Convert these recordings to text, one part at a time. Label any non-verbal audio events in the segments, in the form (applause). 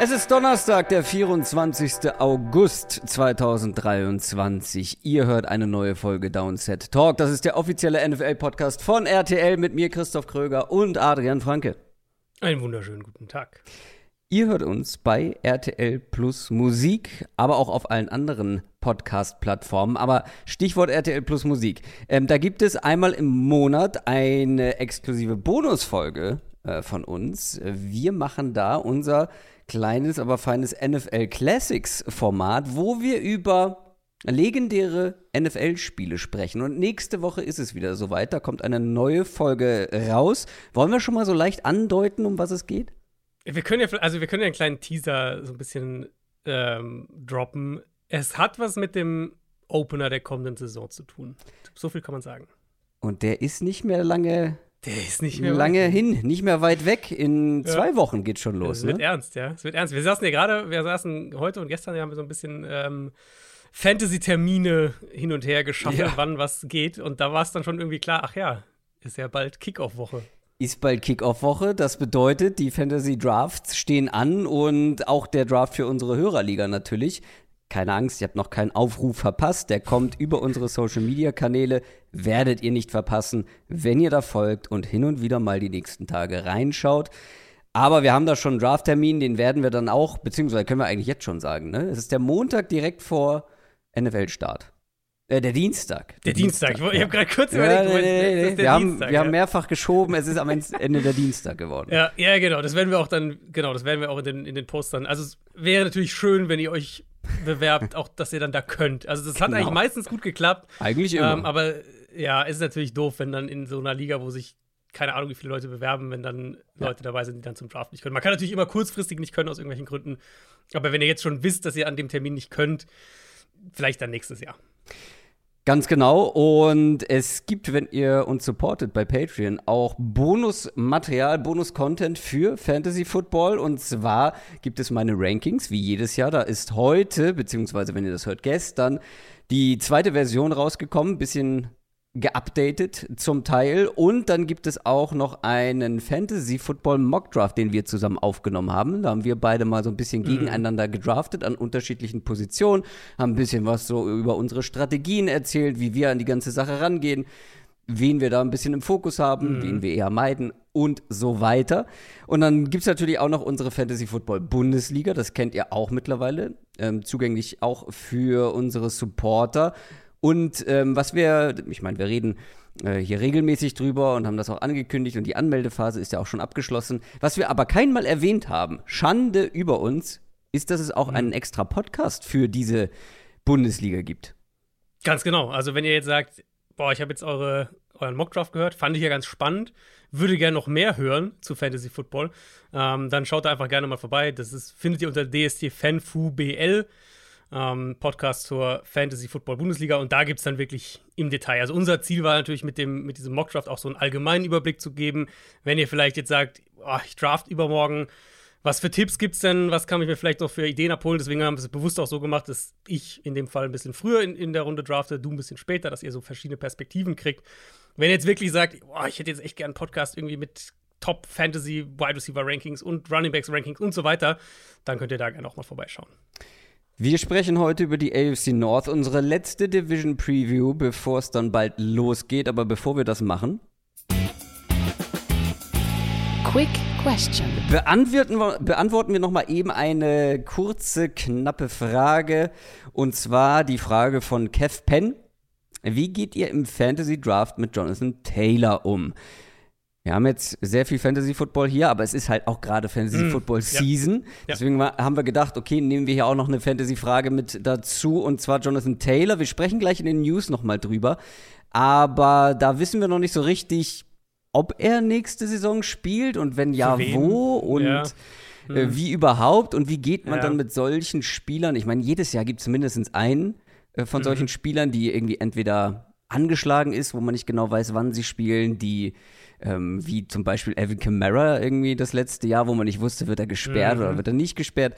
Es ist Donnerstag, der 24. August 2023. Ihr hört eine neue Folge Downset Talk. Das ist der offizielle NFL-Podcast von RTL mit mir, Christoph Kröger und Adrian Franke. Einen wunderschönen guten Tag. Ihr hört uns bei RTL Plus Musik, aber auch auf allen anderen Podcast-Plattformen. Aber Stichwort RTL Plus Musik. Ähm, da gibt es einmal im Monat eine exklusive Bonusfolge äh, von uns. Wir machen da unser kleines, aber feines NFL Classics Format, wo wir über legendäre NFL-Spiele sprechen. Und nächste Woche ist es wieder soweit. Da kommt eine neue Folge raus. Wollen wir schon mal so leicht andeuten, um was es geht? Wir können ja, also wir können ja einen kleinen Teaser so ein bisschen ähm, droppen. Es hat was mit dem Opener der kommenden Saison zu tun. So viel kann man sagen. Und der ist nicht mehr lange der ist nicht mehr lange weit. hin, nicht mehr weit weg. In ja. zwei Wochen geht schon los. Es wird ne? ernst, ja. Es wird ernst. Wir saßen ja gerade, wir saßen heute und gestern, haben wir so ein bisschen ähm, Fantasy-Termine hin und her geschaffen, ja. wann was geht. Und da war es dann schon irgendwie klar, ach ja, ist ja bald Kickoff-Woche. Ist bald Kickoff-Woche. Das bedeutet, die Fantasy-Drafts stehen an und auch der Draft für unsere Hörerliga natürlich keine Angst, ihr habt noch keinen Aufruf verpasst. Der kommt über unsere Social Media Kanäle. Werdet ihr nicht verpassen, wenn ihr da folgt und hin und wieder mal die nächsten Tage reinschaut. Aber wir haben da schon einen Drafttermin, den werden wir dann auch, beziehungsweise können wir eigentlich jetzt schon sagen, ne? Es ist der Montag direkt vor NFL-Start. Äh, der Dienstag. Der, der Dienstag. Dienstag. Ich, habe gerade kurz ja, überlegt, nee, nee, nee, wir, haben, wir ja. haben mehrfach geschoben, es ist am Ende der Dienstag geworden. Ja, ja, genau. Das werden wir auch dann, genau, das werden wir auch in den, in den Postern. Also es wäre natürlich schön, wenn ihr euch bewerbt, auch dass ihr dann da könnt. Also das genau. hat eigentlich meistens gut geklappt. Eigentlich immer. Ähm, aber ja, es ist natürlich doof, wenn dann in so einer Liga, wo sich keine Ahnung, wie viele Leute bewerben, wenn dann ja. Leute dabei sind, die dann zum Draft nicht können. Man kann natürlich immer kurzfristig nicht können aus irgendwelchen Gründen. Aber wenn ihr jetzt schon wisst, dass ihr an dem Termin nicht könnt, vielleicht dann nächstes Jahr. Ganz genau. Und es gibt, wenn ihr uns supportet bei Patreon, auch Bonusmaterial, Bonus-Content für Fantasy Football. Und zwar gibt es meine Rankings, wie jedes Jahr. Da ist heute, beziehungsweise wenn ihr das hört, gestern, die zweite Version rausgekommen. Bisschen geupdatet zum Teil. Und dann gibt es auch noch einen Fantasy Football Mock Draft, den wir zusammen aufgenommen haben. Da haben wir beide mal so ein bisschen mhm. gegeneinander gedraftet an unterschiedlichen Positionen, haben ein bisschen was so über unsere Strategien erzählt, wie wir an die ganze Sache rangehen, wen wir da ein bisschen im Fokus haben, mhm. wen wir eher meiden und so weiter. Und dann gibt es natürlich auch noch unsere Fantasy Football Bundesliga, das kennt ihr auch mittlerweile, ähm, zugänglich auch für unsere Supporter. Und ähm, was wir, ich meine, wir reden äh, hier regelmäßig drüber und haben das auch angekündigt und die Anmeldephase ist ja auch schon abgeschlossen. Was wir aber keinmal erwähnt haben, Schande über uns, ist, dass es auch mhm. einen extra Podcast für diese Bundesliga gibt. Ganz genau. Also wenn ihr jetzt sagt, boah, ich habe jetzt eure, euren Mockdraft gehört, fand ich ja ganz spannend, würde gerne noch mehr hören zu Fantasy Football, ähm, dann schaut da einfach gerne mal vorbei. Das ist, findet ihr unter DST Fanfu BL ähm, Podcast zur Fantasy Football Bundesliga und da gibt es dann wirklich im Detail. Also unser Ziel war natürlich mit, dem, mit diesem Mockdraft auch so einen allgemeinen Überblick zu geben. Wenn ihr vielleicht jetzt sagt, oh, ich draft übermorgen, was für Tipps gibt es denn? Was kann ich mir vielleicht noch für Ideen abholen? Deswegen haben wir es bewusst auch so gemacht, dass ich in dem Fall ein bisschen früher in, in der Runde drafte, du ein bisschen später, dass ihr so verschiedene Perspektiven kriegt. Wenn ihr jetzt wirklich sagt, oh, ich hätte jetzt echt gern einen Podcast irgendwie mit Top Fantasy Wide Receiver Rankings und Running Backs Rankings und so weiter, dann könnt ihr da gerne auch mal vorbeischauen. Wir sprechen heute über die AFC North, unsere letzte Division Preview, bevor es dann bald losgeht. Aber bevor wir das machen. Quick Question. Beantworten wir, beantworten wir nochmal eben eine kurze, knappe Frage. Und zwar die Frage von Kev Penn. Wie geht ihr im Fantasy Draft mit Jonathan Taylor um? Wir haben jetzt sehr viel Fantasy Football hier, aber es ist halt auch gerade Fantasy mm, Football Season. Ja. Deswegen haben wir gedacht, okay, nehmen wir hier auch noch eine Fantasy Frage mit dazu und zwar Jonathan Taylor. Wir sprechen gleich in den News nochmal drüber, aber da wissen wir noch nicht so richtig, ob er nächste Saison spielt und wenn ja, wo und ja. äh, hm. wie überhaupt und wie geht man ja. dann mit solchen Spielern? Ich meine, jedes Jahr gibt es mindestens einen äh, von mhm. solchen Spielern, die irgendwie entweder angeschlagen ist, wo man nicht genau weiß, wann sie spielen, die ähm, wie zum Beispiel Evan Kamara irgendwie das letzte Jahr, wo man nicht wusste, wird er gesperrt Mhm. oder wird er nicht gesperrt.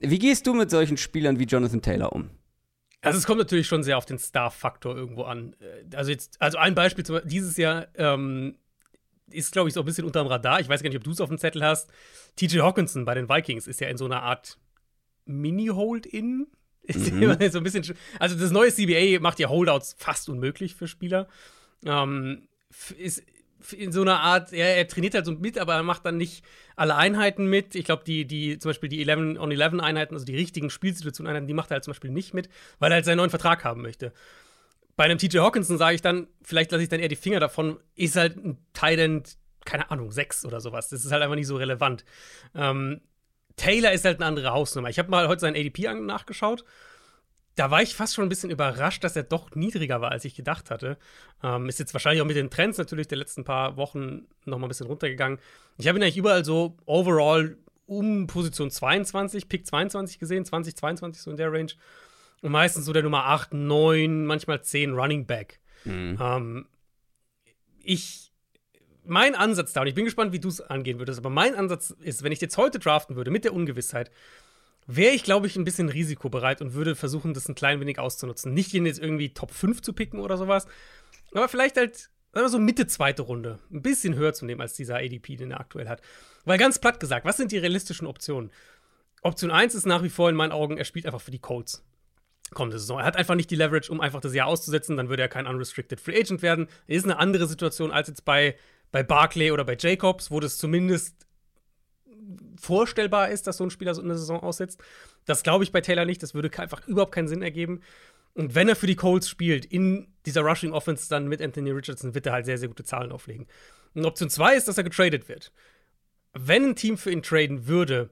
Wie gehst du mit solchen Spielern wie Jonathan Taylor um? Also es kommt natürlich schon sehr auf den Star-Faktor irgendwo an. Äh, Also jetzt, also ein Beispiel zum dieses Jahr ähm, ist, glaube ich, so ein bisschen unterm Radar. Ich weiß gar nicht, ob du es auf dem Zettel hast. TJ Hawkinson bei den Vikings ist ja in so einer Art Mini-Hold-In. (laughs) Mhm. so ein bisschen. sch- Also das neue CBA macht ja Holdouts fast unmöglich für Spieler. Ähm, ist in so einer Art, er, er trainiert halt so mit, aber er macht dann nicht alle Einheiten mit. Ich glaube, die, die, zum Beispiel die 11 on 11 Einheiten, also die richtigen Spielsituationen Einheiten, die macht er halt zum Beispiel nicht mit, weil er halt seinen neuen Vertrag haben möchte. Bei einem TJ Hawkinson sage ich dann, vielleicht lasse ich dann eher die Finger davon, ist halt ein Thailand, keine Ahnung, 6 oder sowas. Das ist halt einfach nicht so relevant. Ähm, Taylor ist halt eine andere Hausnummer. Ich habe mal heute seinen ADP nachgeschaut. Da war ich fast schon ein bisschen überrascht, dass er doch niedriger war, als ich gedacht hatte. Ähm, ist jetzt wahrscheinlich auch mit den Trends natürlich der letzten paar Wochen noch mal ein bisschen runtergegangen. Ich habe ihn eigentlich überall so overall um Position 22, Pick 22 gesehen, 20, 22 so in der Range. Und meistens so der Nummer 8, 9, manchmal 10 Running Back. Ähm, ich, mein Ansatz da, und ich bin gespannt, wie du es angehen würdest, aber mein Ansatz ist, wenn ich jetzt heute draften würde mit der Ungewissheit, wäre ich, glaube ich, ein bisschen risikobereit und würde versuchen, das ein klein wenig auszunutzen. Nicht ihn jetzt irgendwie Top 5 zu picken oder sowas, aber vielleicht halt, sagen so Mitte zweite Runde, ein bisschen höher zu nehmen als dieser ADP, den er aktuell hat. Weil ganz platt gesagt, was sind die realistischen Optionen? Option 1 ist nach wie vor in meinen Augen, er spielt einfach für die Colts. Kommende Saison. Er hat einfach nicht die Leverage, um einfach das Jahr auszusetzen, dann würde er kein Unrestricted Free Agent werden. Ist eine andere Situation als jetzt bei, bei Barclay oder bei Jacobs, wo das zumindest vorstellbar ist, dass so ein Spieler so eine Saison aussetzt. Das glaube ich bei Taylor nicht. Das würde einfach überhaupt keinen Sinn ergeben. Und wenn er für die Colts spielt, in dieser Rushing Offense dann mit Anthony Richardson, wird er halt sehr, sehr gute Zahlen auflegen. Und Option 2 ist, dass er getradet wird. Wenn ein Team für ihn traden würde,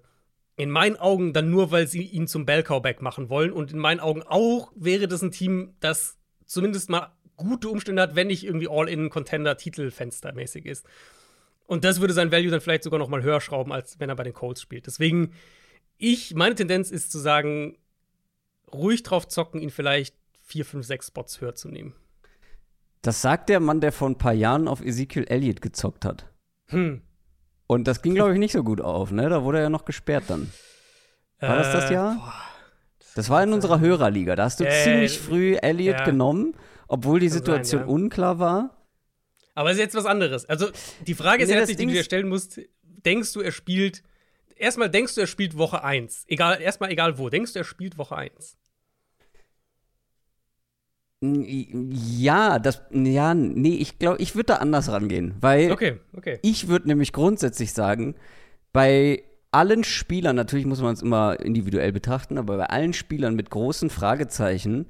in meinen Augen dann nur, weil sie ihn zum Bellcow-Back machen wollen. Und in meinen Augen auch wäre das ein Team, das zumindest mal gute Umstände hat, wenn nicht irgendwie All-in-Contender-Titelfenster-mäßig ist. Und das würde sein Value dann vielleicht sogar noch mal höher schrauben, als wenn er bei den Colts spielt. Deswegen, ich, meine Tendenz ist zu sagen, ruhig drauf zocken, ihn vielleicht vier, fünf, sechs Spots höher zu nehmen. Das sagt der Mann, der vor ein paar Jahren auf Ezekiel Elliott gezockt hat. Hm. Und das ging, (laughs) glaube ich, nicht so gut auf, ne? Da wurde er ja noch gesperrt dann. War das das Äh, Jahr? boah, Das war in unserer Hörerliga. Da hast du Äh, ziemlich früh Elliott ja. genommen, obwohl die Kann sein, Situation ja. unklar war. Aber es ist jetzt was anderes. Also, die Frage ist Nee, jetzt die du dir stellen musst. Denkst du, er spielt. Erstmal denkst du, er spielt Woche 1. Egal, erstmal egal wo. Denkst du, er spielt Woche 1? Ja, das, ja, nee, ich glaube, ich würde da anders rangehen, weil Okay, okay. ich würde nämlich grundsätzlich sagen, bei allen Spielern, natürlich muss man es immer individuell betrachten, aber bei allen Spielern mit großen Fragezeichen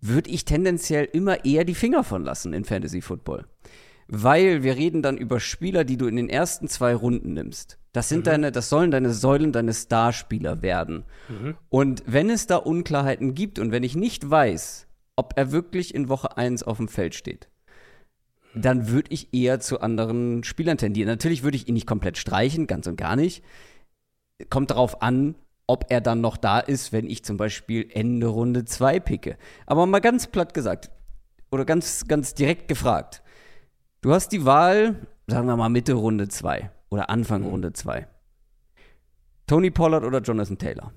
würde ich tendenziell immer eher die Finger von lassen in Fantasy Football. Weil wir reden dann über Spieler, die du in den ersten zwei Runden nimmst. Das sind deine, das sollen deine Säulen, deine Starspieler werden. Und wenn es da Unklarheiten gibt und wenn ich nicht weiß, ob er wirklich in Woche 1 auf dem Feld steht, dann würde ich eher zu anderen Spielern tendieren. Natürlich würde ich ihn nicht komplett streichen, ganz und gar nicht. Kommt darauf an, ob er dann noch da ist, wenn ich zum Beispiel Ende Runde 2 picke. Aber mal ganz platt gesagt oder ganz, ganz direkt gefragt. Du hast die Wahl, sagen wir mal Mitte Runde 2 oder Anfang Runde 2. Tony Pollard oder Jonathan Taylor?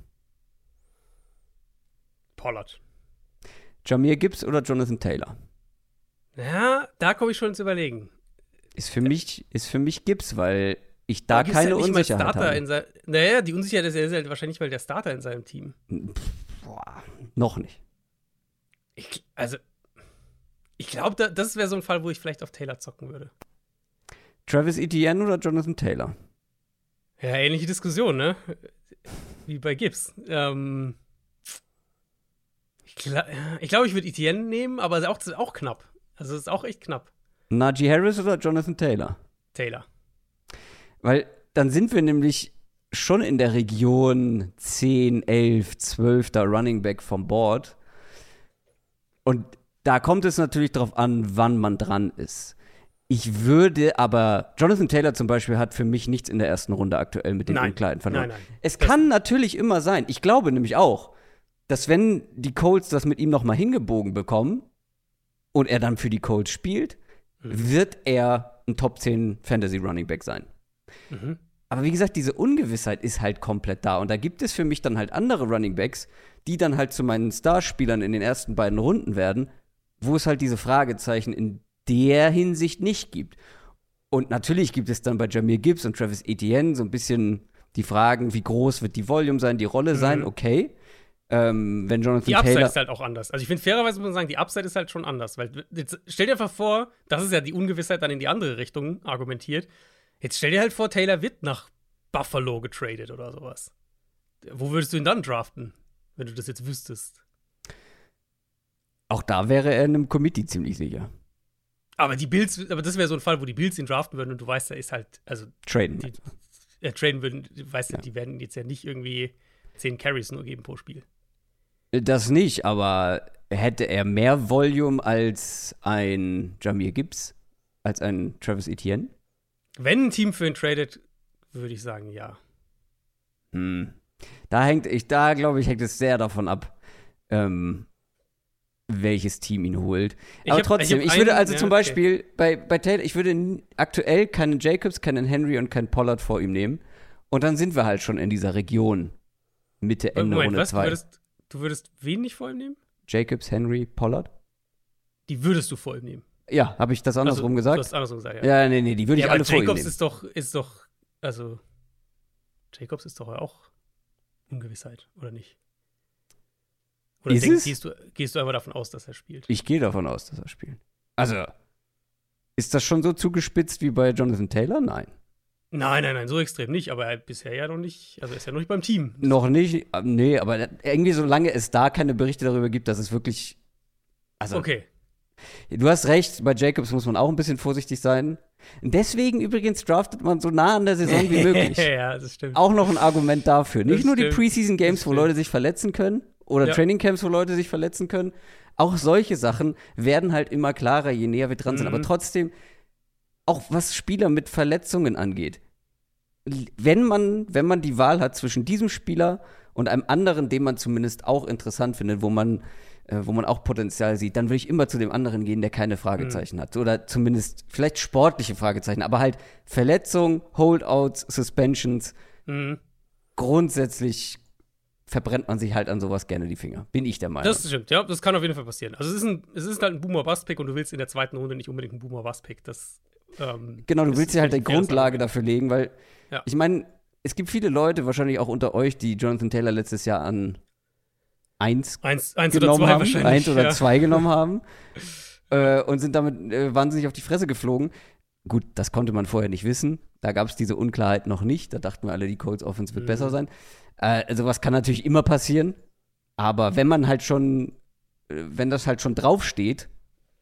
Pollard. Jamir Gibbs oder Jonathan Taylor? Ja, da komme ich schon ins Überlegen. Ist für mich, ist für mich Gibbs, weil ich da keine ja Unsicherheit habe. Naja, die Unsicherheit ist, er ist halt wahrscheinlich mal der Starter in seinem Team. Boah, noch nicht. Ich, also, ich glaube, da, das wäre so ein Fall, wo ich vielleicht auf Taylor zocken würde. Travis Etienne oder Jonathan Taylor? Ja, ähnliche Diskussion, ne? Wie bei Gibbs. Ähm, ich glaube, ich, glaub, ich würde Etienne nehmen, aber es ist auch, auch knapp. Also, es ist auch echt knapp. Najee Harris oder Jonathan Taylor? Taylor. Weil dann sind wir nämlich schon in der Region 10, 11, 12. Running Back vom Board. Und da kommt es natürlich darauf an, wann man dran ist. Ich würde aber, Jonathan Taylor zum Beispiel hat für mich nichts in der ersten Runde aktuell mit den Nein. Unkleiden verloren. Nein, nein. Es kann natürlich immer sein, ich glaube nämlich auch, dass wenn die Colts das mit ihm nochmal hingebogen bekommen und er dann für die Colts spielt, Mhm. wird er ein Top 10 Fantasy Running Back sein. Mhm. Aber wie gesagt, diese Ungewissheit ist halt komplett da. Und da gibt es für mich dann halt andere Running Backs, die dann halt zu meinen Starspielern in den ersten beiden Runden werden, wo es halt diese Fragezeichen in der Hinsicht nicht gibt. Und natürlich gibt es dann bei Jamir Gibbs und Travis Etienne so ein bisschen die Fragen, wie groß wird die Volume sein, die Rolle sein, mhm. okay. Ähm, wenn Jonathan die Upside Taylor ist halt auch anders. Also ich finde, fairerweise muss man sagen, die Upside ist halt schon anders. Weil jetzt stell dir einfach vor, das ist ja die Ungewissheit dann in die andere Richtung argumentiert. Jetzt stell dir halt vor, Taylor wird nach Buffalo getradet oder sowas. Wo würdest du ihn dann draften, wenn du das jetzt wüsstest? Auch da wäre er in einem Committee ziemlich sicher. Aber die Bills, aber das wäre so ein Fall, wo die Bills ihn draften würden und du weißt, er ist halt, also traden. Die, äh, traden würden, weißt du, ja. die werden jetzt ja nicht irgendwie 10 Carries nur geben pro Spiel. Das nicht, aber hätte er mehr Volume als ein Jamir Gibbs, als ein Travis Etienne? Wenn ein Team für ihn tradet, würde ich sagen, ja. Hm. Da hängt, ich, da glaube ich, hängt es sehr davon ab, ähm, welches Team ihn holt. Aber hab, trotzdem, ich, ich würde also ja, zum Beispiel okay. bei, bei Taylor, ich würde aktuell keinen Jacobs, keinen Henry und keinen Pollard vor ihm nehmen. Und dann sind wir halt schon in dieser Region. Mitte, Ende Moment, Runde 2. Du würdest, du würdest wen nicht vor ihm nehmen? Jacobs, Henry, Pollard. Die würdest du vor ihm nehmen? Ja, habe ich das andersrum also, gesagt? Du hast andersrum gesagt, ja. Ja, nee, nee, die würde ja, ich alle vor. Jacobs ist doch, ist doch, also, Jacobs ist doch auch Ungewissheit, oder nicht? Oder ist denk, gehst, du, gehst du einfach davon aus, dass er spielt? Ich gehe davon aus, dass er spielt. Also, ist das schon so zugespitzt wie bei Jonathan Taylor? Nein. Nein, nein, nein, so extrem nicht, aber er bisher ja noch nicht, also ist ja noch nicht beim Team. Noch nicht, nee, aber irgendwie solange es da keine Berichte darüber gibt, dass es wirklich. Also, okay. Du hast recht, bei Jacobs muss man auch ein bisschen vorsichtig sein. Deswegen übrigens draftet man so nah an der Saison wie (laughs) möglich. ja, das stimmt. Auch noch ein Argument dafür. Nicht das nur stimmt. die Preseason Games, wo Leute sich verletzen können, oder ja. Trainingcamps, wo Leute sich verletzen können. Auch solche Sachen werden halt immer klarer, je näher wir dran sind. Mhm. Aber trotzdem, auch was Spieler mit Verletzungen angeht, wenn man, wenn man die Wahl hat zwischen diesem Spieler und einem anderen, den man zumindest auch interessant findet, wo man, wo man auch Potenzial sieht, dann würde ich immer zu dem anderen gehen, der keine Fragezeichen mhm. hat. Oder zumindest vielleicht sportliche Fragezeichen, aber halt Verletzungen, Holdouts, Suspensions. Mhm. Grundsätzlich verbrennt man sich halt an sowas gerne die Finger. Bin ich der Meinung. Das stimmt, ja, das kann auf jeden Fall passieren. Also es ist, ein, es ist halt ein Boomer-Bust-Pick und du willst in der zweiten Runde nicht unbedingt einen Boomer-Bust-Pick. ähm, Genau, du willst dir halt die Grundlage dafür legen, weil ja. ich meine, es gibt viele Leute, wahrscheinlich auch unter euch, die Jonathan Taylor letztes Jahr an eins, eins, eins genommen oder haben, eins oder ja. zwei genommen haben (laughs) äh, und sind damit äh, wahnsinnig auf die Fresse geflogen. Gut, das konnte man vorher nicht wissen. Da gab es diese Unklarheit noch nicht. Da dachten wir alle, die Colts Offense wird mhm. besser sein. Äh, sowas kann natürlich immer passieren. Aber wenn man halt schon, äh, wenn das halt schon draufsteht,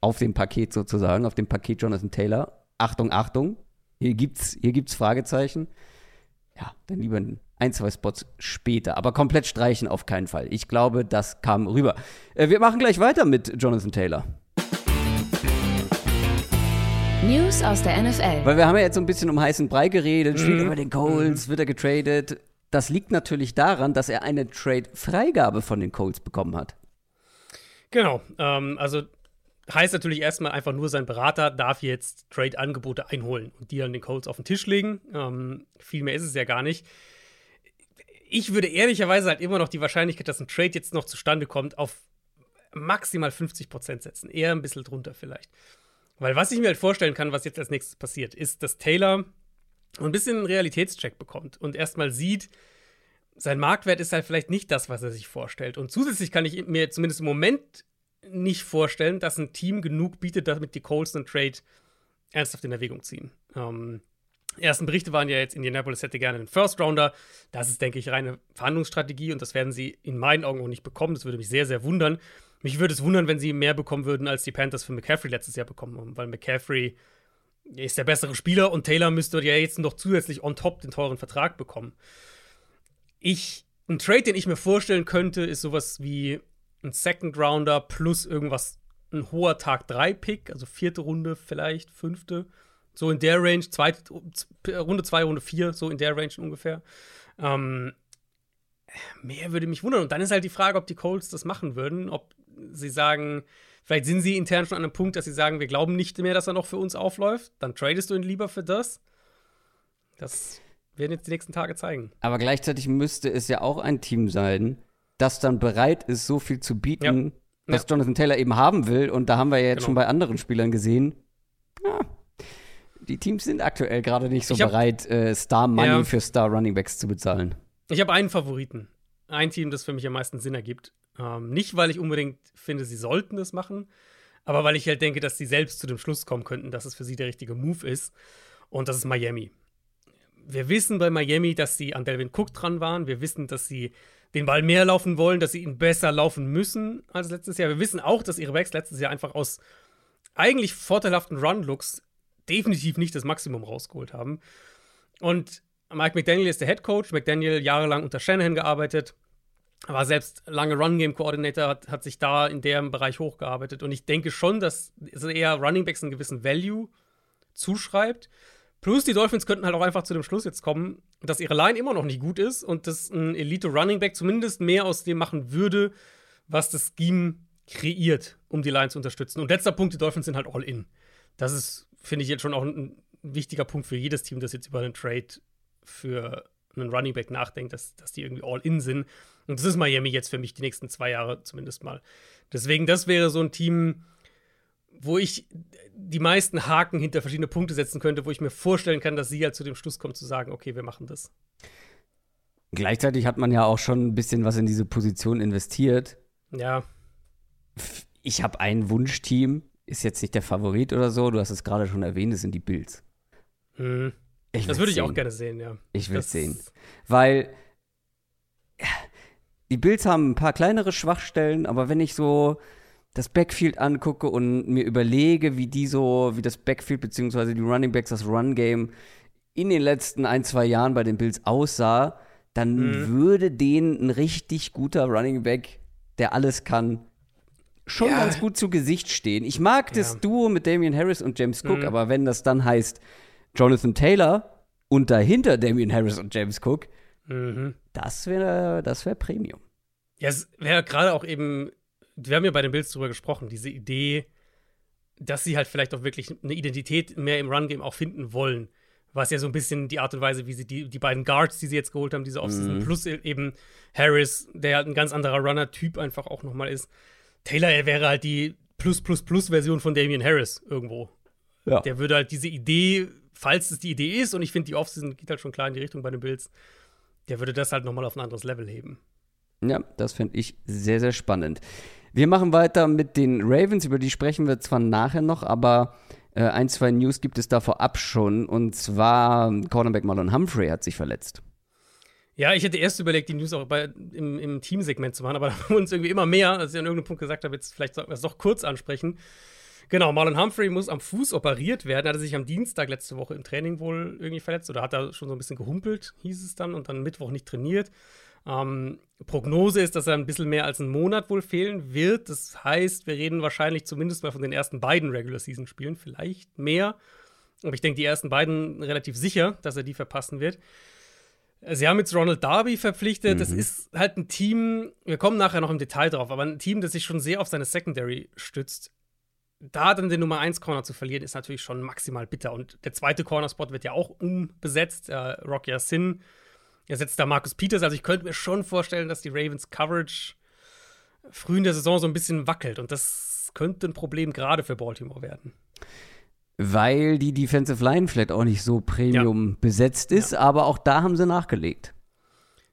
auf dem Paket sozusagen, auf dem Paket Jonathan Taylor, Achtung, Achtung, hier gibt's, hier gibt's Fragezeichen. Ja, dann lieber ein, zwei Spots später. Aber komplett streichen auf keinen Fall. Ich glaube, das kam rüber. Äh, wir machen gleich weiter mit Jonathan Taylor. News aus der NFL. Weil wir haben ja jetzt so ein bisschen um heißen Brei geredet, spielt mhm. über den Colts, mhm. wird er getradet. Das liegt natürlich daran, dass er eine Trade-Freigabe von den Colts bekommen hat. Genau. Ähm, also heißt natürlich erstmal einfach nur, sein Berater darf jetzt Trade-Angebote einholen und die an den Colts auf den Tisch legen. Ähm, viel mehr ist es ja gar nicht. Ich würde ehrlicherweise halt immer noch die Wahrscheinlichkeit, dass ein Trade jetzt noch zustande kommt, auf maximal 50% setzen. Eher ein bisschen drunter vielleicht. Weil was ich mir halt vorstellen kann, was jetzt als nächstes passiert, ist, dass Taylor ein bisschen einen Realitätscheck bekommt und erstmal sieht, sein Marktwert ist halt vielleicht nicht das, was er sich vorstellt. Und zusätzlich kann ich mir zumindest im Moment nicht vorstellen, dass ein Team genug bietet, damit die Colts einen Trade ernsthaft in Erwägung ziehen. Ähm, ersten Berichte waren ja jetzt, Indianapolis hätte gerne einen First Rounder. Das ist, denke ich, reine Verhandlungsstrategie und das werden sie in meinen Augen auch nicht bekommen. Das würde mich sehr, sehr wundern. Mich würde es wundern, wenn sie mehr bekommen würden, als die Panthers für McCaffrey letztes Jahr bekommen haben, weil McCaffrey ist der bessere Spieler und Taylor müsste ja jetzt noch zusätzlich on top den teuren Vertrag bekommen. Ich, ein Trade, den ich mir vorstellen könnte, ist sowas wie ein Second Rounder plus irgendwas, ein hoher Tag 3 Pick, also vierte Runde vielleicht, fünfte. So in der Range, zweite, Runde 2, Runde 4, so in der Range ungefähr. Ähm, mehr würde mich wundern. Und dann ist halt die Frage, ob die Colts das machen würden, ob sie sagen, Vielleicht sind sie intern schon an einem Punkt, dass sie sagen, wir glauben nicht mehr, dass er noch für uns aufläuft. Dann tradest du ihn lieber für das. Das werden jetzt die nächsten Tage zeigen. Aber gleichzeitig müsste es ja auch ein Team sein, das dann bereit ist, so viel zu bieten, ja. was ja. Jonathan Taylor eben haben will. Und da haben wir ja jetzt genau. schon bei anderen Spielern gesehen. Ja, die Teams sind aktuell gerade nicht so hab, bereit, äh, Star Money ja. für Star Running Backs zu bezahlen. Ich habe einen Favoriten. Ein Team, das für mich am meisten Sinn ergibt. Ähm, nicht, weil ich unbedingt finde, sie sollten das machen, aber weil ich halt denke, dass sie selbst zu dem Schluss kommen könnten, dass es für sie der richtige Move ist. Und das ist Miami. Wir wissen bei Miami, dass sie an Delvin Cook dran waren. Wir wissen, dass sie den Ball mehr laufen wollen, dass sie ihn besser laufen müssen als letztes Jahr. Wir wissen auch, dass ihre Backs letztes Jahr einfach aus eigentlich vorteilhaften Run-Looks definitiv nicht das Maximum rausgeholt haben. Und Mike McDaniel ist der Head Coach. McDaniel jahrelang unter Shanahan gearbeitet, war selbst lange Run-Game-Coordinator, hat, hat, sich da in dem Bereich hochgearbeitet. Und ich denke schon, dass eher Running Backs einen gewissen Value zuschreibt. Plus die Dolphins könnten halt auch einfach zu dem Schluss jetzt kommen, dass ihre Line immer noch nicht gut ist und dass ein Elite Running Back zumindest mehr aus dem machen würde, was das Scheme kreiert, um die Line zu unterstützen. Und letzter Punkt, die Dolphins sind halt all in. Das ist, finde ich, jetzt schon auch ein, ein wichtiger Punkt für jedes Team, das jetzt über einen Trade für einen Running Back nachdenkt, dass, dass die irgendwie all in sind. Und das ist Miami jetzt für mich die nächsten zwei Jahre zumindest mal. Deswegen, das wäre so ein Team, wo ich die meisten Haken hinter verschiedene Punkte setzen könnte, wo ich mir vorstellen kann, dass sie halt zu dem Schluss kommt, zu sagen, okay, wir machen das. Gleichzeitig hat man ja auch schon ein bisschen was in diese Position investiert. Ja. Ich habe ein Wunschteam, ist jetzt nicht der Favorit oder so, du hast es gerade schon erwähnt, das sind die Bills. Hm. das würde ich sehen. auch gerne sehen, ja. Ich will es sehen. Weil die Bills haben ein paar kleinere Schwachstellen, aber wenn ich so das Backfield angucke und mir überlege, wie die so, wie das Backfield bzw. die Running Backs, das Run Game in den letzten ein, zwei Jahren bei den Bills aussah, dann mhm. würde denen ein richtig guter Running Back, der alles kann, schon ja. ganz gut zu Gesicht stehen. Ich mag ja. das Duo mit Damian Harris und James Cook, mhm. aber wenn das dann heißt Jonathan Taylor und dahinter Damian Harris und James Cook, mhm. das wäre das wär Premium. Ja, es wäre gerade auch eben wir haben ja bei den Bills drüber gesprochen, diese Idee, dass sie halt vielleicht auch wirklich eine Identität mehr im Run-Game auch finden wollen. Was ja so ein bisschen die Art und Weise, wie sie die, die beiden Guards, die sie jetzt geholt haben, diese Offseason, mhm. plus eben Harris, der halt ein ganz anderer Runner-Typ einfach auch nochmal ist. Taylor, er wäre halt die Plus-Plus-Plus-Version von Damian Harris irgendwo. Ja. Der würde halt diese Idee, falls es die Idee ist, und ich finde, die Offseason geht halt schon klar in die Richtung bei den Bills, der würde das halt nochmal auf ein anderes Level heben. Ja, das finde ich sehr, sehr spannend. Wir machen weiter mit den Ravens, über die sprechen wir zwar nachher noch, aber äh, ein, zwei News gibt es da vorab schon. Und zwar Cornerback Marlon Humphrey hat sich verletzt. Ja, ich hätte erst überlegt, die News auch bei, im, im Teamsegment zu machen, aber (laughs) da haben wir uns irgendwie immer mehr, als ich an irgendeinem Punkt gesagt habe, jetzt vielleicht sollten wir es doch kurz ansprechen. Genau, Marlon Humphrey muss am Fuß operiert werden. Er hatte sich am Dienstag letzte Woche im Training wohl irgendwie verletzt oder hat da schon so ein bisschen gehumpelt, hieß es dann, und dann Mittwoch nicht trainiert. Ähm, Prognose ist, dass er ein bisschen mehr als einen Monat wohl fehlen wird. Das heißt, wir reden wahrscheinlich zumindest mal von den ersten beiden Regular Season Spielen, vielleicht mehr. Aber ich denke, die ersten beiden relativ sicher, dass er die verpassen wird. Sie haben jetzt Ronald Darby verpflichtet. Mhm. Das ist halt ein Team, wir kommen nachher noch im Detail drauf, aber ein Team, das sich schon sehr auf seine Secondary stützt. Da dann den Nummer 1 Corner zu verlieren, ist natürlich schon maximal bitter. Und der zweite Corner-Spot wird ja auch umbesetzt. Äh, Rocky Sin er setzt da Markus Peters. Also ich könnte mir schon vorstellen, dass die Ravens Coverage früh in der Saison so ein bisschen wackelt. Und das könnte ein Problem gerade für Baltimore werden. Weil die Defensive Line vielleicht auch nicht so Premium ja. besetzt ist, ja. aber auch da haben sie nachgelegt.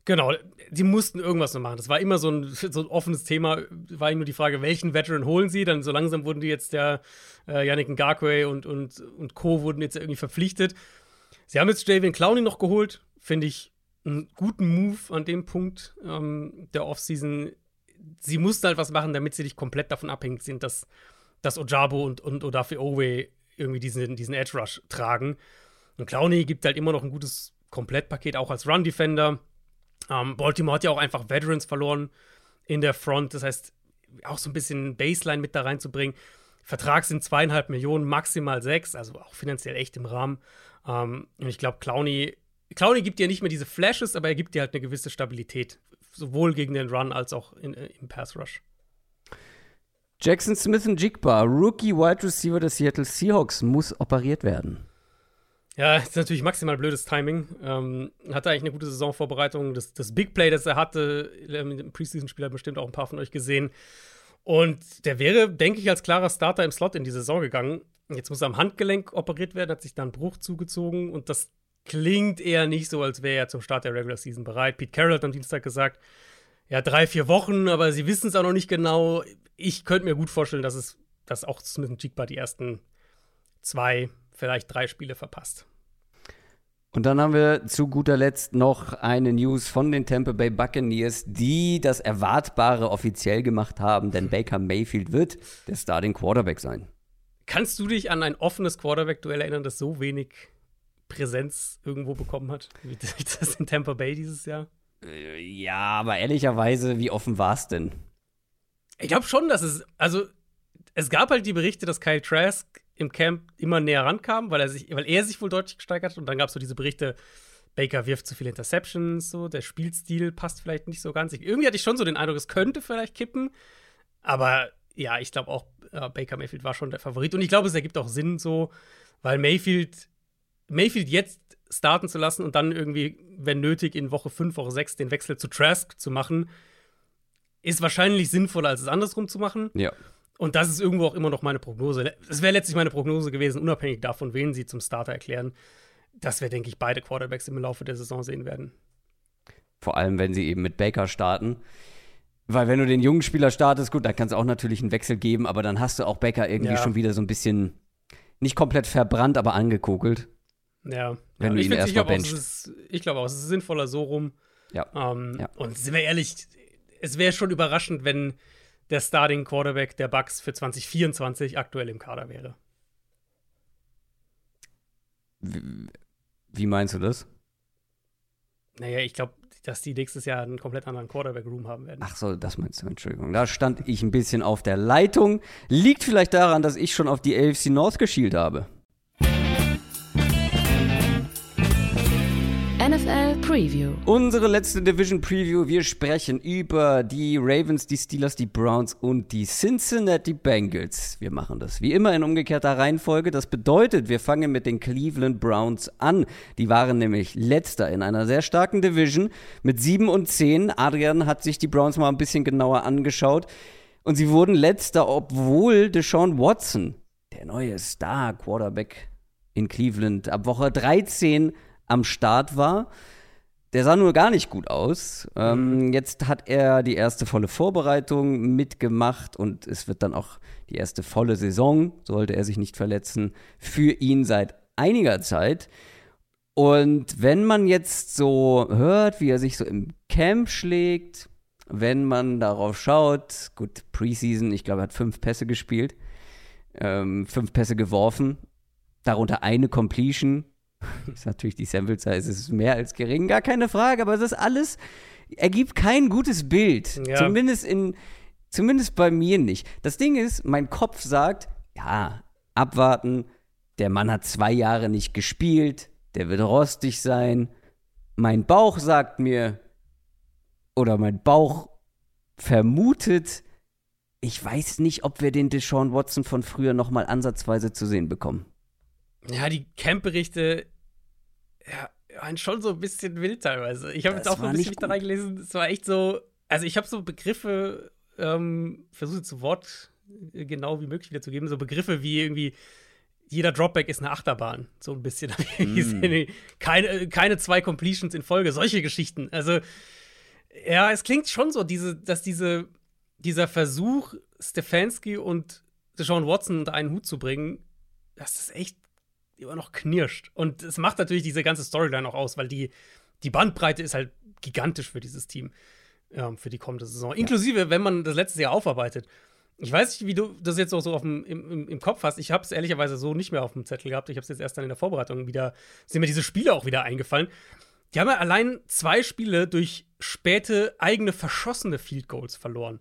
Genau, die mussten irgendwas noch machen. Das war immer so ein, so ein offenes Thema. War nur die Frage, welchen Veteran holen sie? Dann so langsam wurden die jetzt der äh, Yannick Ngakwe und, und, und Co. wurden jetzt irgendwie verpflichtet. Sie haben jetzt Javian Clowney noch geholt. Finde ich einen guten Move an dem Punkt ähm, der Offseason. Sie mussten halt was machen, damit sie nicht komplett davon abhängig sind, dass, dass Ojabo und, und Odafe Owe irgendwie diesen, diesen Edge Rush tragen. Und Clowney gibt halt immer noch ein gutes Komplettpaket, auch als Run-Defender. Ähm, Baltimore hat ja auch einfach Veterans verloren in der Front. Das heißt, auch so ein bisschen Baseline mit da reinzubringen. Vertrag sind zweieinhalb Millionen, maximal sechs, also auch finanziell echt im Rahmen. Ähm, und ich glaube, Clowney Clowney gibt dir nicht mehr diese Flashes, aber er gibt dir halt eine gewisse Stabilität. Sowohl gegen den Run als auch in, äh, im Pass Rush. Jackson Smith und Jigba, Rookie Wide Receiver des Seattle Seahawks, muss operiert werden. Ja, ist natürlich maximal blödes Timing. Ähm, hatte eigentlich eine gute Saisonvorbereitung. Das, das Big Play, das er hatte, im Preseason-Spiel hat bestimmt auch ein paar von euch gesehen. Und der wäre, denke ich, als klarer Starter im Slot in die Saison gegangen. Jetzt muss er am Handgelenk operiert werden, hat sich dann Bruch zugezogen und das klingt eher nicht so, als wäre er zum Start der Regular Season bereit. Pete Carroll hat am Dienstag gesagt, ja, drei, vier Wochen, aber sie wissen es auch noch nicht genau. Ich könnte mir gut vorstellen, dass es, dass auch Smith und Jigba die ersten zwei, vielleicht drei Spiele verpasst. Und dann haben wir zu guter Letzt noch eine News von den Tampa Bay Buccaneers, die das Erwartbare offiziell gemacht haben, denn Baker Mayfield wird der Starting Quarterback sein. Kannst du dich an ein offenes Quarterback-Duell erinnern, das so wenig Präsenz irgendwo bekommen hat, wie (laughs) das in Tampa Bay dieses Jahr? Äh, ja, aber ehrlicherweise, wie offen war es denn? Ich glaube schon, dass es, also es gab halt die Berichte, dass Kyle Trask im Camp immer näher rankam, weil er sich, weil er sich wohl deutlich gesteigert hat. Und dann gab es so diese Berichte, Baker wirft zu viele Interceptions, so der Spielstil passt vielleicht nicht so ganz. Irgendwie hatte ich schon so den Eindruck, es könnte vielleicht kippen. Aber ja, ich glaube auch, äh, Baker Mayfield war schon der Favorit. Und ich glaube, es ergibt auch Sinn so, weil Mayfield, Mayfield jetzt starten zu lassen und dann irgendwie, wenn nötig, in Woche 5, Woche 6 den Wechsel zu Trask zu machen, ist wahrscheinlich sinnvoller, als es andersrum zu machen. Ja. Und das ist irgendwo auch immer noch meine Prognose. Es wäre letztlich meine Prognose gewesen, unabhängig davon, wen sie zum Starter erklären, dass wir, denke ich, beide Quarterbacks im Laufe der Saison sehen werden. Vor allem, wenn sie eben mit Baker starten. Weil wenn du den jungen Spieler startest, gut, da kann es auch natürlich einen Wechsel geben, aber dann hast du auch Baker irgendwie ja. schon wieder so ein bisschen nicht komplett verbrannt, aber angekokelt. Ja, wenn ja, du ihn erstmal benchst. Ich glaube auch, es ist sinnvoller so rum. Ja. Ähm, ja. Und sind wir ehrlich, es wäre schon überraschend, wenn der Starting Quarterback der Bucks für 2024 aktuell im Kader wäre. Wie, wie meinst du das? Naja, ich glaube, dass die nächstes Jahr einen komplett anderen Quarterback-Room haben werden. Ach so, das meinst du, Entschuldigung. Da stand ich ein bisschen auf der Leitung. Liegt vielleicht daran, dass ich schon auf die AFC North geschielt habe. NFL Preview. Unsere letzte Division Preview. Wir sprechen über die Ravens, die Steelers, die Browns und die Cincinnati Bengals. Wir machen das wie immer in umgekehrter Reihenfolge. Das bedeutet, wir fangen mit den Cleveland Browns an. Die waren nämlich letzter in einer sehr starken Division mit 7 und 10. Adrian hat sich die Browns mal ein bisschen genauer angeschaut. Und sie wurden letzter, obwohl Deshaun Watson, der neue Star-Quarterback in Cleveland, ab Woche 13 am Start war. Der sah nur gar nicht gut aus. Ähm, mhm. jetzt hat er die erste volle Vorbereitung mitgemacht und es wird dann auch die erste volle Saison, sollte er sich nicht verletzen, für ihn seit einiger Zeit. Und wenn man jetzt so hört, wie er sich so im Camp schlägt, wenn man darauf schaut, gut, Preseason, ich glaube, er hat fünf Pässe gespielt, ähm, fünf Pässe geworfen, darunter eine Completion, (laughs) ist natürlich die Sample Size ist mehr als gering, gar keine Frage, aber es ist alles, ergibt kein gutes Bild. Ja. Zumindest in, zumindest bei mir nicht. Das Ding ist, mein Kopf sagt, ja, abwarten, der Mann hat zwei Jahre nicht gespielt, der wird rostig sein. Mein Bauch sagt mir, oder mein Bauch vermutet, ich weiß nicht, ob wir den Deshaun Watson von früher noch mal ansatzweise zu sehen bekommen. Ja, die Camp-Berichte ja, waren schon so ein bisschen wild teilweise. Ich habe jetzt auch ein bisschen mich da reingelesen. Es war echt so, also ich habe so Begriffe ähm, versucht zu Wort äh, genau wie möglich wiederzugeben. So Begriffe wie irgendwie jeder Dropback ist eine Achterbahn. So ein bisschen. Mm. keine, keine zwei Completions in Folge. Solche Geschichten. Also, ja, es klingt schon so, diese, dass diese, dieser Versuch, Stefanski und Deshaun Watson unter einen Hut zu bringen, das ist echt immer noch knirscht. Und es macht natürlich diese ganze Storyline auch aus, weil die, die Bandbreite ist halt gigantisch für dieses Team, ähm, für die kommende Saison. Ja. Inklusive, wenn man das letzte Jahr aufarbeitet. Ich weiß nicht, wie du das jetzt auch so auf dem, im, im, Kopf hast. Ich habe es ehrlicherweise so nicht mehr auf dem Zettel gehabt. Ich habe es jetzt erst dann in der Vorbereitung wieder, sind mir diese Spiele auch wieder eingefallen. Die haben ja allein zwei Spiele durch späte eigene verschossene Field Goals verloren.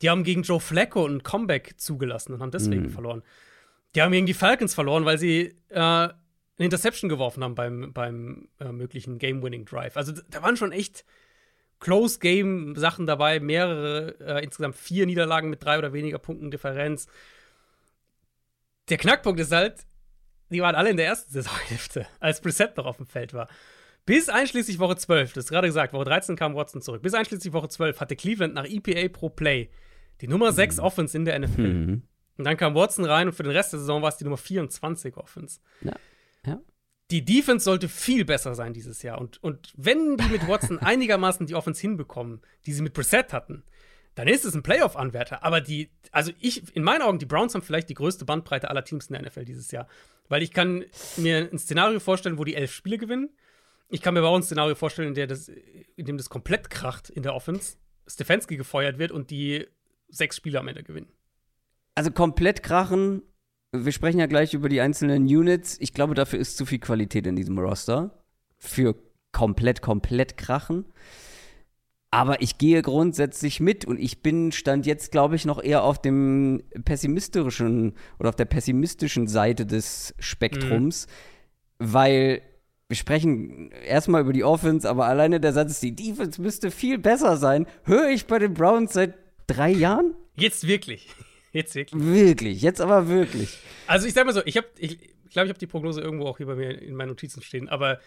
Die haben gegen Joe Flacco ein Comeback zugelassen und haben deswegen mm. verloren. Die haben gegen die Falcons verloren, weil sie äh, eine Interception geworfen haben beim, beim äh, möglichen Game-Winning-Drive. Also da waren schon echt Close-Game-Sachen dabei, mehrere, äh, insgesamt vier Niederlagen mit drei oder weniger Punkten Differenz. Der Knackpunkt ist halt, die waren alle in der ersten (laughs) Saisonhälfte, als Preset noch auf dem Feld war. Bis einschließlich Woche 12, das ist gerade gesagt, Woche 13 kam Watson zurück. Bis einschließlich Woche 12 hatte Cleveland nach EPA pro Play die Nummer 6 mhm. Offense in der NFL. Mhm. Und dann kam Watson rein und für den Rest der Saison war es die Nummer 24 Offense. Ja. ja. Die Defense sollte viel besser sein dieses Jahr. Und, und wenn die mit Watson (laughs) einigermaßen die Offense hinbekommen, die sie mit Preset hatten, dann ist es ein Playoff-Anwärter. Aber die, also ich, in meinen Augen, die Browns haben vielleicht die größte Bandbreite aller Teams in der NFL dieses Jahr. Weil ich kann mir ein Szenario vorstellen, wo die elf Spiele gewinnen. Ich kann mir aber auch ein Szenario vorstellen, in, der das, in dem das komplett kracht in der Offense, Stefanski gefeuert wird und die sechs Spiele am Ende gewinnen. Also komplett krachen. Wir sprechen ja gleich über die einzelnen Units. Ich glaube, dafür ist zu viel Qualität in diesem Roster. Für komplett, komplett krachen. Aber ich gehe grundsätzlich mit und ich bin, stand jetzt, glaube ich, noch eher auf dem pessimistischen oder auf der pessimistischen Seite des Spektrums, mhm. weil wir sprechen erstmal über die Offense, aber alleine der Satz, die Defense müsste viel besser sein, höre ich bei den Browns seit drei Jahren? Jetzt wirklich. Jetzt wirklich. Wirklich, jetzt aber wirklich. Also ich sag mal so, ich habe, ich glaube, ich habe die Prognose irgendwo auch hier bei mir in meinen Notizen stehen, aber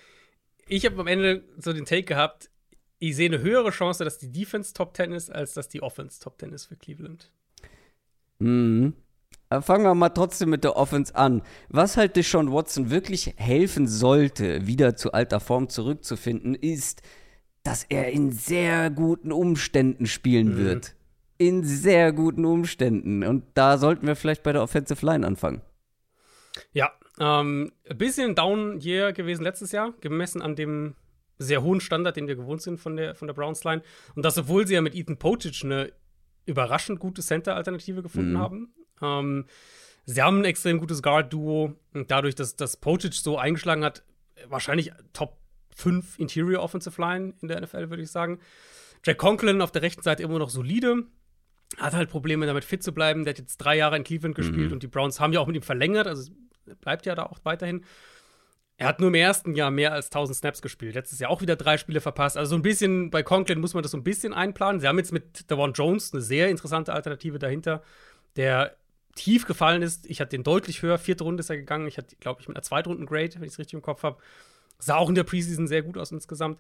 ich habe am Ende so den Take gehabt, ich sehe eine höhere Chance, dass die Defense Top 10 ist, als dass die Offense Top 10 ist für Cleveland. Mhm. Aber fangen wir mal trotzdem mit der Offense an. Was halt Deshaun Watson wirklich helfen sollte, wieder zu alter Form zurückzufinden, ist, dass er in sehr guten Umständen spielen mhm. wird. In sehr guten Umständen. Und da sollten wir vielleicht bei der Offensive Line anfangen. Ja, ähm, ein bisschen Down Year gewesen letztes Jahr, gemessen an dem sehr hohen Standard, den wir gewohnt sind von der, von der Browns Line. Und das, obwohl sie ja mit Ethan Potic eine überraschend gute Center-Alternative gefunden mhm. haben. Ähm, sie haben ein extrem gutes Guard-Duo. Und dadurch, dass das Potic so eingeschlagen hat, wahrscheinlich Top 5 Interior Offensive Line in der NFL, würde ich sagen. Jack Conklin auf der rechten Seite immer noch solide. Hat halt Probleme damit fit zu bleiben. Der hat jetzt drei Jahre in Cleveland gespielt mhm. und die Browns haben ja auch mit ihm verlängert. Also bleibt ja da auch weiterhin. Er hat nur im ersten Jahr mehr als 1000 Snaps gespielt. Letztes Jahr auch wieder drei Spiele verpasst. Also so ein bisschen, bei Conklin muss man das so ein bisschen einplanen. Sie haben jetzt mit Devon Jones eine sehr interessante Alternative dahinter, der tief gefallen ist. Ich hatte den deutlich höher. Vierte Runde ist er gegangen. Ich hatte, glaube ich, mit einer Zweitrunden-Grade, wenn ich es richtig im Kopf habe. Sah auch in der Preseason sehr gut aus insgesamt.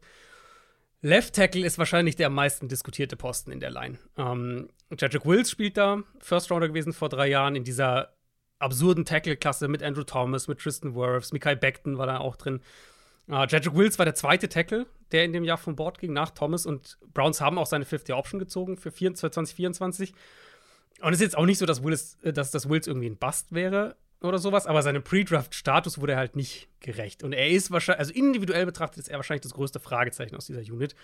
Left Tackle ist wahrscheinlich der am meisten diskutierte Posten in der Line. Ähm, Jedrick Wills spielt da, First Rounder gewesen vor drei Jahren in dieser absurden Tackle-Klasse mit Andrew Thomas, mit Tristan Wirfs, Mikael Beckton war da auch drin. Uh, Jedrick Wills war der zweite Tackle, der in dem Jahr von Bord ging, nach Thomas. Und Browns haben auch seine Fifth Year Option gezogen für 2024. Und es ist jetzt auch nicht so, dass Willis, äh, dass, dass Wills irgendwie ein Bust wäre oder sowas, aber seinem Pre-Draft-Status wurde er halt nicht gerecht. Und er ist wahrscheinlich, also individuell betrachtet, ist er wahrscheinlich das größte Fragezeichen aus dieser Unit.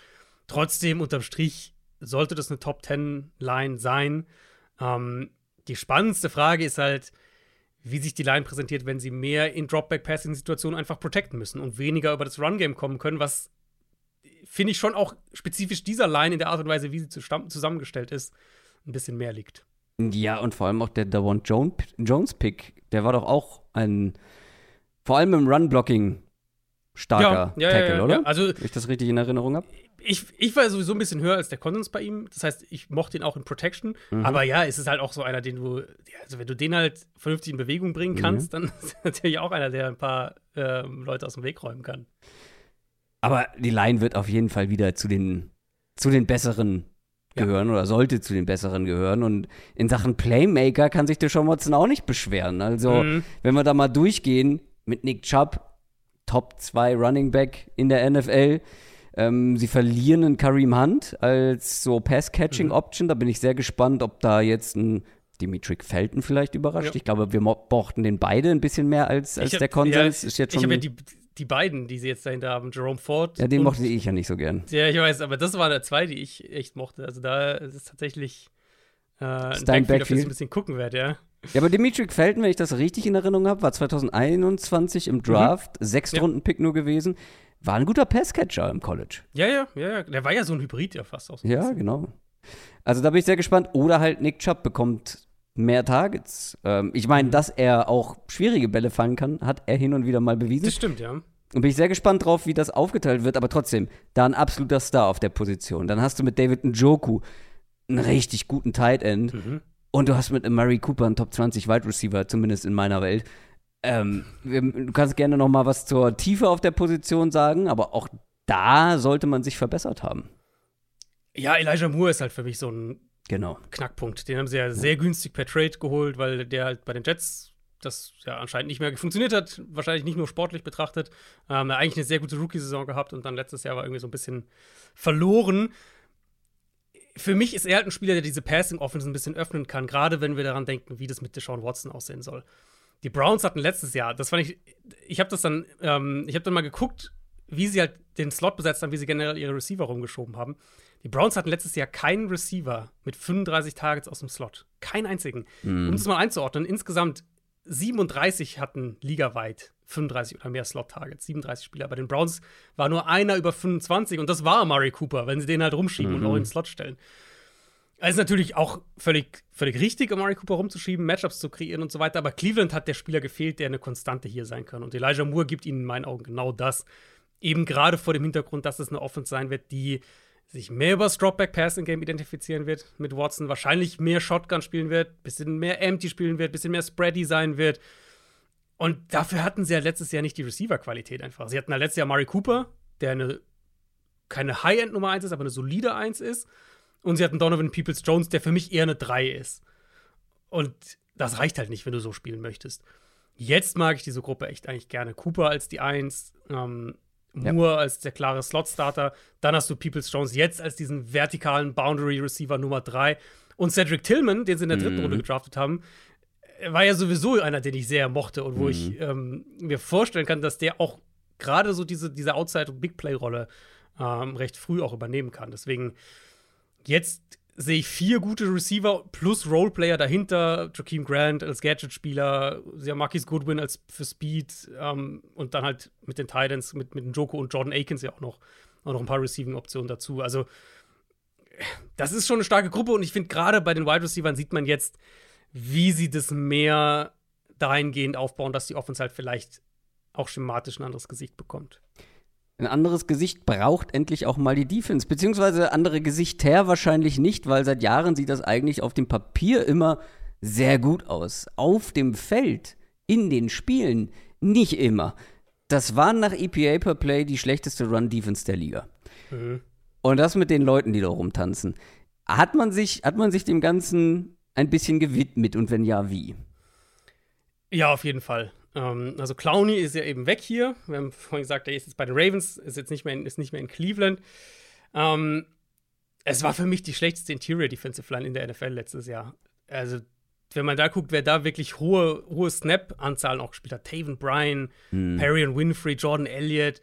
Trotzdem, unterm Strich, sollte das eine Top-10-Line sein. Ähm, die spannendste Frage ist halt, wie sich die Line präsentiert, wenn sie mehr in Dropback-Passing-Situationen einfach protecten müssen und weniger über das Run-Game kommen können, was finde ich schon auch spezifisch dieser Line in der Art und Weise, wie sie zusammengestellt ist, ein bisschen mehr liegt. Ja, und vor allem auch der Davon Jones-Pick, der war doch auch ein, vor allem im Run-Blocking starker ja, ja, Tackle, ja, oder? Also, Wenn ich das richtig in Erinnerung habe ich, ich war sowieso ein bisschen höher als der Konsens bei ihm. Das heißt, ich mochte ihn auch in Protection. Mhm. Aber ja, es ist halt auch so einer, den du, also wenn du den halt vernünftig in Bewegung bringen kannst, mhm. dann (laughs) ist er natürlich auch einer, der ein paar äh, Leute aus dem Weg räumen kann. Aber die Line wird auf jeden Fall wieder zu den, zu den besseren gehören ja. oder sollte zu den besseren gehören. Und in Sachen Playmaker kann sich der Sean Watson auch nicht beschweren. Also, mhm. wenn wir da mal durchgehen mit Nick Chubb, Top 2 Running Back in der NFL, ähm, sie verlieren einen Kareem Hunt als so Pass-Catching-Option. Mhm. Da bin ich sehr gespannt, ob da jetzt ein Dimitri Felton vielleicht überrascht. Ja. Ich glaube, wir brauchten den beide ein bisschen mehr als, als hab, der Konsens. Ja, ist jetzt schon ich habe ja die, die beiden, die sie jetzt dahinter haben, Jerome Ford. Ja, den mochte ich ja nicht so gern. Ja, ich weiß, aber das waren da zwei, die ich echt mochte. Also da ist es tatsächlich äh, ein Backfield, Backfield, auf das ich ein bisschen gucken werde, ja. Ja, aber Dimitri Felton, wenn ich das richtig in Erinnerung habe, war 2021 im Draft, mhm. sechs ja. Runden Pick nur gewesen war ein guter Passcatcher im College. Ja, ja, ja, ja. Der war ja so ein Hybrid ja fast auch. So ja, genau. Also da bin ich sehr gespannt. Oder halt Nick Chubb bekommt mehr Targets. Ähm, ich meine, mhm. dass er auch schwierige Bälle fangen kann, hat er hin und wieder mal bewiesen. Das stimmt, ja. Und bin ich sehr gespannt drauf, wie das aufgeteilt wird, aber trotzdem, da ein absoluter Star auf der Position. Dann hast du mit David Njoku einen richtig guten Tight End. Mhm. Und du hast mit Murray Cooper einen Top 20 Wide Receiver, zumindest in meiner Welt. Ähm, du kannst gerne noch mal was zur Tiefe auf der Position sagen, aber auch da sollte man sich verbessert haben. Ja, Elijah Moore ist halt für mich so ein genau. Knackpunkt. Den haben sie ja, ja sehr günstig per Trade geholt, weil der halt bei den Jets das ja anscheinend nicht mehr funktioniert hat, wahrscheinlich nicht nur sportlich betrachtet. Ähm, eigentlich eine sehr gute Rookie-Saison gehabt und dann letztes Jahr war irgendwie so ein bisschen verloren. Für mich ist er halt ein Spieler, der diese Passing-Offense ein bisschen öffnen kann, gerade wenn wir daran denken, wie das mit Deshaun Watson aussehen soll. Die Browns hatten letztes Jahr, das fand ich, ich habe das dann, ähm, ich habe dann mal geguckt, wie sie halt den Slot besetzt haben, wie sie generell ihre Receiver rumgeschoben haben. Die Browns hatten letztes Jahr keinen Receiver mit 35 Targets aus dem Slot. Keinen einzigen. Mhm. Um es mal einzuordnen, insgesamt 37 hatten ligaweit 35 oder mehr Slot-Targets, 37 Spieler. Bei den Browns war nur einer über 25 und das war Murray Cooper, wenn sie den halt rumschieben mhm. und auch in den Slot stellen. Es ist natürlich auch völlig, völlig richtig, Amari Cooper rumzuschieben, Matchups zu kreieren und so weiter, aber Cleveland hat der Spieler gefehlt, der eine Konstante hier sein kann. Und Elijah Moore gibt ihnen in meinen Augen genau das. Eben gerade vor dem Hintergrund, dass es eine Offense sein wird, die sich mehr über das Dropback-Passing-Game identifizieren wird mit Watson, wahrscheinlich mehr Shotgun spielen wird, bisschen mehr Empty spielen wird, bisschen mehr Spready sein wird. Und dafür hatten sie ja letztes Jahr nicht die Receiver-Qualität einfach. Sie hatten ja letztes Jahr Mari Cooper, der eine keine High-End Nummer 1 ist, aber eine solide 1 ist. Und sie hatten Donovan Peoples Jones, der für mich eher eine 3 ist. Und das reicht halt nicht, wenn du so spielen möchtest. Jetzt mag ich diese Gruppe echt eigentlich gerne. Cooper als die 1, ähm, Moore ja. als der klare Slot-Starter. Dann hast du Peoples Jones jetzt als diesen vertikalen Boundary-Receiver Nummer 3. Und Cedric Tillman, den sie in der dritten mhm. Runde gedraftet haben, war ja sowieso einer, den ich sehr mochte und wo mhm. ich ähm, mir vorstellen kann, dass der auch gerade so diese, diese Outside-Big-Play-Rolle ähm, recht früh auch übernehmen kann. Deswegen Jetzt sehe ich vier gute Receiver plus Roleplayer dahinter. Joaquin Grant als Gadget-Spieler, Marquis Goodwin als für Speed ähm, und dann halt mit den Titans, mit, mit Joko und Jordan Akins ja auch noch, auch noch ein paar Receiving-Optionen dazu. Also, das ist schon eine starke Gruppe und ich finde, gerade bei den Wide Receivers sieht man jetzt, wie sie das mehr dahingehend aufbauen, dass die Offense halt vielleicht auch schematisch ein anderes Gesicht bekommt. Ein anderes Gesicht braucht endlich auch mal die Defense, beziehungsweise andere Gesichter wahrscheinlich nicht, weil seit Jahren sieht das eigentlich auf dem Papier immer sehr gut aus. Auf dem Feld, in den Spielen, nicht immer. Das war nach EPA per Play die schlechteste Run-Defense der Liga. Mhm. Und das mit den Leuten, die da rumtanzen. Hat man sich, hat man sich dem Ganzen ein bisschen gewidmet und wenn ja, wie? Ja, auf jeden Fall. Ähm, also Clowney ist ja eben weg hier. Wir haben vorhin gesagt, er ist jetzt bei den Ravens, ist jetzt nicht mehr in, ist nicht mehr in Cleveland. Ähm, es war für mich die schlechteste Interior Defensive Line in der NFL letztes Jahr. Also, wenn man da guckt, wer da wirklich hohe, hohe Snap-Anzahlen auch gespielt hat, Taven Bryan, hm. Perry und Winfrey, Jordan Elliott,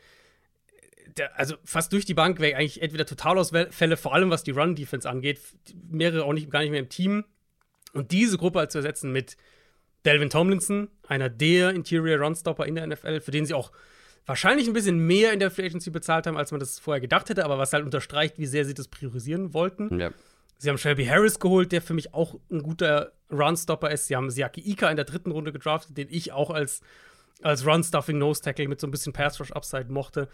der, also fast durch die Bank wäre eigentlich entweder Totalausfälle, vor allem was die Run-Defense angeht, mehrere auch nicht, gar nicht mehr im Team. Und diese Gruppe halt zu ersetzen mit Delvin Tomlinson, einer der Interior Runstopper in der NFL, für den sie auch wahrscheinlich ein bisschen mehr in der Free Agency bezahlt haben, als man das vorher gedacht hätte, aber was halt unterstreicht, wie sehr sie das priorisieren wollten. Ja. Sie haben Shelby Harris geholt, der für mich auch ein guter Runstopper ist. Sie haben Siaki Ika in der dritten Runde gedraftet, den ich auch als, als Run-Stuffing Nose Tackle mit so ein bisschen Pass Rush Upside mochte.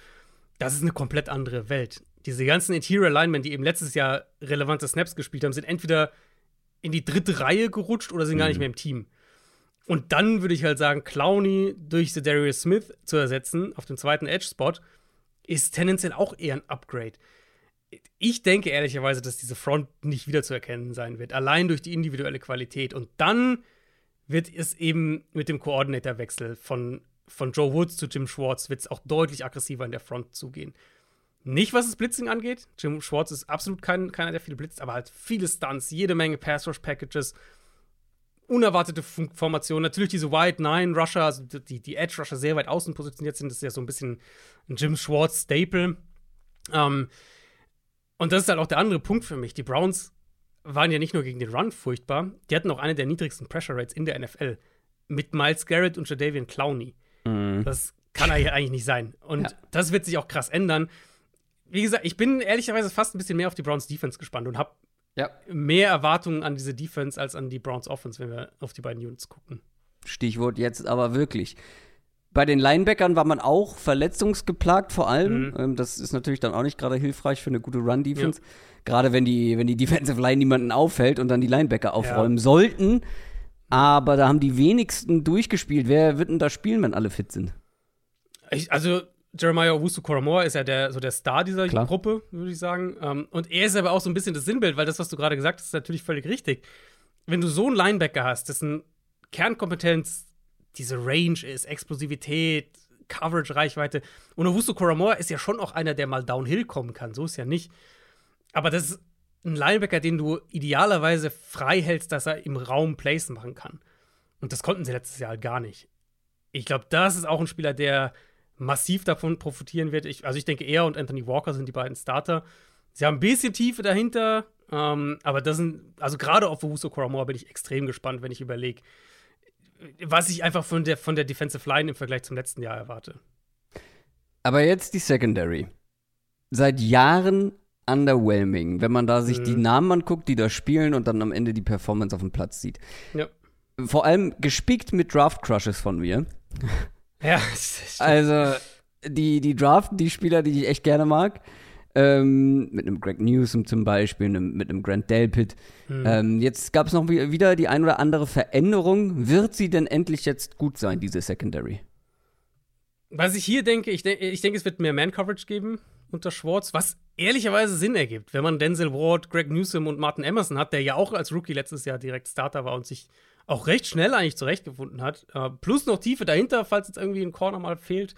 Das ist eine komplett andere Welt. Diese ganzen Interior Linemen, die eben letztes Jahr relevante Snaps gespielt haben, sind entweder in die dritte Reihe gerutscht oder sind mhm. gar nicht mhm. mehr im Team. Und dann würde ich halt sagen, Clowney durch Darius Smith zu ersetzen auf dem zweiten Edge-Spot ist tendenziell auch eher ein Upgrade. Ich denke ehrlicherweise, dass diese Front nicht wiederzuerkennen sein wird, allein durch die individuelle Qualität. Und dann wird es eben mit dem Koordinatorwechsel von, von Joe Woods zu Jim Schwartz wird es auch deutlich aggressiver in der Front zugehen. Nicht, was das Blitzing angeht. Jim Schwartz ist absolut kein, keiner, der viel blitzt, aber halt viele Stunts, jede Menge Pass-Rush-Packages unerwartete Formation. Natürlich diese Wide Nine Rusher, also die, die Edge Rusher sehr weit außen positioniert sind, das ist ja so ein bisschen ein Jim Schwartz Staple. Ähm, und das ist halt auch der andere Punkt für mich. Die Browns waren ja nicht nur gegen den Run furchtbar, die hatten auch eine der niedrigsten Pressure Rates in der NFL. Mit Miles Garrett und Jadavian Clowney. Mhm. Das kann eigentlich nicht sein. Und ja. das wird sich auch krass ändern. Wie gesagt, ich bin ehrlicherweise fast ein bisschen mehr auf die Browns Defense gespannt und habe ja. mehr Erwartungen an diese Defense als an die Browns Offense, wenn wir auf die beiden Units gucken. Stichwort jetzt aber wirklich. Bei den Linebackern war man auch verletzungsgeplagt vor allem. Mhm. Ähm, das ist natürlich dann auch nicht gerade hilfreich für eine gute Run-Defense. Ja. Gerade wenn die, wenn die Defensive Line niemanden auffällt und dann die Linebacker aufräumen ja. sollten. Aber da haben die wenigsten durchgespielt. Wer wird denn da spielen, wenn alle fit sind? Ich, also Jeremiah Owusu Koromor ist ja der, so der Star dieser Klar. Gruppe, würde ich sagen. Ähm, und er ist aber auch so ein bisschen das Sinnbild, weil das, was du gerade gesagt hast, ist natürlich völlig richtig. Wenn du so einen Linebacker hast, dessen Kernkompetenz diese Range ist, Explosivität, Coverage, Reichweite. Und Owusu Koromor ist ja schon auch einer, der mal downhill kommen kann. So ist ja nicht. Aber das ist ein Linebacker, den du idealerweise frei hältst, dass er im Raum Plays machen kann. Und das konnten sie letztes Jahr halt gar nicht. Ich glaube, das ist auch ein Spieler, der massiv davon profitieren wird. Ich, also ich denke, er und Anthony Walker sind die beiden Starter. Sie haben ein bisschen Tiefe dahinter, ähm, aber das sind, also gerade auf Wuso Koramor bin ich extrem gespannt, wenn ich überlege, was ich einfach von der, von der Defensive Line im Vergleich zum letzten Jahr erwarte. Aber jetzt die Secondary. Seit Jahren underwhelming, wenn man da sich mhm. die Namen anguckt, die da spielen und dann am Ende die Performance auf dem Platz sieht. Ja. Vor allem gespickt mit Draft Crushes von mir. Ja, (laughs) also die, die draften die Spieler, die ich echt gerne mag. Ähm, mit einem Greg Newsom zum Beispiel, mit einem Grant Delpit. Mhm. Ähm, jetzt gab es noch wieder die ein oder andere Veränderung. Wird sie denn endlich jetzt gut sein, diese Secondary? Was ich hier denke, ich, de ich denke, es wird mehr Man-Coverage geben unter Schwartz, was ehrlicherweise Sinn ergibt, wenn man Denzel Ward, Greg Newsom und Martin Emerson hat, der ja auch als Rookie letztes Jahr direkt Starter war und sich auch recht schnell eigentlich zurechtgefunden hat. Äh, plus noch Tiefe dahinter, falls jetzt irgendwie ein Corner mal fehlt.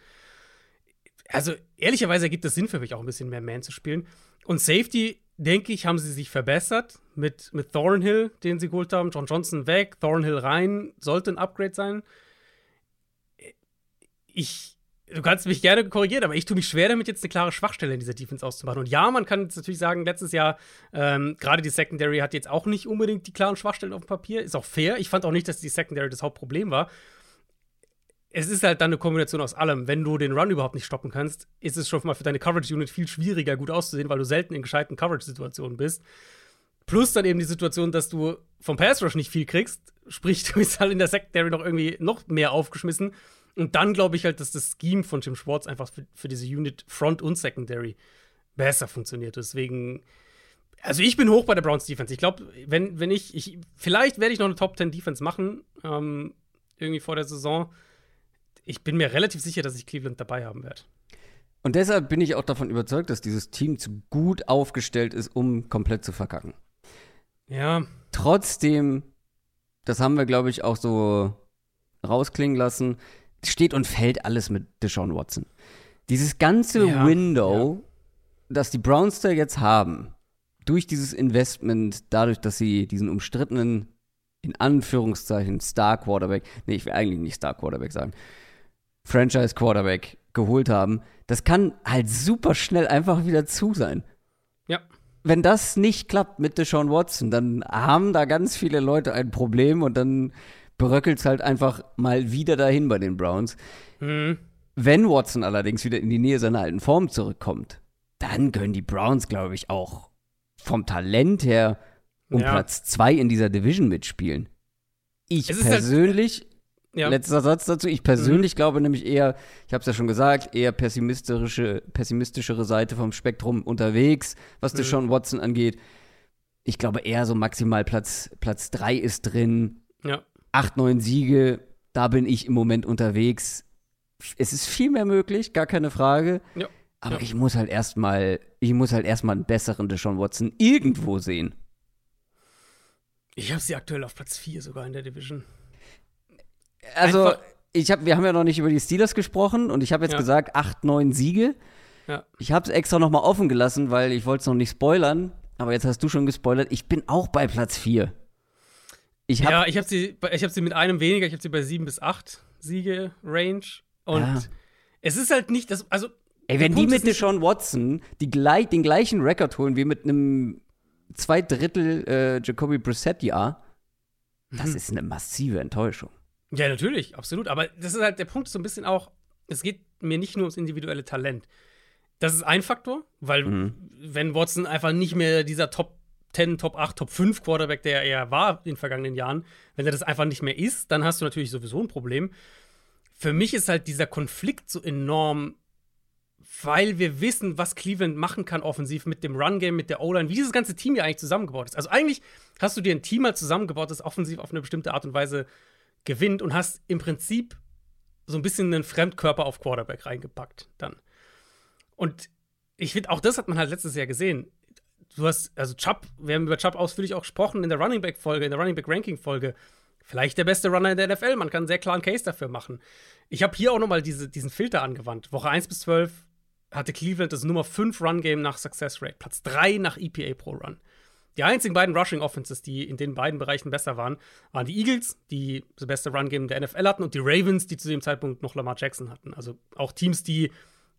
Also, ehrlicherweise ergibt es Sinn für mich auch ein bisschen mehr Man zu spielen. Und Safety, denke ich, haben sie sich verbessert mit, mit Thornhill, den sie geholt haben. John Johnson weg, Thornhill rein, sollte ein Upgrade sein. Ich Du kannst mich gerne korrigieren, aber ich tue mich schwer damit, jetzt eine klare Schwachstelle in dieser Defense auszumachen. Und ja, man kann jetzt natürlich sagen, letztes Jahr, ähm, gerade die Secondary hat jetzt auch nicht unbedingt die klaren Schwachstellen auf dem Papier. Ist auch fair. Ich fand auch nicht, dass die Secondary das Hauptproblem war. Es ist halt dann eine Kombination aus allem. Wenn du den Run überhaupt nicht stoppen kannst, ist es schon mal für deine Coverage-Unit viel schwieriger, gut auszusehen, weil du selten in gescheiten Coverage-Situationen bist. Plus dann eben die Situation, dass du vom Pass Rush nicht viel kriegst. Sprich, (laughs) du bist halt in der Secondary noch irgendwie noch mehr aufgeschmissen und dann glaube ich halt, dass das Scheme von Jim Schwartz einfach für, für diese Unit Front und Secondary besser funktioniert. Deswegen, also ich bin hoch bei der Browns Defense. Ich glaube, wenn, wenn ich, ich, vielleicht werde ich noch eine Top 10 Defense machen, ähm, irgendwie vor der Saison. Ich bin mir relativ sicher, dass ich Cleveland dabei haben werde. Und deshalb bin ich auch davon überzeugt, dass dieses Team zu gut aufgestellt ist, um komplett zu verkacken. Ja. Trotzdem, das haben wir, glaube ich, auch so rausklingen lassen, steht und fällt alles mit Deshaun Watson. Dieses ganze ja, Window, ja. das die Browns da jetzt haben, durch dieses Investment, dadurch, dass sie diesen umstrittenen, in Anführungszeichen, Star Quarterback, nee, ich will eigentlich nicht Star Quarterback sagen, Franchise Quarterback geholt haben, das kann halt super schnell einfach wieder zu sein. Ja. Wenn das nicht klappt mit Deshaun Watson, dann haben da ganz viele Leute ein Problem und dann bröckelt es halt einfach mal wieder dahin bei den Browns. Mhm. Wenn Watson allerdings wieder in die Nähe seiner alten Form zurückkommt, dann können die Browns, glaube ich, auch vom Talent her um ja. Platz zwei in dieser Division mitspielen. Ich halt persönlich, halt, ja. letzter Satz dazu, ich persönlich mhm. glaube nämlich eher, ich habe es ja schon gesagt, eher pessimistische, pessimistischere Seite vom Spektrum unterwegs, was mhm. Deshaun Watson angeht. Ich glaube eher so maximal Platz, Platz drei ist drin. Ja acht, neun Siege, da bin ich im Moment unterwegs. Es ist viel mehr möglich, gar keine Frage. Ja. Aber ja. ich muss halt erstmal, ich muss halt erstmal einen besseren Deshaun Watson irgendwo sehen. Ich habe sie aktuell auf Platz 4 sogar in der Division. Also, ich hab, wir haben ja noch nicht über die Steelers gesprochen und ich habe jetzt ja. gesagt, acht, neun Siege. Ja. Ich habe es extra noch mal offen gelassen, weil ich wollte es noch nicht spoilern. Aber jetzt hast du schon gespoilert. Ich bin auch bei Platz 4. Ich hab, ja, ich habe sie, hab sie mit einem weniger, ich habe sie bei sieben bis acht Siege Range. Und ja. es ist halt nicht, das, also. Ey, wenn die mit Sean Watson die gleich, den gleichen Rekord holen wie mit einem zwei Drittel äh, Jacoby Brissett Jahr, das mhm. ist eine massive Enttäuschung. Ja, natürlich, absolut. Aber das ist halt der Punkt, ist so ein bisschen auch, es geht mir nicht nur ums individuelle Talent. Das ist ein Faktor, weil mhm. wenn Watson einfach nicht mehr dieser Top 10, Top 8, Top 5 Quarterback, der er war in den vergangenen Jahren, wenn er das einfach nicht mehr ist, dann hast du natürlich sowieso ein Problem. für mich ist halt dieser Konflikt so enorm, weil wir wissen, was Cleveland machen kann offensiv mit dem Run-Game, mit der O-Line, wie dieses ganze Team hier eigentlich zusammengebaut ist. Also eigentlich hast du dir ein Team mal zusammengebaut, das offensiv auf eine bestimmte Art und Weise gewinnt und hast im Prinzip so ein bisschen einen Fremdkörper auf Quarterback reingepackt dann. Und ich finde, auch das hat man halt letztes Jahr gesehen. Du hast, also Chubb, wir haben über Chubb ausführlich auch gesprochen in der Running Back-Folge, in der Running Back-Ranking-Folge. Vielleicht der beste Runner in der NFL. Man kann einen sehr klaren Case dafür machen. Ich habe hier auch nochmal diese, diesen Filter angewandt. Woche 1 bis 12 hatte Cleveland das Nummer 5 Run-Game nach Success Rate, Platz 3 nach EPA pro Run. Die einzigen beiden Rushing Offenses, die in den beiden Bereichen besser waren, waren die Eagles, die das beste Run-Game der NFL hatten, und die Ravens, die zu dem Zeitpunkt noch Lamar Jackson hatten. Also auch Teams, die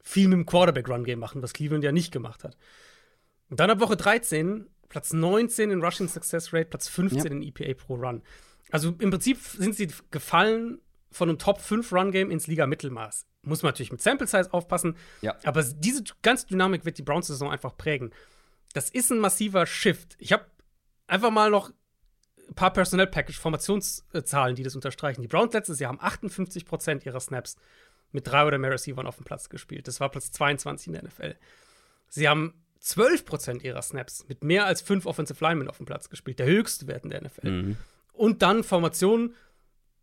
viel mit dem Quarterback-Run-Game machen, was Cleveland ja nicht gemacht hat. Und dann ab Woche 13 Platz 19 in Rushing Success Rate, Platz 15 ja. in EPA pro Run. Also im Prinzip sind sie gefallen von einem Top 5 Run-Game ins Liga-Mittelmaß. Muss man natürlich mit Sample Size aufpassen. Ja. Aber diese ganze Dynamik wird die Browns-Saison einfach prägen. Das ist ein massiver Shift. Ich habe einfach mal noch ein paar Personnel-Package-Formationszahlen, die das unterstreichen. Die Browns letztes Jahr haben 58% ihrer Snaps mit drei oder mehr Receivern auf dem Platz gespielt. Das war Platz 22 in der NFL. Sie haben 12% ihrer Snaps mit mehr als fünf Offensive Linemen auf dem Platz gespielt. Der höchste Wert in der NFL. Mhm. Und dann Formationen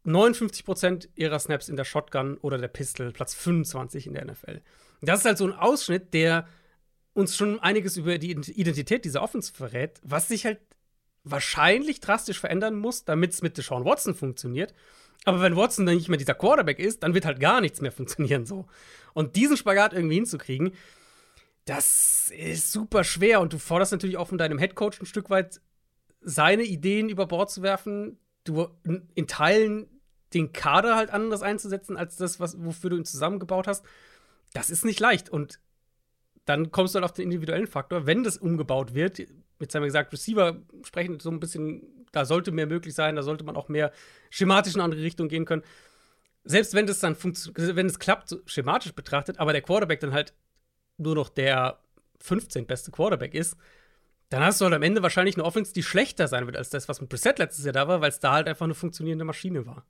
59% ihrer Snaps in der Shotgun oder der Pistol, Platz 25 in der NFL. Das ist halt so ein Ausschnitt, der uns schon einiges über die Identität dieser Offense verrät, was sich halt wahrscheinlich drastisch verändern muss, damit es mit Deshaun Watson funktioniert. Aber wenn Watson dann nicht mehr dieser Quarterback ist, dann wird halt gar nichts mehr funktionieren so. Und diesen Spagat irgendwie hinzukriegen, das ist super schwer und du forderst natürlich auch von deinem Headcoach ein Stück weit seine Ideen über Bord zu werfen, du in Teilen den Kader halt anders einzusetzen als das, was, wofür du ihn zusammengebaut hast. Das ist nicht leicht. Und dann kommst du halt auf den individuellen Faktor. Wenn das umgebaut wird, jetzt haben wir gesagt, Receiver sprechen so ein bisschen, da sollte mehr möglich sein, da sollte man auch mehr schematisch in eine andere Richtung gehen können. Selbst wenn das dann wenn es klappt, so schematisch betrachtet, aber der Quarterback dann halt nur noch der 15 beste Quarterback ist, dann hast du halt am Ende wahrscheinlich eine Offense, die schlechter sein wird als das, was mit Preset letztes Jahr da war, weil es da halt einfach eine funktionierende Maschine war.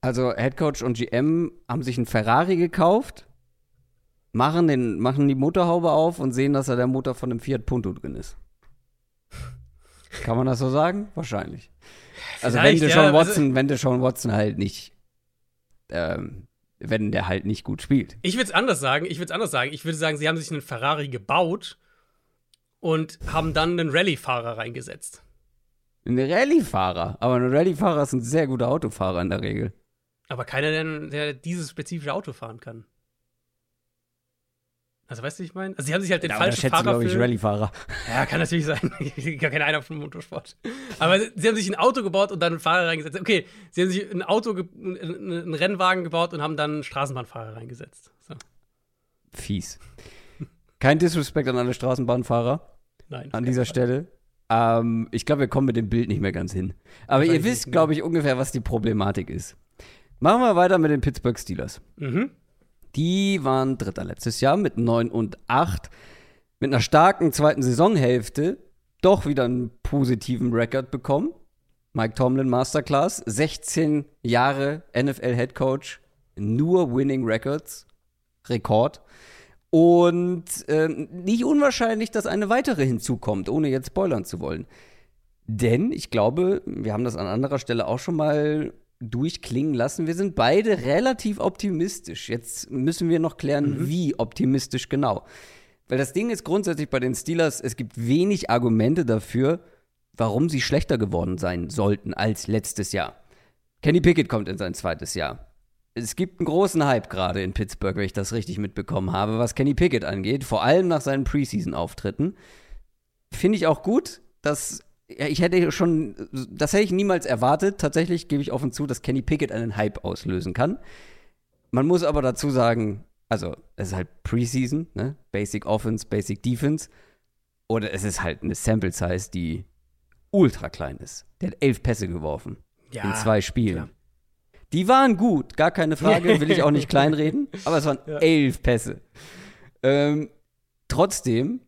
Also Headcoach und GM haben sich einen Ferrari gekauft, machen, den, machen die Motorhaube auf und sehen, dass da der Motor von einem Fiat Punto drin ist. Kann man das so sagen? Wahrscheinlich. Also wenn Deshaun ja, also Watson, also, wenn Deshaun Watson halt nicht, ähm, wenn der halt nicht gut spielt. Ich würde es anders sagen. Ich würde es anders sagen. Ich würde sagen, sie haben sich einen Ferrari gebaut und haben dann einen Rallye-Fahrer reingesetzt. Ein Rallye-Fahrer? Aber ein Rallye-Fahrer ist ein sehr guter Autofahrer in der Regel. Aber keiner, der, der dieses spezifische Auto fahren kann. Also weißt du, ich meine? Also sie haben sich halt den ja, falschen Fahrer glaube ich, Rallye-Fahrer. Ja, kann natürlich sein. Ich (laughs) gar keine Ahnung vom Motorsport. Aber sie haben sich ein Auto gebaut und dann einen Fahrer reingesetzt. Okay, sie haben sich ein Auto, einen Rennwagen gebaut und haben dann einen Straßenbahnfahrer reingesetzt. So. Fies. Kein Disrespect an alle Straßenbahnfahrer. Nein. An dieser Stelle. Ähm, ich glaube, wir kommen mit dem Bild nicht mehr ganz hin. Aber ihr wisst, glaube ich, ungefähr, was die Problematik ist. Machen wir weiter mit den Pittsburgh Steelers. Mhm. Die waren Dritter letztes Jahr mit 9 und 8. Mit einer starken zweiten Saisonhälfte doch wieder einen positiven Rekord bekommen. Mike Tomlin Masterclass, 16 Jahre NFL Head Coach, nur Winning Records, Rekord. Und äh, nicht unwahrscheinlich, dass eine weitere hinzukommt, ohne jetzt spoilern zu wollen. Denn ich glaube, wir haben das an anderer Stelle auch schon mal durchklingen lassen. Wir sind beide relativ optimistisch. Jetzt müssen wir noch klären, mhm. wie optimistisch genau. Weil das Ding ist grundsätzlich bei den Steelers, es gibt wenig Argumente dafür, warum sie schlechter geworden sein sollten als letztes Jahr. Kenny Pickett kommt in sein zweites Jahr es gibt einen großen Hype gerade in Pittsburgh, wenn ich das richtig mitbekommen habe, was Kenny Pickett angeht, vor allem nach seinen Preseason-Auftritten. Finde ich auch gut, dass ja, ich hätte schon, das hätte ich niemals erwartet. Tatsächlich gebe ich offen zu, dass Kenny Pickett einen Hype auslösen kann. Man muss aber dazu sagen, also es ist halt Preseason, ne? Basic Offense, Basic Defense. Oder es ist halt eine Sample Size, die ultra klein ist. Der hat elf Pässe geworfen ja, in zwei Spielen. Klar. Die waren gut, gar keine Frage, will ich auch nicht (laughs) kleinreden, aber es waren ja. elf Pässe. Ähm, trotzdem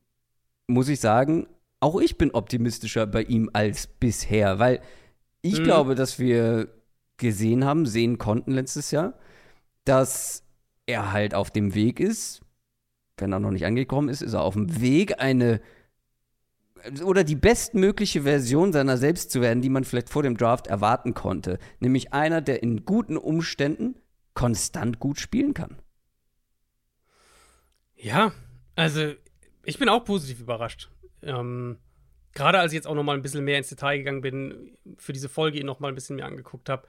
muss ich sagen, auch ich bin optimistischer bei ihm als bisher, weil ich mhm. glaube, dass wir gesehen haben, sehen konnten letztes Jahr, dass er halt auf dem Weg ist. Wenn er noch nicht angekommen ist, ist er auf dem Weg, eine oder die bestmögliche Version seiner selbst zu werden, die man vielleicht vor dem Draft erwarten konnte. Nämlich einer, der in guten Umständen konstant gut spielen kann. Ja, also ich bin auch positiv überrascht. Ähm, Gerade als ich jetzt auch noch mal ein bisschen mehr ins Detail gegangen bin, für diese Folge ihn noch mal ein bisschen mehr angeguckt habe.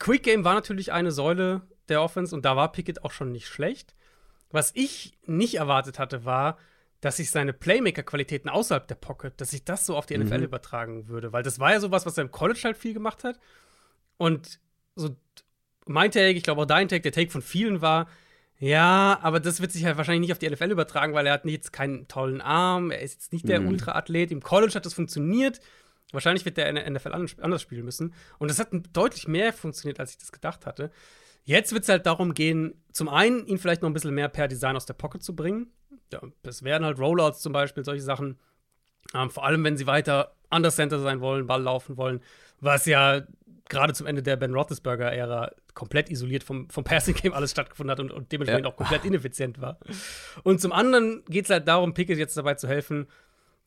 Quick Game war natürlich eine Säule der Offense und da war Pickett auch schon nicht schlecht. Was ich nicht erwartet hatte, war, dass sich seine Playmaker-Qualitäten außerhalb der Pocket, dass sich das so auf die NFL mhm. übertragen würde. Weil das war ja sowas, was er im College halt viel gemacht hat. Und so mein Take, ich glaube auch dein Take, der Take von vielen war, ja, aber das wird sich halt wahrscheinlich nicht auf die NFL übertragen, weil er hat jetzt keinen tollen Arm, er ist jetzt nicht der mhm. Ultra-Athlet. Im College hat das funktioniert. Wahrscheinlich wird der in der NFL anders spielen müssen. Und das hat deutlich mehr funktioniert, als ich das gedacht hatte. Jetzt wird es halt darum gehen, zum einen ihn vielleicht noch ein bisschen mehr per Design aus der Pocket zu bringen. Ja, das wären halt Rollouts zum Beispiel, solche Sachen. Ähm, vor allem, wenn sie weiter under Center sein wollen, Ball laufen wollen, was ja gerade zum Ende der Ben Roethlisberger-Ära komplett isoliert vom, vom Passing-Game alles stattgefunden hat und, und dementsprechend ja. auch komplett ineffizient war. Und zum anderen geht es halt darum, Pickett jetzt dabei zu helfen,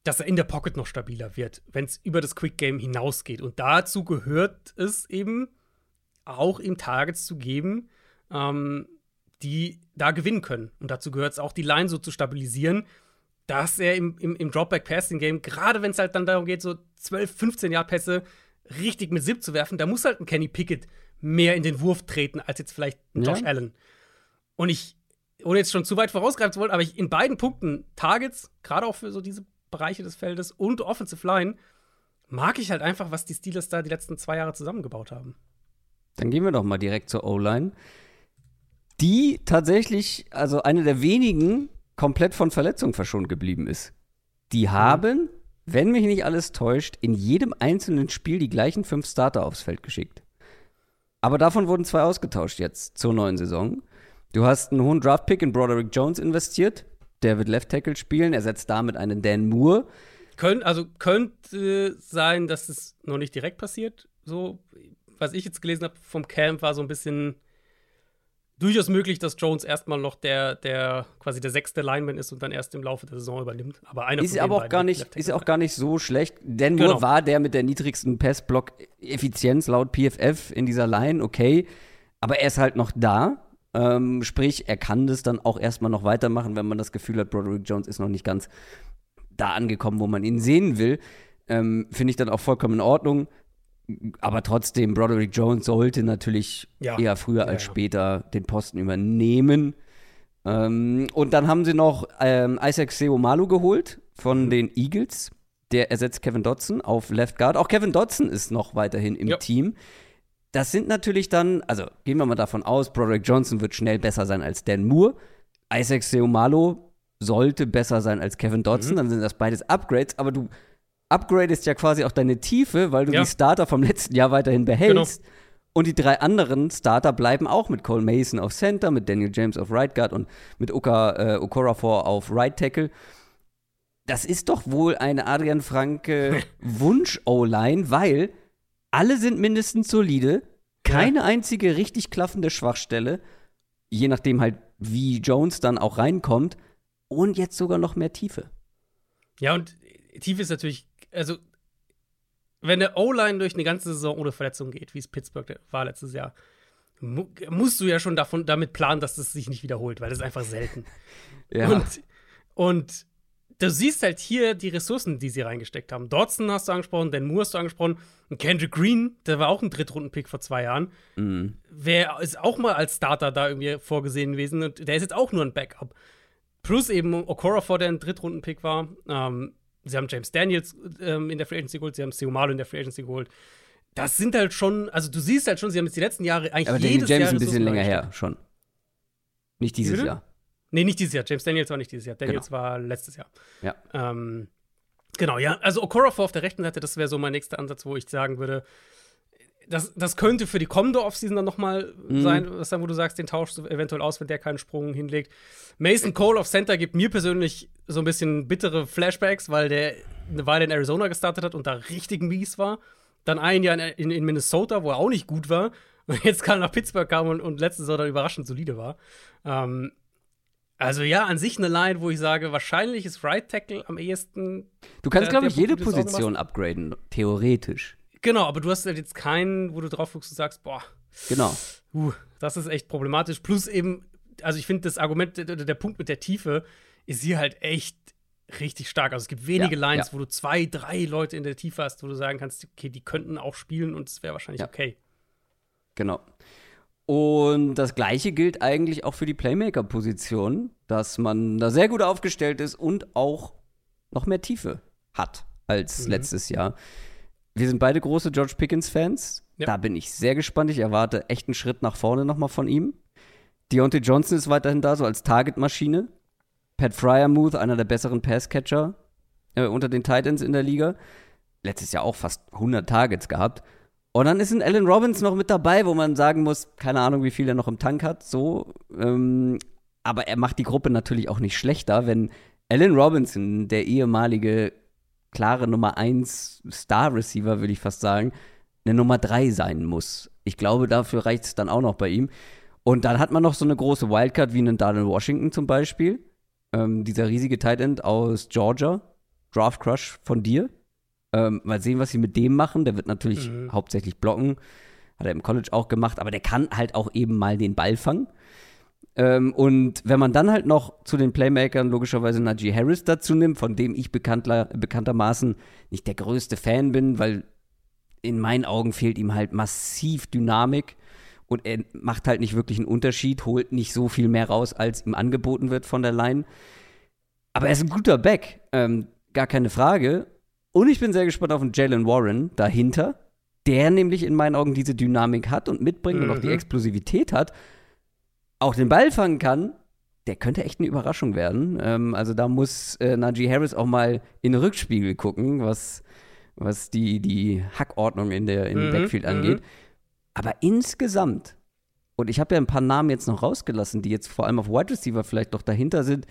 dass er in der Pocket noch stabiler wird, wenn es über das Quick-Game hinausgeht. Und dazu gehört es eben auch ihm Targets zu geben, ähm, die da gewinnen können. Und dazu gehört es auch, die Line so zu stabilisieren, dass er im, im, im Dropback-Passing-Game, gerade wenn es halt dann darum geht, so 12, 15 Jahre Pässe richtig mit Zip zu werfen, da muss halt ein Kenny Pickett mehr in den Wurf treten als jetzt vielleicht ein Josh ja. Allen. Und ich, ohne jetzt schon zu weit vorausgreifen zu wollen, aber ich in beiden Punkten Targets, gerade auch für so diese Bereiche des Feldes und Offensive Line, mag ich halt einfach, was die Steelers da die letzten zwei Jahre zusammengebaut haben. Dann gehen wir doch mal direkt zur O-Line. Die tatsächlich, also eine der wenigen, komplett von Verletzungen verschont geblieben ist. Die mhm. haben wenn mich nicht alles täuscht, in jedem einzelnen Spiel die gleichen fünf Starter aufs Feld geschickt. Aber davon wurden zwei ausgetauscht jetzt zur neuen Saison. Du hast einen hohen Draftpick in Broderick Jones investiert. Der wird Left Tackle spielen, ersetzt damit einen Dan Moore. Könnt, also könnte sein, dass es noch nicht direkt passiert. So, was ich jetzt gelesen habe vom Camp, war so ein bisschen durchaus möglich, dass Jones erstmal noch der, der quasi der sechste Lineman ist und dann erst im Laufe der Saison übernimmt. Aber einer ist aber auch gar nicht, ist auch gar nicht so schlecht. Denn genau. nur war der mit der niedrigsten Passblock-Effizienz laut PFF in dieser Line, okay. Aber er ist halt noch da. Ähm, sprich, er kann das dann auch erstmal noch weitermachen, wenn man das Gefühl hat, Broderick Jones ist noch nicht ganz da angekommen, wo man ihn sehen will. Ähm, Finde ich dann auch vollkommen in Ordnung aber trotzdem, Broderick Jones sollte natürlich ja. eher früher ja, als ja. später den Posten übernehmen. Ähm, und dann haben sie noch ähm, Isaac Seomalu geholt von mhm. den Eagles. Der ersetzt Kevin Dodson auf Left Guard. Auch Kevin Dodson ist noch weiterhin im. Team. Das sind natürlich dann, also gehen wir mal davon aus, Broderick Johnson wird schnell besser sein als Dan Moore. Isaac Seomalo sollte besser sein als Kevin Dodson. Mhm. Dann sind das beides Upgrades. Aber du upgradest ja quasi auch deine Tiefe, weil du ja. die Starter vom letzten Jahr weiterhin behältst. Genau. Und die drei anderen Starter bleiben auch mit Cole Mason auf Center, mit Daniel James auf Right Guard und mit Uka, äh, Okorafor auf Right Tackle. Das ist doch wohl eine Adrian Franke (laughs) Wunsch-O-Line, weil alle sind mindestens solide, keine ja. einzige richtig klaffende Schwachstelle, je nachdem halt, wie Jones dann auch reinkommt, und jetzt sogar noch mehr Tiefe. Ja, und Tiefe ist natürlich also, wenn der O-Line durch eine ganze Saison ohne Verletzung geht, wie es Pittsburgh war letztes Jahr, mu musst du ja schon davon, damit planen, dass das sich nicht wiederholt, weil das ist einfach selten. (laughs) ja. Und, und du siehst halt hier die Ressourcen, die sie reingesteckt haben. Dodson hast du angesprochen, Dan Moore hast du angesprochen, und Kendrick Green, der war auch ein Drittrunden-Pick vor zwei Jahren. Mhm. Wer ist auch mal als Starter da irgendwie vorgesehen gewesen und der ist jetzt auch nur ein Backup. Plus eben Okorafor, der ein Drittrunden-Pick war. Ähm, Sie haben James Daniels ähm, in der Free Agency geholt, sie haben Seumalo in der Free Agency geholt. Das sind halt schon, also du siehst halt schon, sie haben jetzt die letzten Jahre eigentlich Aber jedes James Jahr ein bisschen länger her schon. Nicht dieses Jahr. Nee, nicht dieses Jahr. James Daniels war nicht dieses Jahr. Daniels genau. war letztes Jahr. Ja. Ähm, genau, ja. Also Okorafor auf der rechten Seite, das wäre so mein nächster Ansatz, wo ich sagen würde, das, das könnte für die kommende Offseason dann nochmal mhm. sein, was dann, wo du sagst, den tauschst du eventuell aus, wenn der keinen Sprung hinlegt. Mason Cole auf Center gibt mir persönlich so ein bisschen bittere Flashbacks, weil der eine Weile in Arizona gestartet hat und da richtig mies war. dann ein Jahr in, in, Minnesota, wo er auch nicht gut war. (laughs) Und jetzt kam nach Pittsburgh kam und, und letzte Saison dann überraschend solide war. Ähm, also ja, an sich eine Line, wo ich sage, wahrscheinlich ist Right Tackle am ehesten. Du kannst, äh, glaube ich, jede Position upgraden, theoretisch. Genau, aber du hast halt jetzt keinen, wo du drauf guckst und sagst, boah. Genau. Uh, das ist echt problematisch. Plus eben, also ich finde das Argument, der, der, Punkt mit der Tiefe ist hier halt echt richtig stark. Also es gibt wenige ja, Lines, ja. wo du zwei, drei Leute in der Tiefe hast, wo du sagen kannst, okay, die könnten auch spielen und es wäre wahrscheinlich ja. okay. Genau. Und das gleiche gilt eigentlich auch für die Playmaker-Position, dass man da sehr gut aufgestellt ist und auch noch mehr Tiefe hat als mhm. letztes Jahr. Wir sind beide große George Pickens-Fans. Ja. Da bin ich sehr gespannt. Ich erwarte echt einen Schritt nach vorne nochmal von ihm. Deontay Johnson ist weiterhin da, so als Target-Maschine. Pat Fryermuth, einer der besseren Passcatcher äh, unter den Titans in der Liga. Letztes Jahr auch fast 100 Targets gehabt. Und dann ist ein Allen Robbins noch mit dabei, wo man sagen muss, keine Ahnung, wie viel er noch im Tank hat, so. Ähm, aber er macht die Gruppe natürlich auch nicht schlechter, wenn Allen Robinson, der ehemalige klare Nummer 1 Star Receiver, würde ich fast sagen, eine Nummer 3 sein muss. Ich glaube, dafür reicht es dann auch noch bei ihm. Und dann hat man noch so eine große Wildcard wie einen Darnell Washington zum Beispiel. Ähm, dieser riesige Tight End aus Georgia. Draft Crush von dir. Ähm, mal sehen, was sie mit dem machen. Der wird natürlich mhm. hauptsächlich blocken. Hat er im College auch gemacht, aber der kann halt auch eben mal den Ball fangen. Ähm, und wenn man dann halt noch zu den Playmakern logischerweise Najee Harris dazu nimmt, von dem ich bekanntermaßen nicht der größte Fan bin, weil in meinen Augen fehlt ihm halt massiv Dynamik und er macht halt nicht wirklich einen Unterschied, holt nicht so viel mehr raus, als ihm angeboten wird von der Line. Aber er ist ein guter Back, ähm, gar keine Frage. Und ich bin sehr gespannt auf den Jalen Warren dahinter, der nämlich in meinen Augen diese Dynamik hat und mitbringt mhm. und auch die mhm. Explosivität hat auch den Ball fangen kann, der könnte echt eine Überraschung werden. Ähm, also da muss äh, Najee Harris auch mal in den Rückspiegel gucken, was, was die, die Hackordnung in der in mhm, Backfield mhm. angeht. Aber insgesamt, und ich habe ja ein paar Namen jetzt noch rausgelassen, die jetzt vor allem auf Wide Receiver vielleicht noch dahinter sind,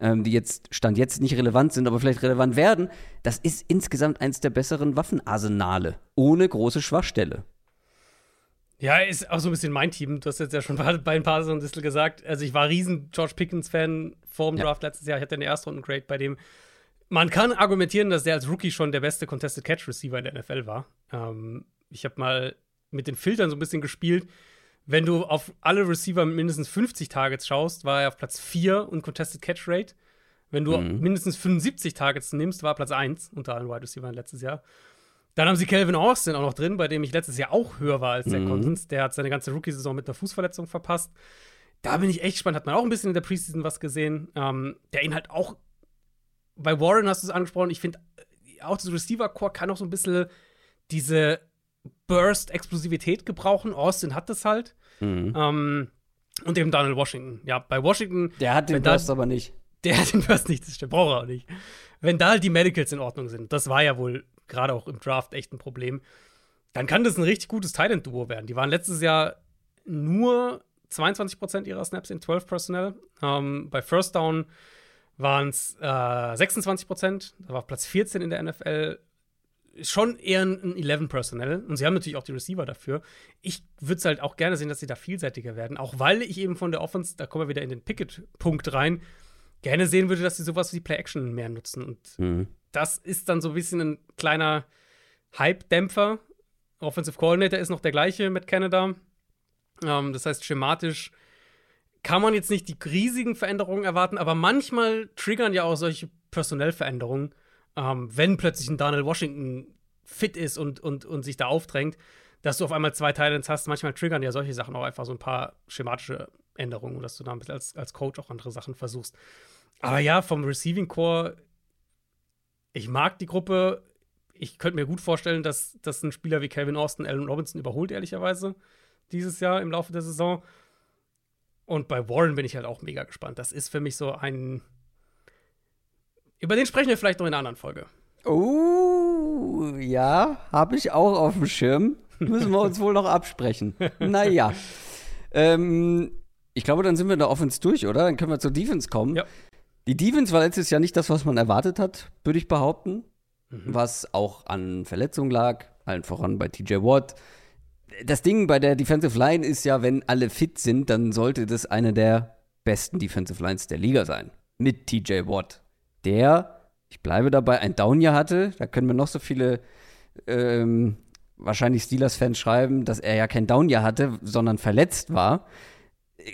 ähm, die jetzt Stand jetzt nicht relevant sind, aber vielleicht relevant werden, das ist insgesamt eins der besseren Waffenarsenale, ohne große Schwachstelle. Ja, ist auch so ein bisschen mein Team. Du hast jetzt ja schon (laughs) bei ein paar so ein bisschen gesagt. Also ich war riesen George Pickens-Fan vor dem ja. Draft letztes Jahr. Ich hatte den Erstrunden-Grade, bei dem man kann argumentieren, dass der als Rookie schon der beste Contested Catch Receiver in der NFL war. Ähm, ich habe mal mit den Filtern so ein bisschen gespielt. Wenn du auf alle Receiver mit mindestens 50 Targets schaust, war er auf Platz 4 und Contested Catch Rate. Wenn du mhm. mindestens 75 Targets nimmst, war er Platz 1 unter allen Wide Receivers letztes Jahr. Dann haben sie Calvin Austin auch noch drin, bei dem ich letztes Jahr auch höher war als der mhm. Cousins. Der hat seine ganze Rookie-Saison mit einer Fußverletzung verpasst. Da bin ich echt gespannt. Hat man auch ein bisschen in der Preseason was gesehen. Ähm, der ihn halt auch. Bei Warren hast du es angesprochen. Ich finde, äh, auch das Receiver-Core kann auch so ein bisschen diese Burst-Explosivität gebrauchen. Austin hat das halt. Mhm. Ähm, und eben Donald Washington. Ja, bei Washington. Der hat den Burst aber nicht. Der hat den Burst nicht, das stimmt. Braucht er auch nicht. Wenn da halt die Medicals in Ordnung sind, das war ja wohl gerade auch im Draft echt ein Problem, dann kann das ein richtig gutes Titan-Duo werden. Die waren letztes Jahr nur 22% ihrer Snaps in 12 Personnel. Ähm, bei First Down waren es äh, 26%, da war Platz 14 in der NFL. Schon eher ein 11 Personnel und sie haben natürlich auch die Receiver dafür. Ich würde es halt auch gerne sehen, dass sie da vielseitiger werden, auch weil ich eben von der Offense, da kommen wir wieder in den Picket-Punkt rein, gerne sehen würde, dass sie sowas wie Play-Action mehr nutzen. Und mhm das ist dann so ein bisschen ein kleiner Hype-Dämpfer. Offensive Coordinator ist noch der gleiche mit Canada. Ähm, das heißt, schematisch kann man jetzt nicht die riesigen Veränderungen erwarten, aber manchmal triggern ja auch solche Personellveränderungen, ähm, wenn plötzlich ein Donald Washington fit ist und, und, und sich da aufdrängt, dass du auf einmal zwei Titans hast. Manchmal triggern ja solche Sachen auch einfach so ein paar schematische Änderungen, dass du da ein bisschen als, als Coach auch andere Sachen versuchst. Aber ja, vom Receiving Core ich mag die Gruppe. Ich könnte mir gut vorstellen, dass, dass ein Spieler wie Calvin Austin Allen Robinson überholt, ehrlicherweise, dieses Jahr im Laufe der Saison. Und bei Warren bin ich halt auch mega gespannt. Das ist für mich so ein. Über den sprechen wir vielleicht noch in einer anderen Folge. Oh, ja, habe ich auch auf dem Schirm. Müssen wir uns wohl noch absprechen. Naja. (laughs) Ähm, ich glaube, dann sind wir der Offense durch, oder? Dann können wir zur Defense kommen. Ja. Die Defense war letztes Jahr nicht das, was man erwartet hat, würde ich behaupten. Mhm. Was auch an Verletzungen lag. allen voran bei TJ Watt. Das Ding bei der Defensive Line ist ja, wenn alle fit sind, dann sollte das eine der besten Defensive Lines der Liga sein. Mit TJ Watt. Der, ich bleibe dabei, ein Downjahr hatte. Da können wir noch so viele ähm, wahrscheinlich Steelers-Fans schreiben, dass er ja kein Downjahr hatte, sondern verletzt war.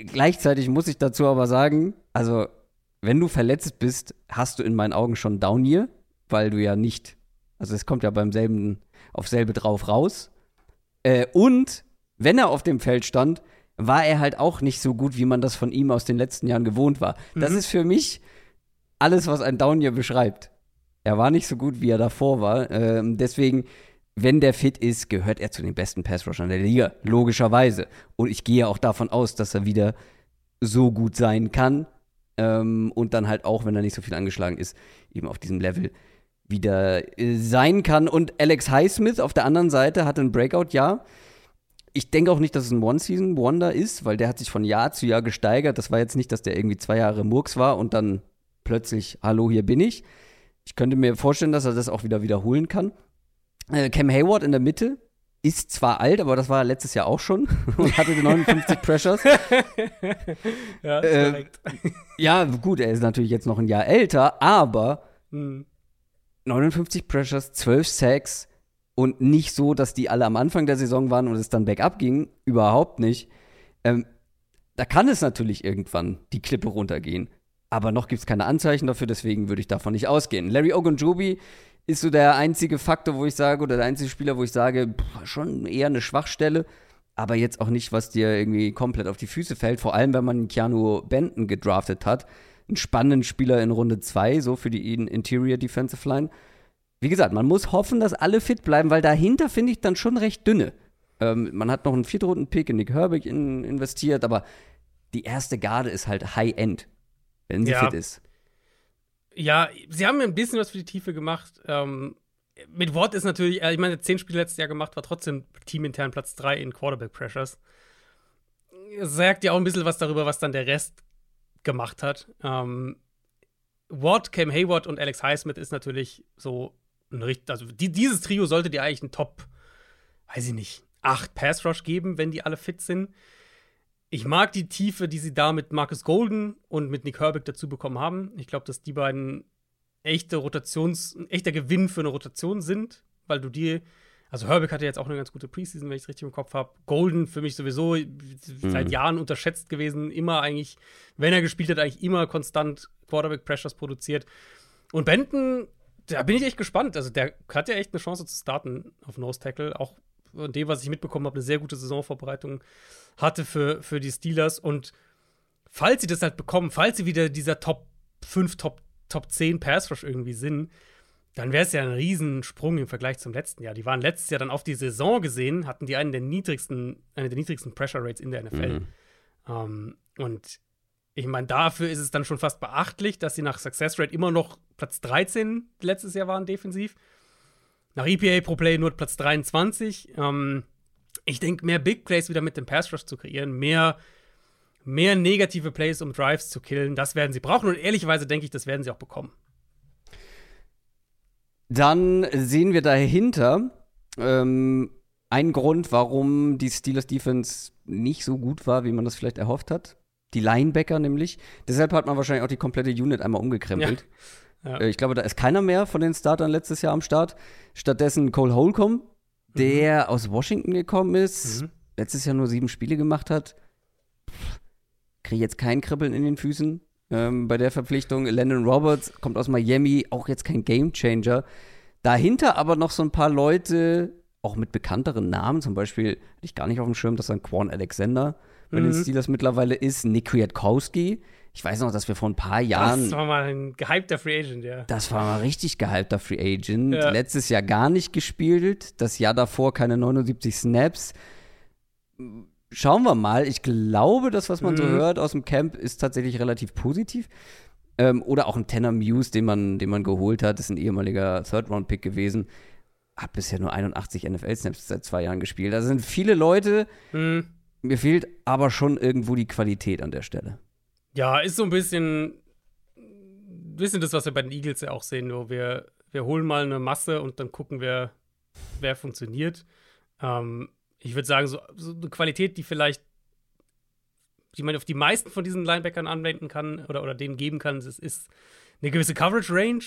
Gleichzeitig muss ich dazu aber sagen, also wenn du verletzt bist, hast du in meinen Augen schon Downyear, weil du ja nicht, also es kommt ja beim selben, auf selbe drauf raus. Äh, und wenn er auf dem Feld stand, war er halt auch nicht so gut, wie man das von ihm aus den letzten Jahren gewohnt war. Mhm. Das ist für mich alles, was ein Downyear beschreibt. Er war nicht so gut, wie er davor war. Ähm, deswegen wenn der fit ist, gehört er zu den besten Passrushern der Liga, logischerweise. Und ich gehe auch davon aus, dass er wieder so gut sein kann ähm, und dann halt auch, wenn er nicht so viel angeschlagen ist, eben auf diesem Level wieder äh, sein kann. Und Alex Highsmith auf der anderen Seite hatte ein Breakout-Jahr. Ich denke auch nicht, dass es ein One-Season-Wonder ist, weil der hat sich von Jahr zu Jahr gesteigert. Das war jetzt nicht, dass der irgendwie zwei Jahre Murks war und dann plötzlich, hallo, hier bin ich. Ich könnte mir vorstellen, dass er das auch wieder wiederholen kann. Äh, Cam Hayward in der Mitte ist zwar alt, aber das war letztes Jahr auch schon (laughs) und hatte die 59 (laughs) Pressures. ja, äh, ja, gut, er ist natürlich jetzt noch ein Jahr älter, aber hm. 59 Pressures, 12 Sacks und nicht so, dass die alle am Anfang der Saison waren und es dann bergab ging. Überhaupt nicht. Ähm, da kann es natürlich irgendwann die Klippe runtergehen. Aber noch gibt es keine Anzeichen dafür, deswegen würde ich davon nicht ausgehen. Larry Ogunjobi ist so der einzige Faktor, wo ich sage, oder der einzige Spieler, wo ich sage, pff, schon eher eine Schwachstelle, aber jetzt auch nicht, was dir irgendwie komplett auf die Füße fällt. Vor allem, wenn man Keanu Benton gedraftet hat. Einen spannenden Spieler in Runde 2, so für die Interior Defensive Line. Wie gesagt, man muss hoffen, dass alle fit bleiben, weil dahinter finde ich dann schon recht dünne. Ähm, man hat noch einen Viertrunden-Pick in Nick Herbig in, investiert, aber die erste Garde ist halt High-End, wenn sie ja. fit ist. Ja, sie haben ein bisschen was für die Tiefe gemacht. Ähm, mit Watt ist natürlich, äh, ich meine, zehn Spiele letztes Jahr gemacht, war trotzdem teamintern Platz 3 in Quarterback Pressures. Sagt ja auch ein bisschen was darüber, was dann der Rest gemacht hat. Ähm, Watt, Cam Hayward und Alex Highsmith ist natürlich so ein richtig, also die, dieses Trio sollte dir eigentlich ein Top, weiß ich nicht, acht Pass Rush geben, wenn die alle fit sind ich mag die Tiefe, die sie da mit Marcus Golden und mit Nick Herbig dazu bekommen haben. Ich glaube, dass die beiden echte Rotations, ein echter Gewinn für eine Rotation sind, weil du die, also Herbig hatte jetzt auch eine ganz gute Preseason, wenn ich es richtig im Kopf habe. Golden für mich sowieso mhm. seit Jahren unterschätzt gewesen, immer eigentlich, wenn er gespielt hat, eigentlich immer konstant Quarterback Pressures produziert. Und Benton, da bin ich echt gespannt. Also der hat ja echt eine Chance zu starten auf Nose Tackle, auch von dem, was ich mitbekommen habe, eine sehr gute Saisonvorbereitung hatte für, für die Steelers. Und falls sie das halt bekommen, falls sie wieder dieser Top 5, Top, Top 10 Pass Rush irgendwie sind, dann wäre es ja ein Riesensprung im Vergleich zum letzten Jahr. Die waren letztes Jahr dann auf die Saison gesehen, hatten die einen der niedrigsten, eine der niedrigsten Pressure Rates in der NFL. Mhm. Um, ähm, und ich meine, dafür ist es dann schon fast beachtlich, dass sie nach Success Rate immer noch Platz 13 letztes Jahr waren defensiv. Nach EPA pro Play nur Platz 23. Ähm, ich denke, mehr Big Plays wieder mit dem Pass Rush zu kreieren, mehr, mehr negative Plays, um Drives zu killen, das werden sie brauchen. Und ehrlicherweise denke ich, das werden sie auch bekommen. Dann sehen wir dahinter ähm, einen Grund, warum die Steelers Defense nicht so gut war, wie man das vielleicht erhofft hat. Die Linebacker nämlich. Deshalb hat man wahrscheinlich auch die komplette Unit einmal umgekrempelt. Ja. Ja. Äh, ich glaube, da ist keiner mehr von den Startern letztes Jahr am Start. Stattdessen Cole Holcomb, der mhm. aus Washington gekommen ist, mhm. letztes Jahr nur sieben Spiele gemacht hat. Kriege jetzt kein Kribbeln in den Füßen ähm, bei der Verpflichtung. Landon Roberts kommt aus Miami, auch jetzt kein Gamechanger. Dahinter aber noch so ein paar Leute, auch mit bekannteren Namen, zum Beispiel, hatte ich gar nicht auf dem Schirm, dass dann Quan Alexander bei mhm. den Steelers mittlerweile ist, Nick Kwiatkowski. Ich weiß noch, dass wir vor ein paar Jahren. Das war mal ein gehypter Free Agent, ja. Das war mal richtig gehypter Free Agent. Ja. Letztes Jahr gar nicht gespielt. Das Jahr davor keine 79 Snaps. Schauen wir mal. Ich glaube, das, was man mhm. so hört aus dem Camp, ist tatsächlich relativ positiv. Ähm, oder auch ein Tenor Muse, den man, den man geholt hat, ist ein ehemaliger Third-Round-Pick gewesen. Hat bisher nur 81 NFL-Snaps seit zwei Jahren gespielt. Da sind viele Leute. Mhm. Mir fehlt aber schon irgendwo die Qualität an der Stelle. Ja, ist so ein bisschen, bisschen das, was wir bei den Eagles ja auch sehen. Nur wir, wir holen mal eine Masse und dann gucken wir, wer funktioniert. Ähm, ich würde sagen, so, so, eine Qualität, die vielleicht, die man auf die meisten von diesen Linebackern anwenden kann oder, oder denen geben kann, ist, ist eine gewisse Coverage-Range.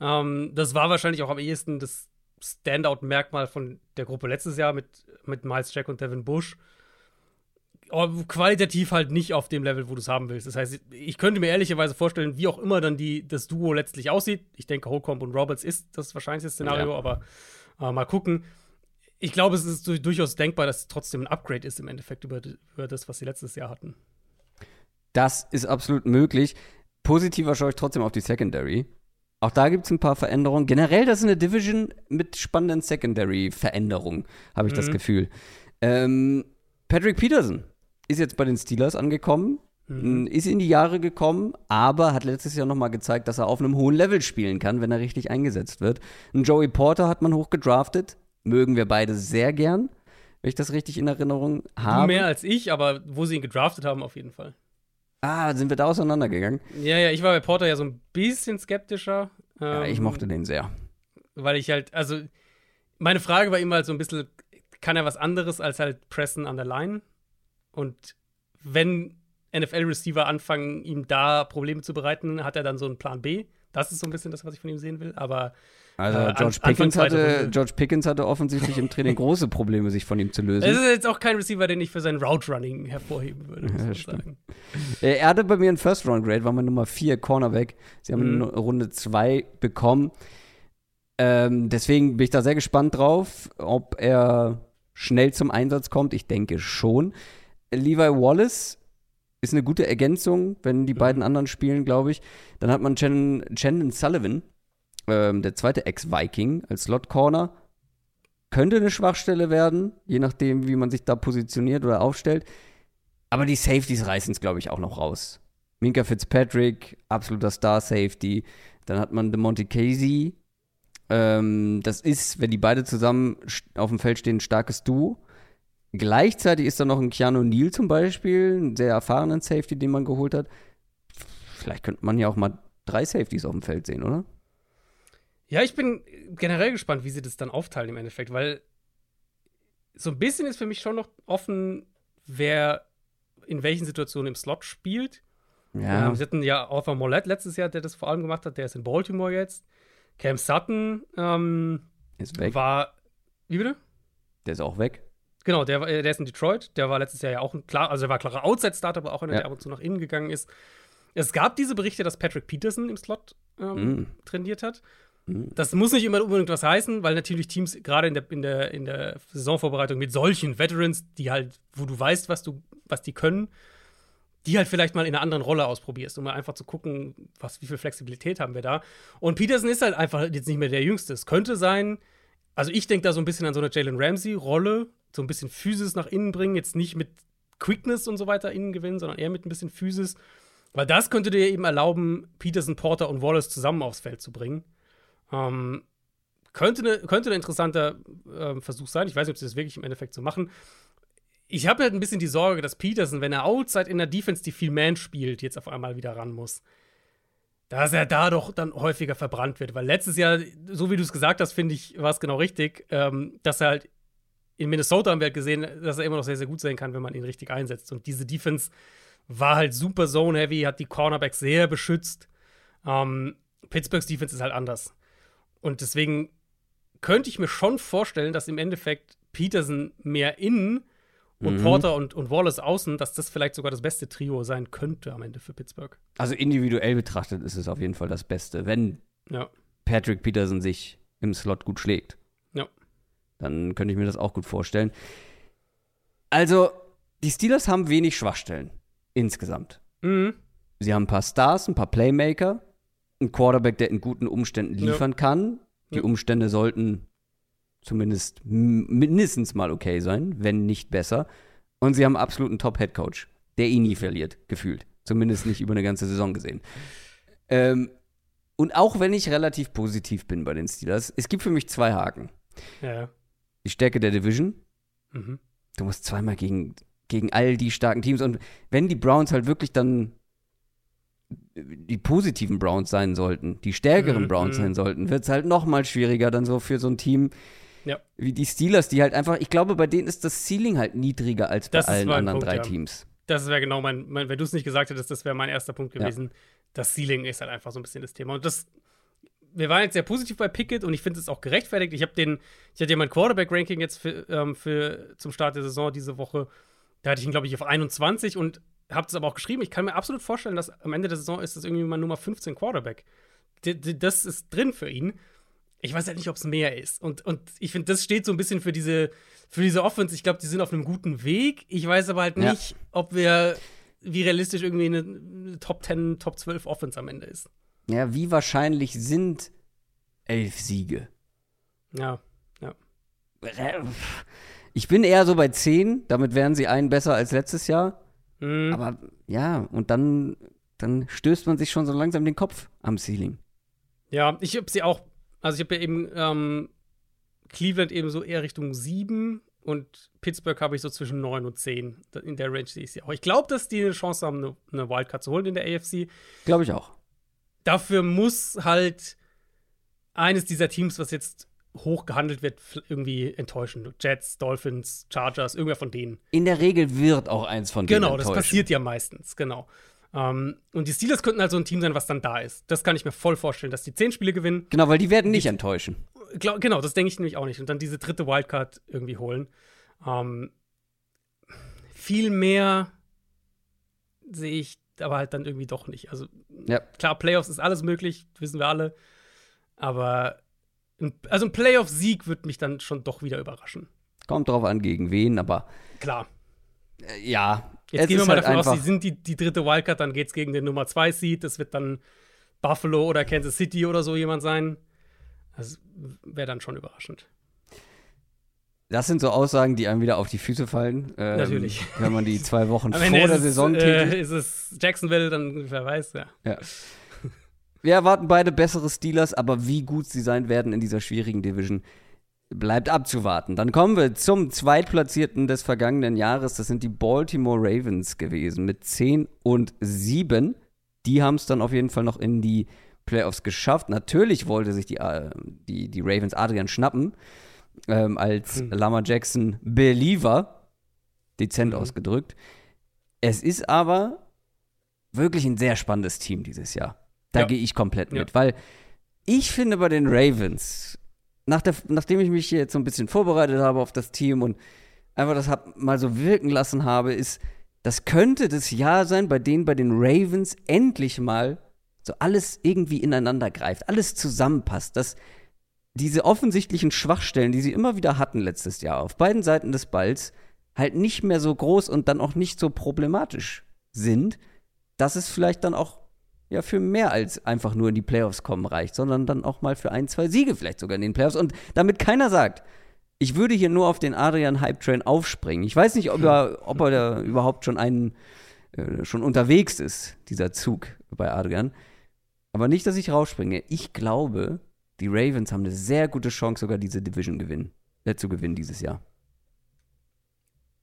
Ähm, das war wahrscheinlich auch am ehesten das Standout-Merkmal von der Gruppe letztes Jahr mit, mit Miles Jack und Devin Bush. Aber qualitativ halt nicht auf dem Level, wo du es haben willst. Das heißt, ich könnte mir ehrlicherweise vorstellen, wie auch immer dann die, das Duo letztlich aussieht. Ich denke, Holcomb und Roberts ist das wahrscheinlichste Szenario, ja. aber äh, mal gucken. Ich glaube, es ist durchaus denkbar, dass es trotzdem ein Upgrade ist im Endeffekt über, über das, was sie letztes Jahr hatten. Das ist absolut möglich. Positiver schaue ich trotzdem auf die Secondary. Auch da gibt es ein paar Veränderungen. Generell, das ist eine Division mit spannenden Secondary-Veränderungen, habe ich mhm. das Gefühl. Ähm, Patrick Peterson ist jetzt bei den Steelers angekommen, mhm. ist in die Jahre gekommen, aber hat letztes Jahr nochmal gezeigt, dass er auf einem hohen Level spielen kann, wenn er richtig eingesetzt wird. Ein Joey Porter hat man hochgedraftet, mögen wir beide sehr gern, wenn ich das richtig in Erinnerung habe. Mehr als ich, aber wo sie ihn gedraftet haben, auf jeden Fall. Ah, sind wir da auseinandergegangen? Ja, ja, ich war bei Porter ja so ein bisschen skeptischer. ja, ich ähm, mochte den sehr. Weil ich halt, also, meine Frage war immer halt so ein bisschen, kann er was anderes als halt pressen an der Line? Und wenn NFL-Receiver anfangen, ihm da Probleme zu bereiten, hat er dann so einen Plan B? Das ist so ein bisschen das, was ich von ihm sehen will. Aber also äh, George, an, Pickens hatte, George Pickens hatte offensichtlich im Training (laughs) große Probleme, sich von ihm zu lösen. Es ist jetzt auch kein Receiver, den ich für sein Route Running hervorheben würde, ja, sagen. Er hatte bei mir einen First Round Grade, war mein Nummer 4 Cornerback. Sie haben mhm. Runde 2 bekommen. Ähm, deswegen bin ich da sehr gespannt drauf, ob er schnell zum Einsatz kommt. Ich denke schon. Levi Wallace ist eine gute Ergänzung, wenn die mhm. beiden anderen spielen, glaube ich. Dann hat man Chandon Sullivan, ähm, der zweite Ex-Viking als Slot-Corner. Könnte eine Schwachstelle werden, je nachdem, wie man sich da positioniert oder aufstellt. Aber die Safeties reißen es, glaube ich, auch noch raus. Minka Fitzpatrick, absoluter Star-Safety. Dann hat man DeMonte Casey. Ähm, das ist, wenn die beide zusammen auf dem Feld stehen, ein starkes Duo. Gleichzeitig ist da noch ein Keanu Neal zum Beispiel, einen sehr erfahrenen Safety, den man geholt hat. Vielleicht könnte man ja auch mal drei Safeties auf dem Feld sehen, oder? Ja, ich bin generell gespannt, wie sie das dann aufteilen im Endeffekt, weil so ein bisschen ist für mich schon noch offen, wer in welchen Situationen im Slot spielt. Ja. Ähm, sie hatten ja Arthur Mollett letztes Jahr, der das vor allem gemacht hat, der ist in Baltimore jetzt. Cam Sutton ähm, ist weg. War. Wie bitte? Der ist auch weg. Genau, der, der ist in Detroit. Der war letztes Jahr ja auch ein klar, also er war klarer Outside-Starter, aber auch einer, ja. der ab und zu nach innen gegangen ist. Es gab diese Berichte, dass Patrick Peterson im Slot ähm, mm. trainiert hat. Das muss nicht immer unbedingt was heißen, weil natürlich Teams gerade in der, in, der, in der Saisonvorbereitung mit solchen Veterans, die halt, wo du weißt, was, du, was die können, die halt vielleicht mal in einer anderen Rolle ausprobierst, um mal einfach zu gucken, was, wie viel Flexibilität haben wir da. Und Peterson ist halt einfach jetzt nicht mehr der Jüngste. Es könnte sein, also ich denke da so ein bisschen an so eine Jalen Ramsey-Rolle, so ein bisschen Physis nach innen bringen, jetzt nicht mit Quickness und so weiter innen gewinnen, sondern eher mit ein bisschen Physis. Weil das könnte dir eben erlauben, Peterson, Porter und Wallace zusammen aufs Feld zu bringen. Ähm, könnte, ne, könnte ein interessanter äh, Versuch sein. Ich weiß nicht, ob sie das wirklich im Endeffekt so machen. Ich habe halt ein bisschen die Sorge, dass Peterson, wenn er outside in der Defense, die viel Man spielt, jetzt auf einmal wieder ran muss. Dass er da doch dann häufiger verbrannt wird. Weil letztes Jahr, so wie du es gesagt hast, finde ich, war es genau richtig, ähm, dass er halt in Minnesota haben wir halt gesehen, dass er immer noch sehr, sehr gut sein kann, wenn man ihn richtig einsetzt. Und diese Defense war halt super zone-heavy, hat die Cornerbacks sehr beschützt. Ähm, Pittsburghs Defense ist halt anders. Und deswegen könnte ich mir schon vorstellen, dass im Endeffekt Peterson mehr innen und mhm. Porter und, und Wallace außen, dass das vielleicht sogar das beste Trio sein könnte am Ende für Pittsburgh. Also individuell betrachtet ist es auf jeden Fall das Beste, wenn ja. Patrick Peterson sich im Slot gut schlägt. Dann könnte ich mir das auch gut vorstellen. Also, die Steelers haben wenig Schwachstellen insgesamt. Mhm. Sie haben ein paar Stars, ein paar Playmaker, ein Quarterback, der in guten Umständen liefern ja. kann. Die ja. Umstände sollten zumindest mindestens mal okay sein, wenn nicht besser. Und sie haben absolut einen Top-Head-Coach, der ihn nie verliert, gefühlt. Zumindest nicht über eine ganze Saison gesehen. Ähm, und auch wenn ich relativ positiv bin bei den Steelers, es gibt für mich zwei Haken. Ja. Die Stärke der Division. Mhm. Du musst zweimal gegen, gegen all die starken Teams. Und wenn die Browns halt wirklich dann die positiven Browns sein sollten, die stärkeren mhm. Browns sein sollten, wird es halt noch mal schwieriger dann so für so ein Team Ja. wie die Steelers, die halt einfach, ich glaube, bei denen ist das Ceiling halt niedriger als bei Das allen anderen Punkt, drei ja. Teams. Das wäre genau mein, mein wenn du es nicht gesagt hättest, das wäre mein erster Punkt Ja. gewesen. Das Ceiling ist halt einfach so ein bisschen das Thema. Und das, wir waren jetzt sehr positiv bei Pickett und ich finde es auch gerechtfertigt. Ich habe den, ich hatte ja mein Quarterback-Ranking jetzt für, ähm, für zum Start der Saison diese Woche. Da hatte ich ihn, glaube ich, auf 21 und habe es aber auch geschrieben. Ich kann mir absolut vorstellen, dass am Ende der Saison ist das irgendwie mal Nummer 15 Quarterback. D das ist drin für ihn. Ich weiß halt nicht, ob es mehr ist. Und, und ich finde, das steht so ein bisschen für diese, für diese Offense. Ich glaube, die sind auf einem guten Weg. Ich weiß aber halt Ja. nicht, ob wir, wie realistisch irgendwie eine, eine Top 10, Top 12 Offense am Ende ist. Ja, wie wahrscheinlich sind elf Siege? Ja, ja. Ich bin eher so bei zehn, damit wären sie einen besser als letztes Jahr. Mhm. Aber ja, und dann, dann stößt man sich schon so langsam den Kopf am Ceiling. Ja, ich habe sie auch, also ich habe ja eben ähm, Cleveland eben so eher Richtung 7 und Pittsburgh habe ich so zwischen 9 und 10. Da- In der Range sehe ich sie auch. Ich glaube, dass die eine Chance haben, eine Wildcard zu holen in der AFC. Glaube ich auch. Dafür muss halt eines dieser Teams, was jetzt hoch gehandelt wird, irgendwie enttäuschen. Jets, Dolphins, Chargers, irgendwer von denen. In der Regel wird auch eins von denen Genau, das passiert ja meistens, genau. Ähm, und die Steelers könnten halt so ein Team sein, was dann da ist. Das kann ich mir voll vorstellen, dass die 10 Spiele gewinnen. Genau, weil die werden nicht enttäuschen. Glaub, genau, das denke ich nämlich auch nicht. Und dann diese dritte Wildcard irgendwie holen. Ähm, viel mehr sehe ich aber halt dann irgendwie doch nicht. Also Ja. klar, Playoffs ist alles möglich, wissen wir alle. Aber ein, also ein Playoff-Sieg wird mich dann schon doch wieder überraschen. Kommt drauf an, gegen wen, aber Klar. äh, ja. Jetzt es gehen wir mal halt davon aus, sie sind die, die dritte Wildcard, dann geht es gegen den Nummer 2 Seed. Das wird dann Buffalo oder Kansas City oder so jemand sein. Das wäre dann schon überraschend. Das sind so Aussagen, die einem wieder auf die Füße fallen. ähm, Natürlich. Wenn man die zwei Wochen (laughs) vor der ist Saison es, tätigt. äh, ist es Jacksonville, dann wer weiß, ja. Ja. Wir erwarten beide bessere Steelers, aber wie gut sie sein werden in dieser schwierigen Division, bleibt abzuwarten. Dann kommen wir zum Zweitplatzierten des vergangenen Jahres. Das sind die Baltimore Ravens gewesen mit 10 und 7. Die haben es dann auf jeden Fall noch in die Playoffs geschafft. Natürlich wollte sich die, äh, die, die Ravens Adrian schnappen, ähm, als Hm. Lama Jackson Believer, dezent Mhm. ausgedrückt. Es ist aber wirklich ein sehr spannendes Team dieses Jahr. Da Ja. gehe ich komplett Ja. mit, weil ich finde bei den Ravens, nach der, nachdem ich mich jetzt so ein bisschen vorbereitet habe auf das Team und einfach das hab, mal so wirken lassen habe, ist, das könnte das Jahr sein, bei denen bei den Ravens endlich mal so alles irgendwie ineinander greift, alles zusammenpasst, dass diese offensichtlichen Schwachstellen, die sie immer wieder hatten letztes Jahr auf beiden Seiten des Balls, halt nicht mehr so groß und dann auch nicht so problematisch sind, dass es vielleicht dann auch ja für mehr als einfach nur in die Playoffs kommen reicht, sondern dann auch mal für ein, zwei Siege vielleicht sogar in den Playoffs. Und damit keiner sagt, ich würde hier nur auf den Adrian Hype Train aufspringen. Ich weiß nicht, ob er, ob er da überhaupt schon einen äh, schon unterwegs ist, dieser Zug bei Adrian. Aber nicht, dass ich rausspringe. Ich glaube, die Ravens haben eine sehr gute Chance, sogar diese Division gewinnen, äh, zu gewinnen dieses Jahr.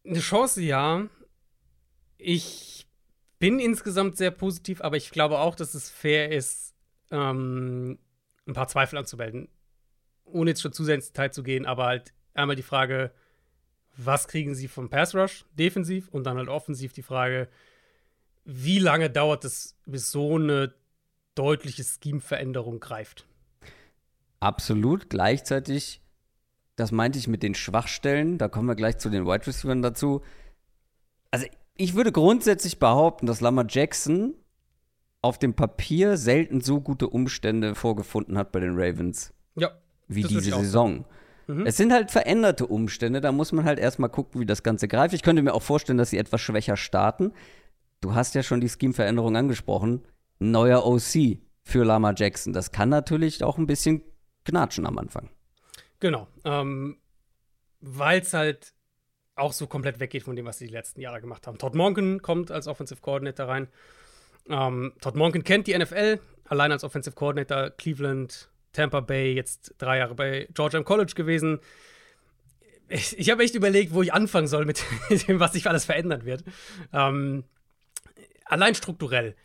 Eine Chance, ja. Ich bin insgesamt sehr positiv, aber ich glaube auch, dass es fair ist, ähm, ein paar Zweifel anzumelden. Ohne jetzt schon zu sehr ins Detail zu gehen, aber halt einmal die Frage, was kriegen sie vom Pass Rush defensiv und dann halt offensiv die Frage, wie lange dauert es, bis so eine deutliche Scheme-Veränderung greift? Absolut. Gleichzeitig, das meinte ich mit den Schwachstellen, da kommen wir gleich zu den Wide Receivers dazu. Also, ich würde grundsätzlich behaupten, dass Lamar Jackson auf dem Papier selten so gute Umstände vorgefunden hat bei den Ravens Ja, wie diese Saison. Mhm. Es sind halt veränderte Umstände, da muss man halt erstmal gucken, wie das Ganze greift. Ich könnte mir auch vorstellen, dass sie etwas schwächer starten. Du hast ja schon die Scheme-Veränderung angesprochen. Neuer OC für Lama Jackson. Das kann natürlich auch ein bisschen knatschen am Anfang. Genau. Ähm, Weil es halt auch so komplett weggeht von dem, was sie die letzten Jahre gemacht haben. Todd Monken kommt als Offensive Coordinator rein. Ähm, Todd Monken kennt die NFL, allein als Offensive Coordinator Cleveland, Tampa Bay, jetzt drei Jahre bei Georgia im College gewesen. Ich, ich habe echt überlegt, wo ich anfangen soll (laughs) mit dem, was sich alles verändern wird. Ähm, allein strukturell.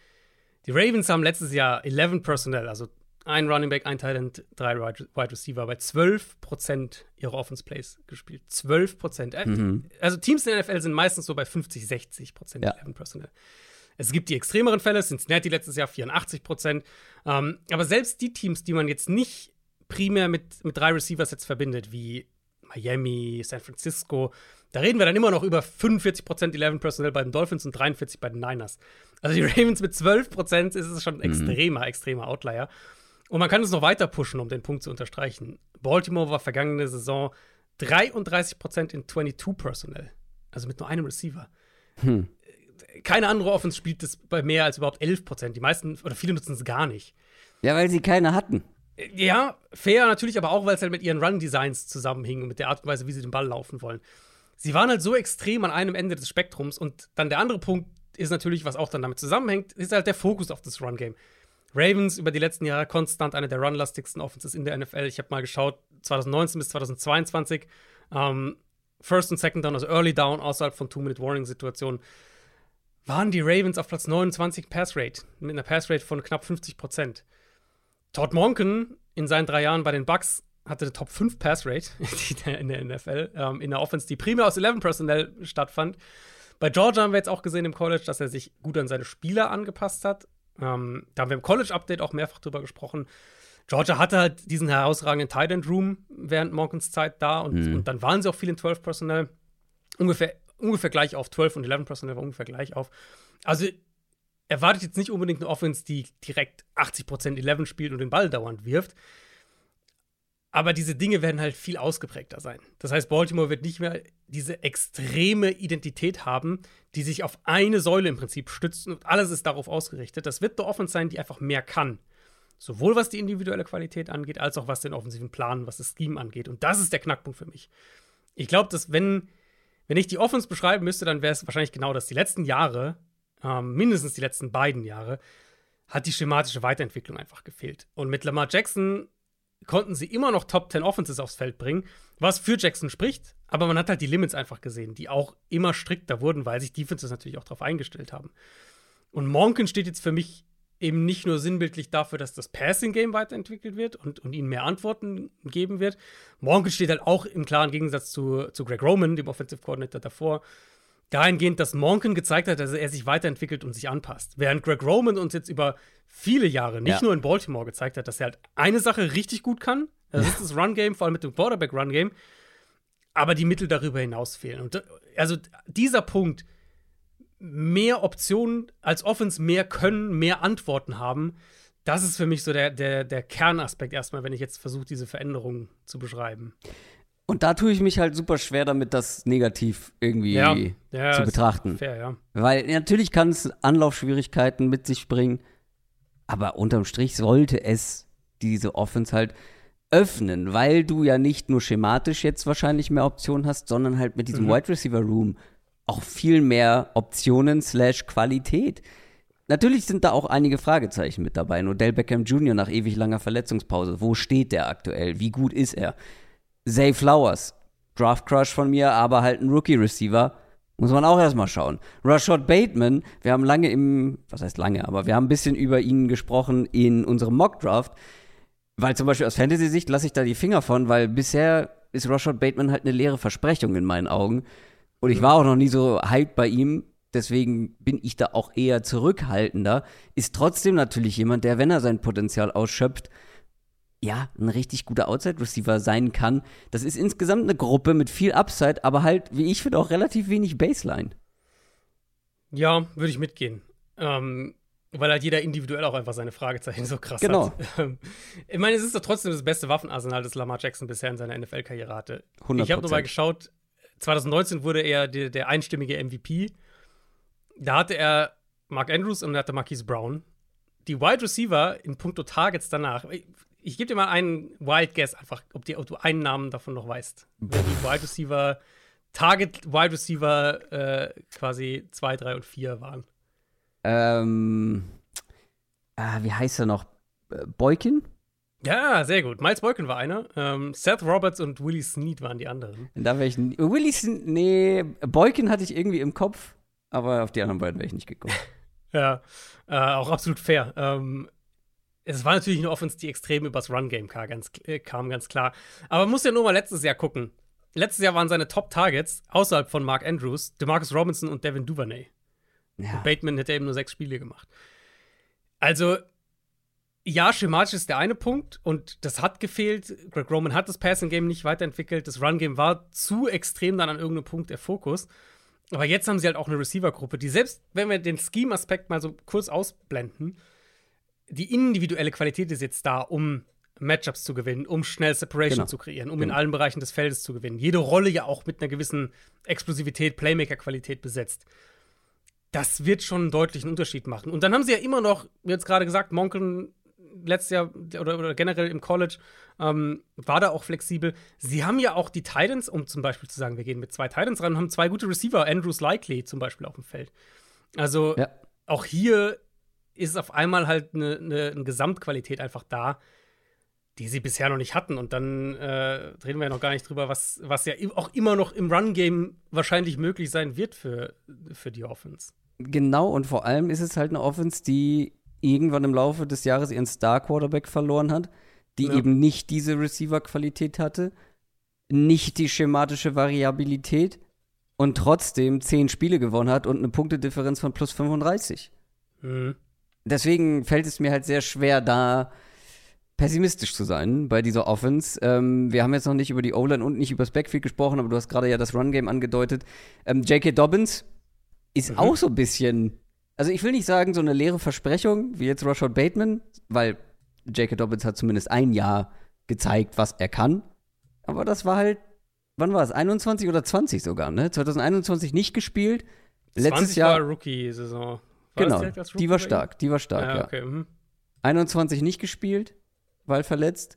Die Ravens haben letztes Jahr 11 Personnel, also ein Running Back, ein Tight End, drei Wide Receiver bei 12% ihrer Offense Plays gespielt. 12%. Äh, mhm. Also Teams in der NFL sind meistens so bei 50, 60% ja. 11 Personnel. Es gibt die extremeren Fälle, Cincinnati letztes Jahr 84% Ähm, aber selbst die Teams, die man jetzt nicht primär mit, mit drei Receivers jetzt verbindet, wie Miami, San Francisco, da reden wir dann immer noch über 45% 11 Personnel bei den Dolphins und 43 bei den Niners. Also die (laughs) Ravens mit 12% ist es schon ein mhm. extremer, extremer Outlier. Und man kann es noch weiter pushen, um den Punkt zu unterstreichen. Baltimore war vergangene Saison 33% in 22 Personnel. Also mit nur einem Receiver. Hm. Keine andere Offense spielt das bei mehr als überhaupt 11%. Die meisten oder viele nutzen es gar nicht. Ja, weil sie keine hatten. Ja, fair natürlich, aber auch, weil es halt mit ihren Run-Designs zusammenhing und mit der Art und Weise, wie sie den Ball laufen wollen. Sie waren halt so extrem an einem Ende des Spektrums und dann der andere Punkt ist natürlich, was auch dann damit zusammenhängt, ist halt der Fokus auf das Run-Game. Ravens über die letzten Jahre konstant eine der runlastigsten Offenses in der NFL. Ich habe mal geschaut, 2019 bis 2022, ähm, First und Second Down, also Early Down außerhalb von Two-Minute-Warning-Situationen, waren die Ravens auf Platz 29 Pass-Rate, mit einer Pass-Rate von knapp 50 Prozent. Todd Monken in seinen drei Jahren bei den Bucks hatte eine Top 5 Pass-Rate (laughs) in der NFL, ähm, in der Offense, die primär aus 11 Personnel stattfand. Bei Georgia haben wir jetzt auch gesehen im College, dass er sich gut an seine Spieler angepasst hat. Ähm, da haben wir im College-Update auch mehrfach drüber gesprochen. Georgia hatte halt diesen herausragenden Tight End Room während Monkens Zeit da und, mhm. und, dann waren sie auch viel in 12 Personnel. Ungefähr, ungefähr gleich auf. 12 und 11 Personnel war ungefähr gleich auf. Also erwartet jetzt nicht unbedingt eine Offense, die direkt 80% 11 spielt und den Ball dauernd wirft. Aber diese Dinge werden halt viel ausgeprägter sein. Das heißt, Baltimore wird nicht mehr diese extreme Identität haben, die sich auf eine Säule im Prinzip stützt und alles ist darauf ausgerichtet. Das wird eine Offense sein, die einfach mehr kann. Sowohl was die individuelle Qualität angeht, als auch was den offensiven Plan, was das Scheme angeht. Und das ist der Knackpunkt für mich. Ich glaube, dass wenn, wenn ich die Offense beschreiben müsste, dann wäre es wahrscheinlich genau das. Die letzten Jahre, ähm, mindestens die letzten beiden Jahre, hat die schematische Weiterentwicklung einfach gefehlt. Und mit Lamar Jackson konnten sie immer noch Top 10 Offenses aufs Feld bringen, was für Jackson spricht, aber man hat halt die Limits einfach gesehen, die auch immer strikter wurden, weil sich Defenses natürlich auch darauf eingestellt haben. Und Monken steht jetzt für mich eben nicht nur sinnbildlich dafür, dass das Passing-Game weiterentwickelt wird und, und ihnen mehr Antworten geben wird. Monken steht halt auch im klaren Gegensatz zu, zu Greg Roman, dem Offensive Coordinator davor, dahingehend, dass Monken gezeigt hat, dass er sich weiterentwickelt und sich anpasst. Während Greg Roman uns jetzt über viele Jahre, nicht ja. nur in Baltimore, gezeigt hat, dass er halt eine Sache richtig gut kann. Das ist das Run-Game, vor allem mit dem Quarterback-Run-Game. Aber die Mittel darüber hinaus fehlen. Und also dieser Punkt, mehr Optionen als Offense, mehr können, mehr Antworten haben, das ist für mich so der, der, der Kernaspekt erstmal, wenn ich jetzt versuche, diese Veränderungen zu beschreiben. Und da tue ich mich halt super schwer damit, das negativ irgendwie ja, ja, zu betrachten. Fair, ja. Weil natürlich kann es Anlaufschwierigkeiten mit sich bringen, aber unterm Strich sollte es diese Offense halt öffnen, weil du ja nicht nur schematisch jetzt wahrscheinlich mehr Optionen hast, sondern halt mit diesem mhm. Wide Receiver Room auch viel mehr Optionen slash Qualität. Natürlich sind da auch einige Fragezeichen mit dabei. Odell Beckham Jr. nach ewig langer Verletzungspause. Wo steht der aktuell? Wie gut ist er? Zay Flowers, Draft Crush von mir, aber halt ein Rookie-Receiver. Muss man auch erstmal schauen. Rashad Bateman, wir haben lange im, was heißt lange, aber wir haben ein bisschen über ihn gesprochen in unserem Mock-Draft. Weil zum Beispiel aus Fantasy-Sicht lasse ich da die Finger von, weil bisher ist Rashad Bateman halt eine leere Versprechung in meinen Augen. Und ich war auch noch nie so hyped bei ihm. Deswegen bin ich da auch eher zurückhaltender. Ist trotzdem natürlich jemand, der, wenn er sein Potenzial ausschöpft, ja, ein richtig guter Outside-Receiver sein kann. Das ist insgesamt eine Gruppe mit viel Upside, aber halt, wie ich finde, auch relativ wenig Baseline. Ja, würde ich mitgehen. Ähm, weil halt jeder individuell auch einfach seine Fragezeichen so krass genau. hat. ich meine, es ist doch trotzdem das beste Waffenarsenal, das Lamar Jackson bisher in seiner NFL-Karriere hatte. 100%. Ich habe nur mal geschaut, 2019 wurde er der, der einstimmige MVP. Da hatte er Mark Andrews und hatte Marquise Brown. Die Wide Receiver in puncto Targets danach ich gebe dir mal einen Wild Guess einfach, ob, die, ob, du einen Namen davon noch weißt. Wer die Wide Receiver, Target Wide Receiver äh, quasi 2, 3 und 4 waren. Ähm, ah, wie heißt er noch? Äh, Boykin? Ja, sehr gut. Miles Boykin war einer. Ähm, Seth Roberts und Willie Snead waren die anderen. Da wäre ich. Willie Snead, nee, Boykin hatte ich irgendwie im Kopf, aber auf die anderen beiden wäre ich nicht gekommen. (laughs) ja, äh, auch absolut fair. Ähm, es war natürlich eine Offense, die extrem übers Run-Game kam, ganz, äh, kam, ganz klar. Aber man muss ja nur mal letztes Jahr gucken. Letztes Jahr waren seine Top-Targets außerhalb von Mark Andrews, DeMarcus Robinson und Devin Duvernay. Ja. Bateman hätte eben nur sechs Spiele gemacht. Also, ja, schematisch ist der eine Punkt und das hat gefehlt. Greg Roman hat das Passing-Game nicht weiterentwickelt. Das Run-Game war zu extrem dann an irgendeinem Punkt der Fokus. Aber jetzt haben sie halt auch eine Receiver-Gruppe, die selbst, wenn wir den Scheme-Aspekt mal so kurz ausblenden, die individuelle Qualität ist jetzt da, um Matchups zu gewinnen, um schnell Separation genau. zu kreieren, um genau. in allen Bereichen des Feldes zu gewinnen. Jede Rolle ja auch mit einer gewissen Explosivität, Playmaker-Qualität besetzt. Das wird schon einen deutlichen Unterschied machen. Und dann haben sie ja immer noch, wie jetzt gerade gesagt, Monken letztes Jahr oder, oder generell im College ähm, war da auch flexibel. Sie haben ja auch die Titans, um zum Beispiel zu sagen, wir gehen mit zwei Titans ran, haben zwei gute Receiver, Andrews Likely zum Beispiel auf dem Feld. Also ja. auch hier ist auf einmal halt eine, eine, eine, Gesamtqualität einfach da, die sie bisher noch nicht hatten. Und dann äh, reden wir ja noch gar nicht drüber, was, was ja auch immer noch im Run-Game wahrscheinlich möglich sein wird für, für die Offense. Genau, und vor allem ist es halt eine Offense, die irgendwann im Laufe des Jahres ihren Star-Quarterback verloren hat, die ja. eben nicht diese Receiver-Qualität hatte, nicht die schematische Variabilität und trotzdem zehn Spiele gewonnen hat und eine Punktedifferenz von plus 35. Mhm. Deswegen fällt es mir halt sehr schwer, da pessimistisch zu sein bei dieser Offense. Ähm, wir haben jetzt noch nicht über die O-Line und nicht über das Backfield gesprochen, aber du hast gerade ja das Run-Game angedeutet. Ähm, J.K. Dobbins ist mhm. auch so ein bisschen also ich will nicht sagen, so eine leere Versprechung wie jetzt Rashad Bateman, weil J.K. Dobbins hat zumindest ein Jahr gezeigt, was er kann. Aber das war halt, wann war es? 21 oder 20 sogar, ne? 2021 nicht gespielt. Letztes Jahr. War. Genau, die war stark, die war stark, ja. Okay. Mhm. 21 nicht gespielt, weil verletzt.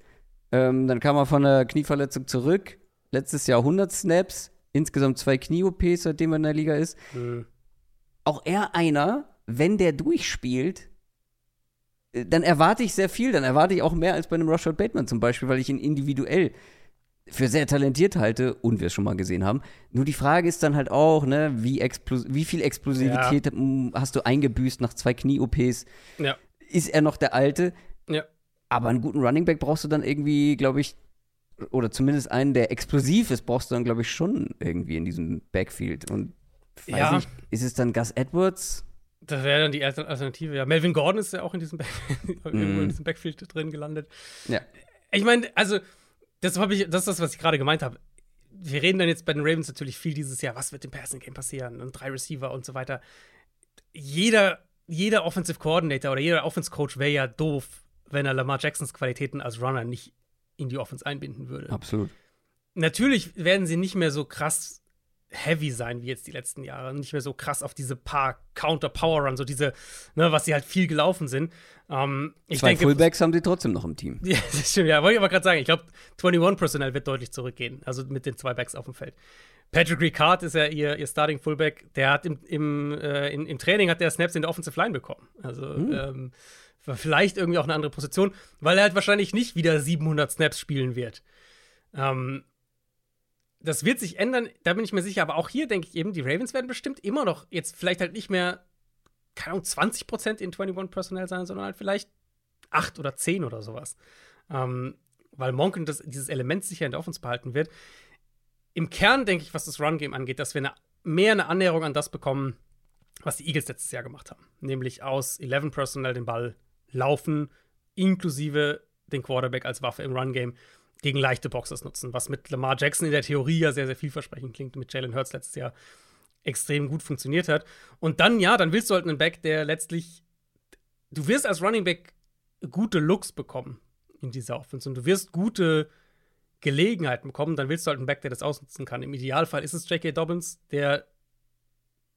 Ähm, dann kam er von der Knieverletzung zurück. Letztes Jahr 100 Snaps, insgesamt zwei Knie-OPs, seitdem er in der Liga ist. Mhm auch er einer, wenn der durchspielt, äh, dann erwarte ich sehr viel. Dann erwarte ich auch mehr als bei einem Rashad Bateman zum Beispiel, weil ich ihn individuell für sehr talentiert halte und wir es schon mal gesehen haben. Nur die Frage ist dann halt auch, ne, wie, wie viel Explosivität ja. hast du eingebüßt nach zwei Knie-OPs? Ja. Ist er noch der Alte? Ja. Aber einen guten Running Back brauchst du dann irgendwie, glaube ich, oder zumindest einen, der explosiv ist, brauchst du dann, glaube ich, schon irgendwie in diesem Backfield. Und ja. Ich, ist es dann Gus Edwards? Das wäre dann die Alternative, ja. Melvin Gordon ist ja auch in diesem, Back mm. (laughs) in diesem Backfield drin gelandet. Ja. Ich meine, also, das, ich, das ist das, was ich gerade gemeint habe. Wir reden dann jetzt bei den Ravens natürlich viel dieses Jahr, was wird im Passing Game passieren und drei Receiver und so weiter. Jeder, jeder Offensive Coordinator oder jeder Offense Coach wäre ja doof, wenn er Lamar Jacksons Qualitäten als Runner nicht in die Offense einbinden würde. Absolut. Natürlich werden sie nicht mehr so krass heavy sein wie jetzt die letzten Jahre. Nicht mehr so krass auf diese paar Counter-Power-Run, so diese, ne, was sie halt viel gelaufen sind. Ähm, Zwei denke, Fullbacks haben sie trotzdem noch im Team. (laughs) Ja, das stimmt, ja. Wollte ich aber gerade sagen, ich glaube, 21 Personal wird deutlich zurückgehen. Also mit den zwei Backs auf dem Feld. Patrick Ricard ist ja ihr, ihr Starting Fullback. Der hat im, im, äh, im, im Training hat der Snaps in der Offensive Line bekommen. Also hm. ähm, vielleicht irgendwie auch eine andere Position, weil er halt wahrscheinlich nicht wieder 700 Snaps spielen wird. Ähm, das wird sich ändern, da bin ich mir sicher. Aber auch hier denke ich eben, die Ravens werden bestimmt immer noch jetzt vielleicht halt nicht mehr, keine Ahnung, 20% in 21 Personnel sein, sondern halt vielleicht 8 oder 10 oder sowas. Ähm, weil Monken das, dieses Element sicher in der Offense behalten wird. Im Kern denke ich, was das Run-Game angeht, dass wir eine, mehr eine Annäherung an das bekommen, was die Eagles letztes Jahr gemacht haben. Nämlich aus 11 Personnel den Ball laufen, inklusive den Quarterback als Waffe im Run-Game gegen leichte Boxers nutzen, was mit Lamar Jackson in der Theorie ja sehr, sehr vielversprechend klingt mit Jalen Hurts letztes Jahr extrem gut funktioniert hat. Und dann, ja, dann willst du halt einen Back, der letztlich, du wirst als Running Back gute Looks bekommen in dieser Offense und du wirst gute Gelegenheiten bekommen, dann willst du halt einen Back, der das ausnutzen kann. Im Idealfall ist es J.K. Dobbins, der,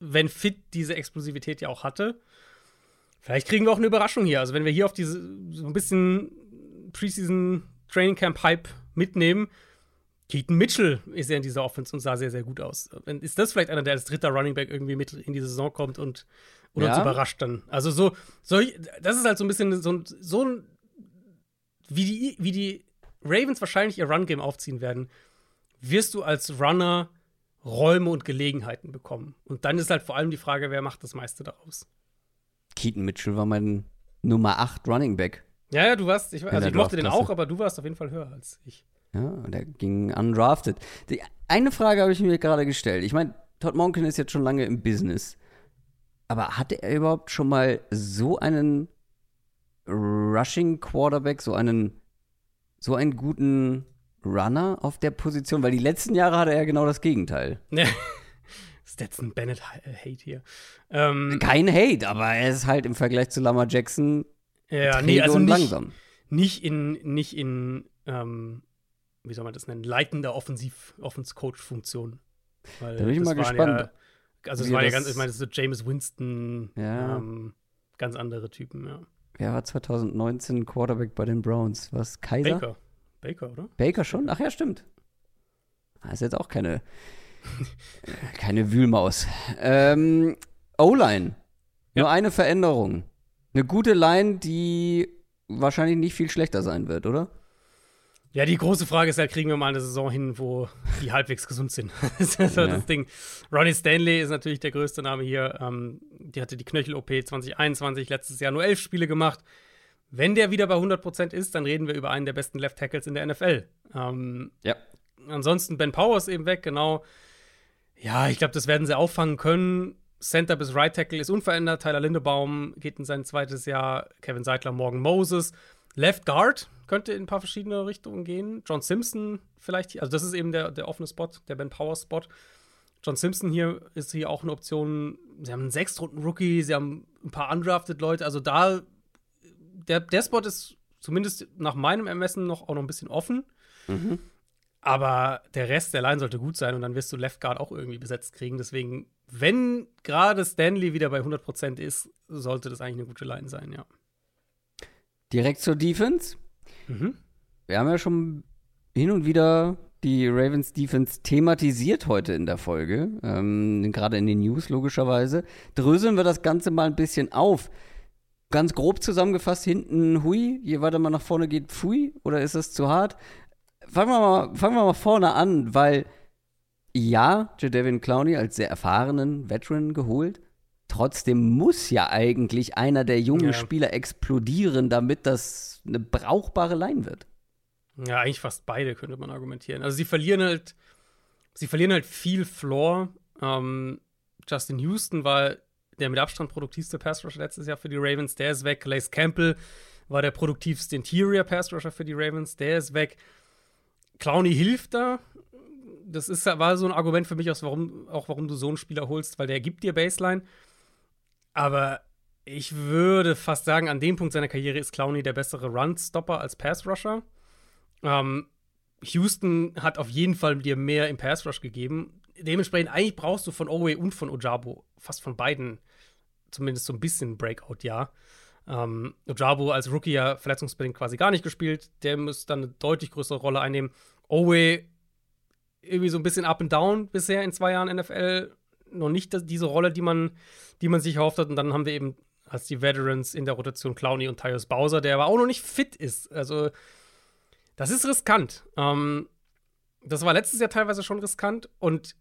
wenn fit, diese Explosivität ja auch hatte. Vielleicht kriegen wir auch eine Überraschung hier. Also, wenn wir hier auf diese so ein bisschen Preseason Training Camp Hype mitnehmen. Keaton Mitchell ist ja in dieser Offense und sah sehr, sehr gut aus. Ist das vielleicht einer, der als dritter Running Back irgendwie mit in die Saison kommt und, und ja. uns überrascht dann? Also so, so, das ist halt so ein bisschen so, ein, so ein, wie die, wie die Ravens wahrscheinlich ihr Run-Game aufziehen werden, wirst du als Runner Räume und Gelegenheiten bekommen. Und dann ist halt vor allem die Frage, wer macht das meiste daraus? Keaton Mitchell war mein Nummer 8 Running Back Ja, ja, du warst, ich, also ich mochte den auch, aber du warst auf jeden Fall höher als ich. Ja, der ging undrafted. Die, eine Frage habe ich mir gerade gestellt. Ich meine, Todd Monken ist jetzt schon lange im Business. Aber hatte er überhaupt schon mal so einen Rushing Quarterback, so einen, so einen guten Runner auf der Position? Weil die letzten Jahre hatte er genau das Gegenteil. Ja. (laughs) Stetson Bennett Hate hier. Ähm, Kein Hate, aber er ist halt im Vergleich zu Lamar Jackson ja, nee, also nicht, langsam. Nicht in, nicht in ähm, wie soll man das nennen, leitender Offensiv, Offense-Coach-Funktion. Da bin ich mal gespannt. Ja, also es war ja ganz, ich meine, das ist so James Winston, ja. ähm, ganz andere Typen, ja. Wer war 2019 Quarterback bei den Browns? Was, Kaiser? Baker. Baker, oder? Baker schon? Ach ja, stimmt. Das ah, ist jetzt auch keine, keine Wühlmaus. Ähm, O-Line. Nur eine Veränderung. Eine gute Line, die wahrscheinlich nicht viel schlechter sein wird, oder? Ja, die große Frage ist halt, kriegen wir mal eine Saison hin, wo die halbwegs gesund sind? (laughs) das ist so ja. das Ding. Ronnie Stanley ist natürlich der größte Name hier. Ähm, die hatte die Knöchel-OP 2021, letztes Jahr nur elf Spiele gemacht. Wenn der wieder bei 100% ist, dann reden wir über einen der besten Left Tackles in der NFL. Ähm, ja. Ansonsten Ben Powers eben weg, genau. Ja, ich glaube, das werden sie auffangen können. Center bis Right Tackle ist unverändert. Tyler Lindebaum geht in sein zweites Jahr. Kevin Seidler, Morgan Moses. Left Guard könnte in ein paar verschiedene Richtungen gehen. John Simpson vielleicht, also das ist eben der, der offene Spot, der Ben Powers Spot. John Simpson hier ist hier auch eine Option. Sie haben einen Sechstrunden-Rookie, sie haben ein paar undrafted Leute. Also da, der, der Spot ist zumindest nach meinem Ermessen noch auch noch ein bisschen offen. Mhm. Aber der Rest der Line sollte gut sein und dann wirst du Left Guard auch irgendwie besetzt kriegen. Deswegen, wenn gerade Stanley wieder bei 100% ist, sollte das eigentlich eine gute Line sein, ja. Direkt zur Defense. Mhm. Wir haben ja schon hin und wieder die Ravens Defense thematisiert heute in der Folge, ähm, gerade in den News logischerweise. Dröseln wir das Ganze mal ein bisschen auf. Ganz grob zusammengefasst, hinten Hui, je weiter man nach vorne geht, Pfui, oder ist das zu hart? Fangen wir mal, fangen wir mal vorne an, weil ja, Jadavin Clowney als sehr erfahrenen Veteran geholt, Trotzdem muss ja eigentlich einer der jungen ja. Spieler explodieren, damit das eine brauchbare Line wird. Ja, eigentlich fast beide könnte man argumentieren. Also sie verlieren halt, sie verlieren halt viel Floor. Ähm, Justin Houston war der mit Abstand produktivste Pass Rusher letztes Jahr für die Ravens, der ist weg. Lace Campbell war der produktivste Interior Pass Rusher für die Ravens, der ist weg. Clowney hilft da. Das ist, war so ein Argument für mich, auch warum, auch warum du so einen Spieler holst, weil der gibt dir Baseline. Aber ich würde fast sagen, an dem Punkt seiner Karriere ist Clowney der bessere Run-Stopper als Pass-Rusher. Ähm, Houston hat auf jeden Fall dir mehr im Pass-Rush gegeben. Dementsprechend, eigentlich brauchst du von Owe und von Ojabo fast von beiden zumindest so ein bisschen Breakout-Jahr. Ähm, Ojabo als Rookie ja verletzungsbedingt quasi gar nicht gespielt. Der muss dann eine deutlich größere Rolle einnehmen. Owe irgendwie so ein bisschen up and down bisher in zwei Jahren NFL noch nicht diese Rolle, die man, die man sich erhofft hat. Und dann haben wir eben als die Veterans in der Rotation Clowney und Tyus Bowser, der aber auch noch nicht fit ist. Also, das ist riskant. Ähm, das war letztes Jahr teilweise schon riskant und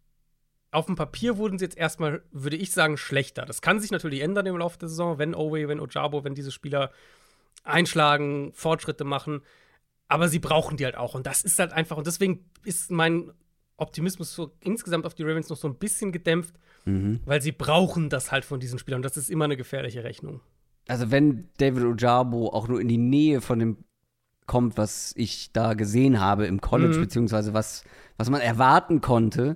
auf dem Papier wurden sie jetzt erstmal, würde ich sagen, schlechter. Das kann sich natürlich ändern im Laufe der Saison, wenn Owe, wenn Ojabo, wenn diese Spieler einschlagen, Fortschritte machen. Aber sie brauchen die halt auch. Und das ist halt einfach, und deswegen ist mein Optimismus so insgesamt auf die Ravens noch so ein bisschen gedämpft, mhm. weil sie brauchen das halt von diesen Spielern. Und das ist immer eine gefährliche Rechnung. Also wenn David Ojabo auch nur in die Nähe von dem kommt, was ich da gesehen habe im College, mhm. beziehungsweise was, was man erwarten konnte,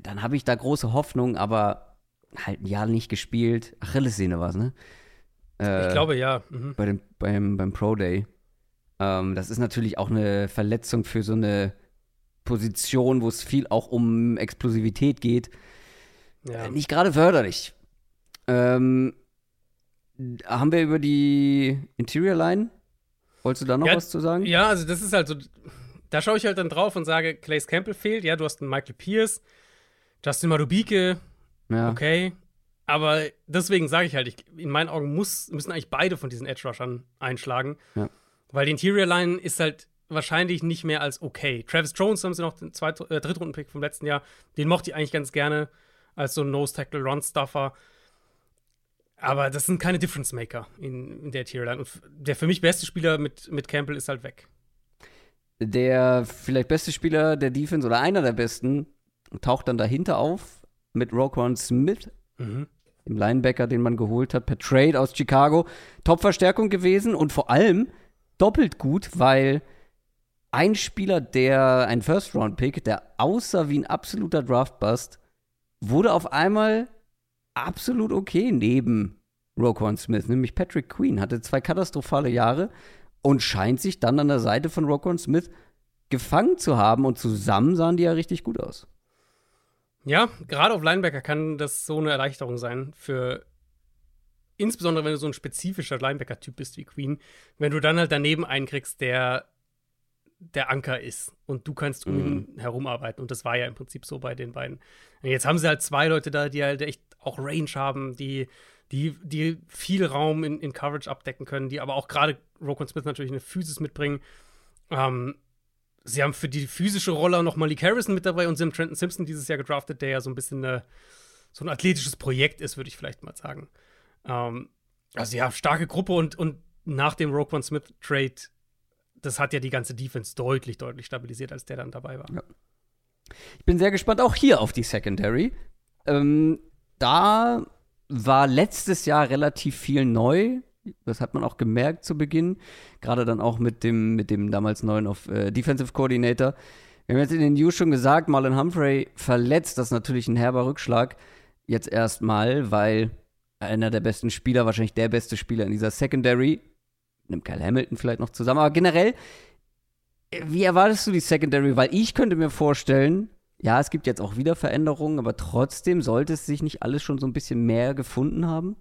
dann habe ich da große Hoffnung, aber halt ein Jahr nicht gespielt. Achillessehne war es, ne? Äh, ich glaube, ja. Mhm. Bei dem, beim, beim Pro Day. Ähm, das ist natürlich auch eine Verletzung für so eine Position, wo es viel auch um Explosivität geht, ja. Äh, nicht gerade förderlich. Ähm, haben wir über die Interior Line? Wolltest du da noch ja, was zu sagen? Ja, also das ist halt so, da schaue ich halt dann drauf und sage, Clays Campbell fehlt, ja, du hast einen Michael Pierce, Justin Madubike, ja. okay. Aber deswegen sage ich halt, ich, in meinen Augen muss, müssen eigentlich beide von diesen Edge-Rushern einschlagen. Ja. Weil die Interior Line ist halt wahrscheinlich nicht mehr als okay. Travis Jones haben sie noch den Zweit äh, Drittrunden-Pick vom letzten Jahr. Den mochte ich eigentlich ganz gerne als so ein Nose-Tackle-Run-Stuffer. Aber das sind keine Difference Maker in, in der Tierline. Und der für mich beste Spieler mit, mit Campbell ist halt weg. Der vielleicht beste Spieler der Defense oder einer der besten taucht dann dahinter auf mit Roquan Smith, mhm. dem Linebacker, den man geholt hat per Trade aus Chicago. Top-Verstärkung gewesen und vor allem doppelt gut, weil ein Spieler, der ein First-Round-Pick, der aussah wie ein absoluter Draft-Bust, wurde auf einmal absolut okay neben Roquan Smith, nämlich Patrick Queen, hatte zwei katastrophale Jahre und scheint sich dann an der Seite von Roquan Smith gefangen zu haben und zusammen sahen die ja richtig gut aus. Ja, gerade auf Linebacker kann das so eine Erleichterung sein für insbesondere wenn du so ein spezifischer Linebacker-Typ bist wie Queen, wenn du dann halt daneben einen kriegst, der der Anker ist und du kannst um ihn mhm. herumarbeiten. Und das war ja im Prinzip so bei den beiden. Und jetzt haben sie halt zwei Leute da, die halt echt auch Range haben, die, die, die viel Raum in, in Coverage abdecken können, die aber auch gerade Rokon Smith natürlich eine Physis mitbringen. Ähm, sie haben für die physische Rolle noch Malik Harrison mit dabei und sie haben Trenton Simpson dieses Jahr gedraftet, der ja so ein bisschen eine, so ein athletisches Projekt ist, würde ich vielleicht mal sagen. Ähm, also ja, starke Gruppe und, und nach dem Roquan Smith Trade das hat ja die ganze Defense deutlich, deutlich stabilisiert, als der dann dabei war. Ja. Ich bin sehr gespannt auch hier auf die Secondary. Ähm, da war letztes Jahr relativ viel neu. Das hat man auch gemerkt zu Beginn. Gerade dann auch mit dem, mit dem damals neuen auf, äh, Defensive Coordinator. Wir haben jetzt in den News schon gesagt, Marlon Humphrey verletzt. Das ist natürlich ein herber Rückschlag. Jetzt erstmal, weil einer der besten Spieler, wahrscheinlich der beste Spieler in dieser Secondary, nimmt Kyle Hamilton vielleicht noch zusammen. Aber generell, wie erwartest du die Secondary? Weil ich könnte mir vorstellen, ja, es gibt jetzt auch wieder Veränderungen, aber trotzdem sollte es sich nicht alles schon so ein bisschen mehr gefunden haben?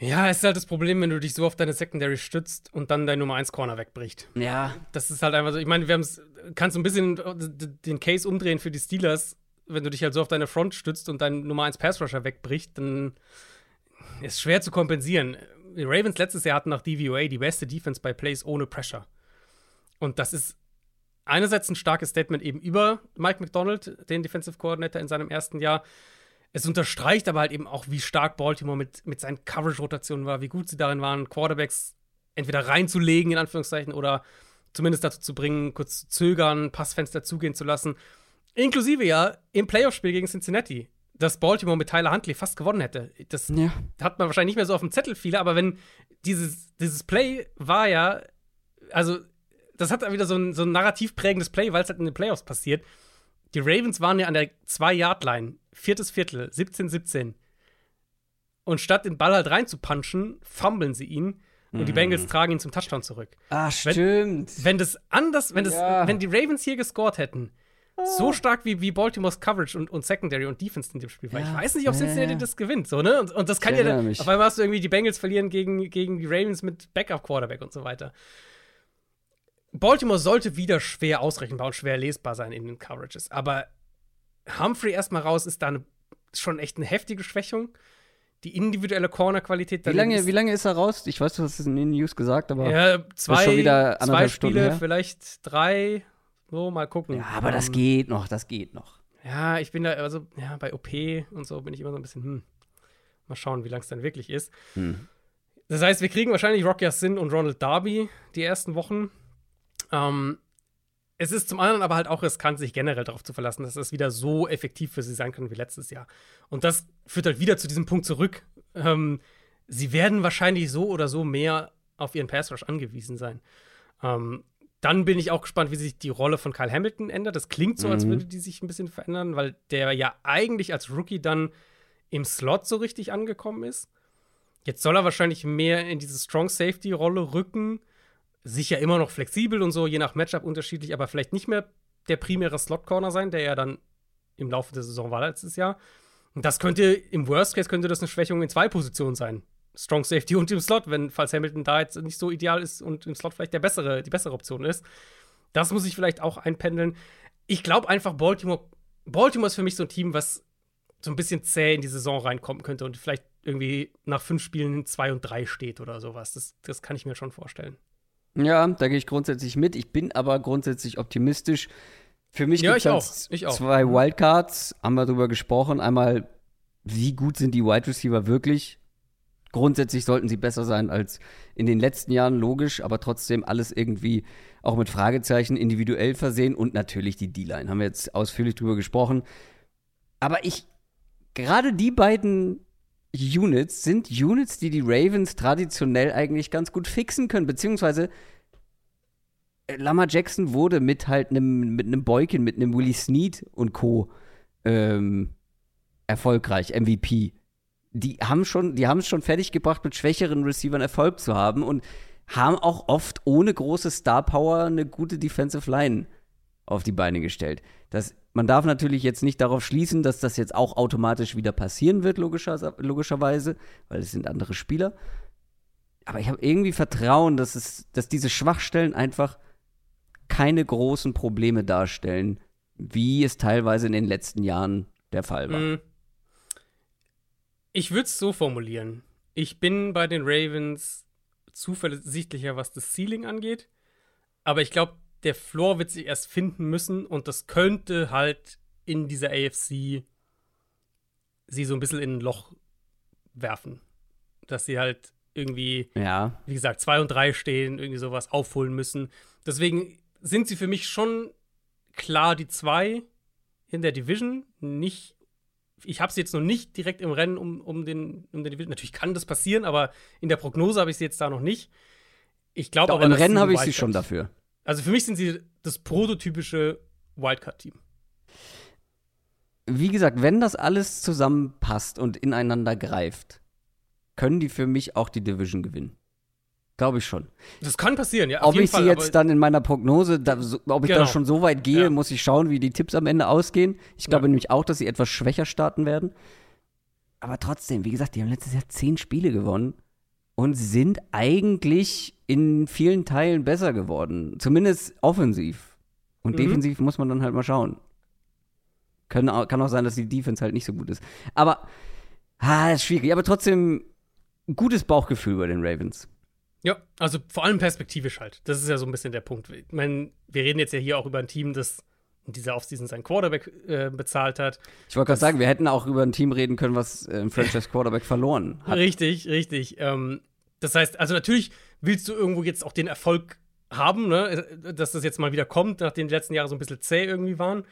Ja, es ist halt das Problem, wenn du dich so auf deine Secondary stützt und dann dein Nummer 1 Corner wegbricht. Ja. Das ist halt einfach so. Ich meine, wir haben es, kannst du ein bisschen den Case umdrehen für die Steelers, wenn du dich halt so auf deine Front stützt und dein Nummer 1 Pass Rusher wegbricht, dann ist es schwer zu kompensieren die Ravens letztes Jahr hatten nach DVOA die beste Defense bei Plays ohne Pressure. Und das ist einerseits ein starkes Statement eben über Mike McDonald, den Defensive Coordinator in seinem ersten Jahr. Es unterstreicht aber halt eben auch, wie stark Baltimore mit, mit seinen Coverage-Rotationen war, wie gut sie darin waren, Quarterbacks entweder reinzulegen, in Anführungszeichen, oder zumindest dazu zu bringen, kurz zu zögern, Passfenster zugehen zu lassen. Inklusive ja im Playoff-Spiel gegen Cincinnati dass Baltimore mit Tyler Huntley fast gewonnen hätte. Das ja. hat man wahrscheinlich nicht mehr so auf dem Zettel viele, aber wenn dieses, dieses Play war ja, also das hat wieder so ein, so ein narrativ prägendes Play, weil es halt in den Playoffs passiert. Die Ravens waren ja an der 2-Yard-Line, viertes Viertel, 17-17. Und statt den Ball halt reinzupunchen, fummeln sie ihn und die Bengals mhm. tragen ihn zum Touchdown zurück. Ah, stimmt. Wenn, wenn das anders, wenn, das, ja. wenn die Ravens hier gescored hätten, so stark wie, wie Baltimore's Coverage und, und Secondary und Defense in dem Spiel war. Ja. Ich weiß nicht, ob Cincinnati ja. das gewinnt, so, ne? Und, und das kann ja dann, mich. auf einmal hast du irgendwie die Bengals verlieren gegen, gegen die Ravens mit Backup-Quarterback und so weiter. Baltimore sollte wieder schwer ausrechenbar und schwer lesbar sein in den Coverages, aber Humphrey erstmal raus ist da eine, schon echt eine heftige Schwächung. Die individuelle Corner-Qualität. Wie lange, wie lange ist er raus? Ich weiß, du hast es in den News gesagt, aber ja, zwei, schon wieder zwei Spiele, vielleicht drei, so, mal gucken. Ja, aber das ähm, geht noch, das geht noch. Ja, ich bin da, also, ja, bei OP und so bin ich immer so ein bisschen, hm, mal schauen, wie lang es dann wirklich ist. Hm. Das heißt, wir kriegen wahrscheinlich Rocky Sin und Ronald Darby die ersten Wochen. Ähm, es ist zum anderen aber halt auch riskant, sich generell darauf zu verlassen, dass das wieder so effektiv für sie sein kann wie letztes Jahr. Und das führt halt wieder zu diesem Punkt zurück. Ähm, sie werden wahrscheinlich so oder so mehr auf ihren Pass Rush angewiesen sein. Ähm, dann bin ich auch gespannt, wie sich die Rolle von Kyle Hamilton ändert. Das klingt so, als mhm. würde die sich ein bisschen verändern, weil der ja eigentlich als Rookie dann im Slot so richtig angekommen ist. Jetzt soll er wahrscheinlich mehr in diese Strong Safety-Rolle rücken. Sicher immer noch flexibel und so, je nach Matchup unterschiedlich, aber vielleicht nicht mehr der primäre Slot-Corner sein, der ja dann im Laufe der Saison war letztes Jahr. Und das könnte, im Worst Case, könnte das eine Schwächung in zwei Positionen sein. Strong Safety und im Slot, wenn, falls Hamilton da jetzt nicht so ideal ist und im Slot vielleicht der bessere, die bessere Option ist. Das muss ich vielleicht auch einpendeln. Ich glaube einfach, Baltimore, Baltimore ist für mich so ein Team, was so ein bisschen zäh in die Saison reinkommen könnte und vielleicht irgendwie nach fünf Spielen 2 und 3 steht oder sowas. Das, das kann ich mir schon vorstellen. Ja, da gehe ich grundsätzlich mit. Ich bin aber grundsätzlich optimistisch. Für mich ja, gibt es zwei Wildcards, haben wir darüber gesprochen. Einmal wie gut sind die Wide Receiver wirklich? Grundsätzlich sollten sie besser sein als in den letzten Jahren, logisch, aber trotzdem alles irgendwie auch mit Fragezeichen individuell versehen und natürlich die D-Line. Haben wir jetzt ausführlich drüber gesprochen. Aber ich, gerade die beiden Units sind Units, die die Ravens traditionell eigentlich ganz gut fixen können, beziehungsweise äh, Lama Jackson wurde mit halt einem mit einem Boykin, mit einem Willie Snead und Co. Ähm, erfolgreich, MVP. Die haben schon, die haben es schon fertig gebracht, mit schwächeren Receivern Erfolg zu haben und haben auch oft ohne große Star Power eine gute Defensive Line auf die Beine gestellt. Das, man darf natürlich jetzt nicht darauf schließen, dass das jetzt auch automatisch wieder passieren wird, logischer, logischerweise, weil es sind andere Spieler. Aber ich habe irgendwie Vertrauen, dass, es, dass diese Schwachstellen einfach keine großen Probleme darstellen, wie es teilweise in den letzten Jahren der Fall war. Mm. Ich würde es so formulieren. Ich bin bei den Ravens zuversichtlicher, was das Ceiling angeht. Aber ich glaube, der Floor wird sich erst finden müssen und das könnte halt in dieser AFC sie so ein bisschen in ein Loch werfen. Dass sie halt irgendwie, ja. wie gesagt, zwei und drei stehen, irgendwie sowas aufholen müssen. Deswegen sind sie für mich schon klar die zwei in der Division. Nicht, ich habe sie jetzt noch nicht direkt im Rennen um, um, den, um den Division. Natürlich kann das passieren, aber in der Prognose habe ich sie jetzt da noch nicht. Ich glaube aber, im Rennen habe ich sie schon dafür. Also für mich sind sie das prototypische Wildcard-Team. Wie gesagt, wenn das alles zusammenpasst und ineinander greift, können die für mich auch die Division gewinnen. Glaube ich schon. Das kann passieren, ja. ob ich Fall, sie jetzt dann in meiner Prognose, da, so, ob ich genau. da schon so weit gehe, ja. muss ich schauen, wie die Tipps am Ende ausgehen. Ich glaube ja. nämlich auch, dass sie etwas schwächer starten werden. Aber trotzdem, wie gesagt, die haben letztes Jahr zehn Spiele gewonnen und sind eigentlich in vielen Teilen besser geworden. Zumindest offensiv. Und mhm. defensiv muss man dann halt mal schauen. Können, kann auch sein, dass die Defense halt nicht so gut ist. Aber, ah, ist schwierig. Aber trotzdem, gutes Bauchgefühl bei den Ravens. Ja, also vor allem perspektivisch halt. Das ist ja so ein bisschen der Punkt. Ich meine, wir reden jetzt ja hier auch über ein Team, das in dieser Offseason seinen Quarterback äh, bezahlt hat. Ich wollte gerade sagen, wir hätten auch über ein Team reden können, was äh, ein Franchise (laughs) Quarterback verloren hat. Richtig, richtig. Ähm, das heißt, also natürlich willst du irgendwo jetzt auch den Erfolg haben, ne? dass das jetzt mal wieder kommt, nachdem die letzten Jahre so ein bisschen zäh irgendwie waren.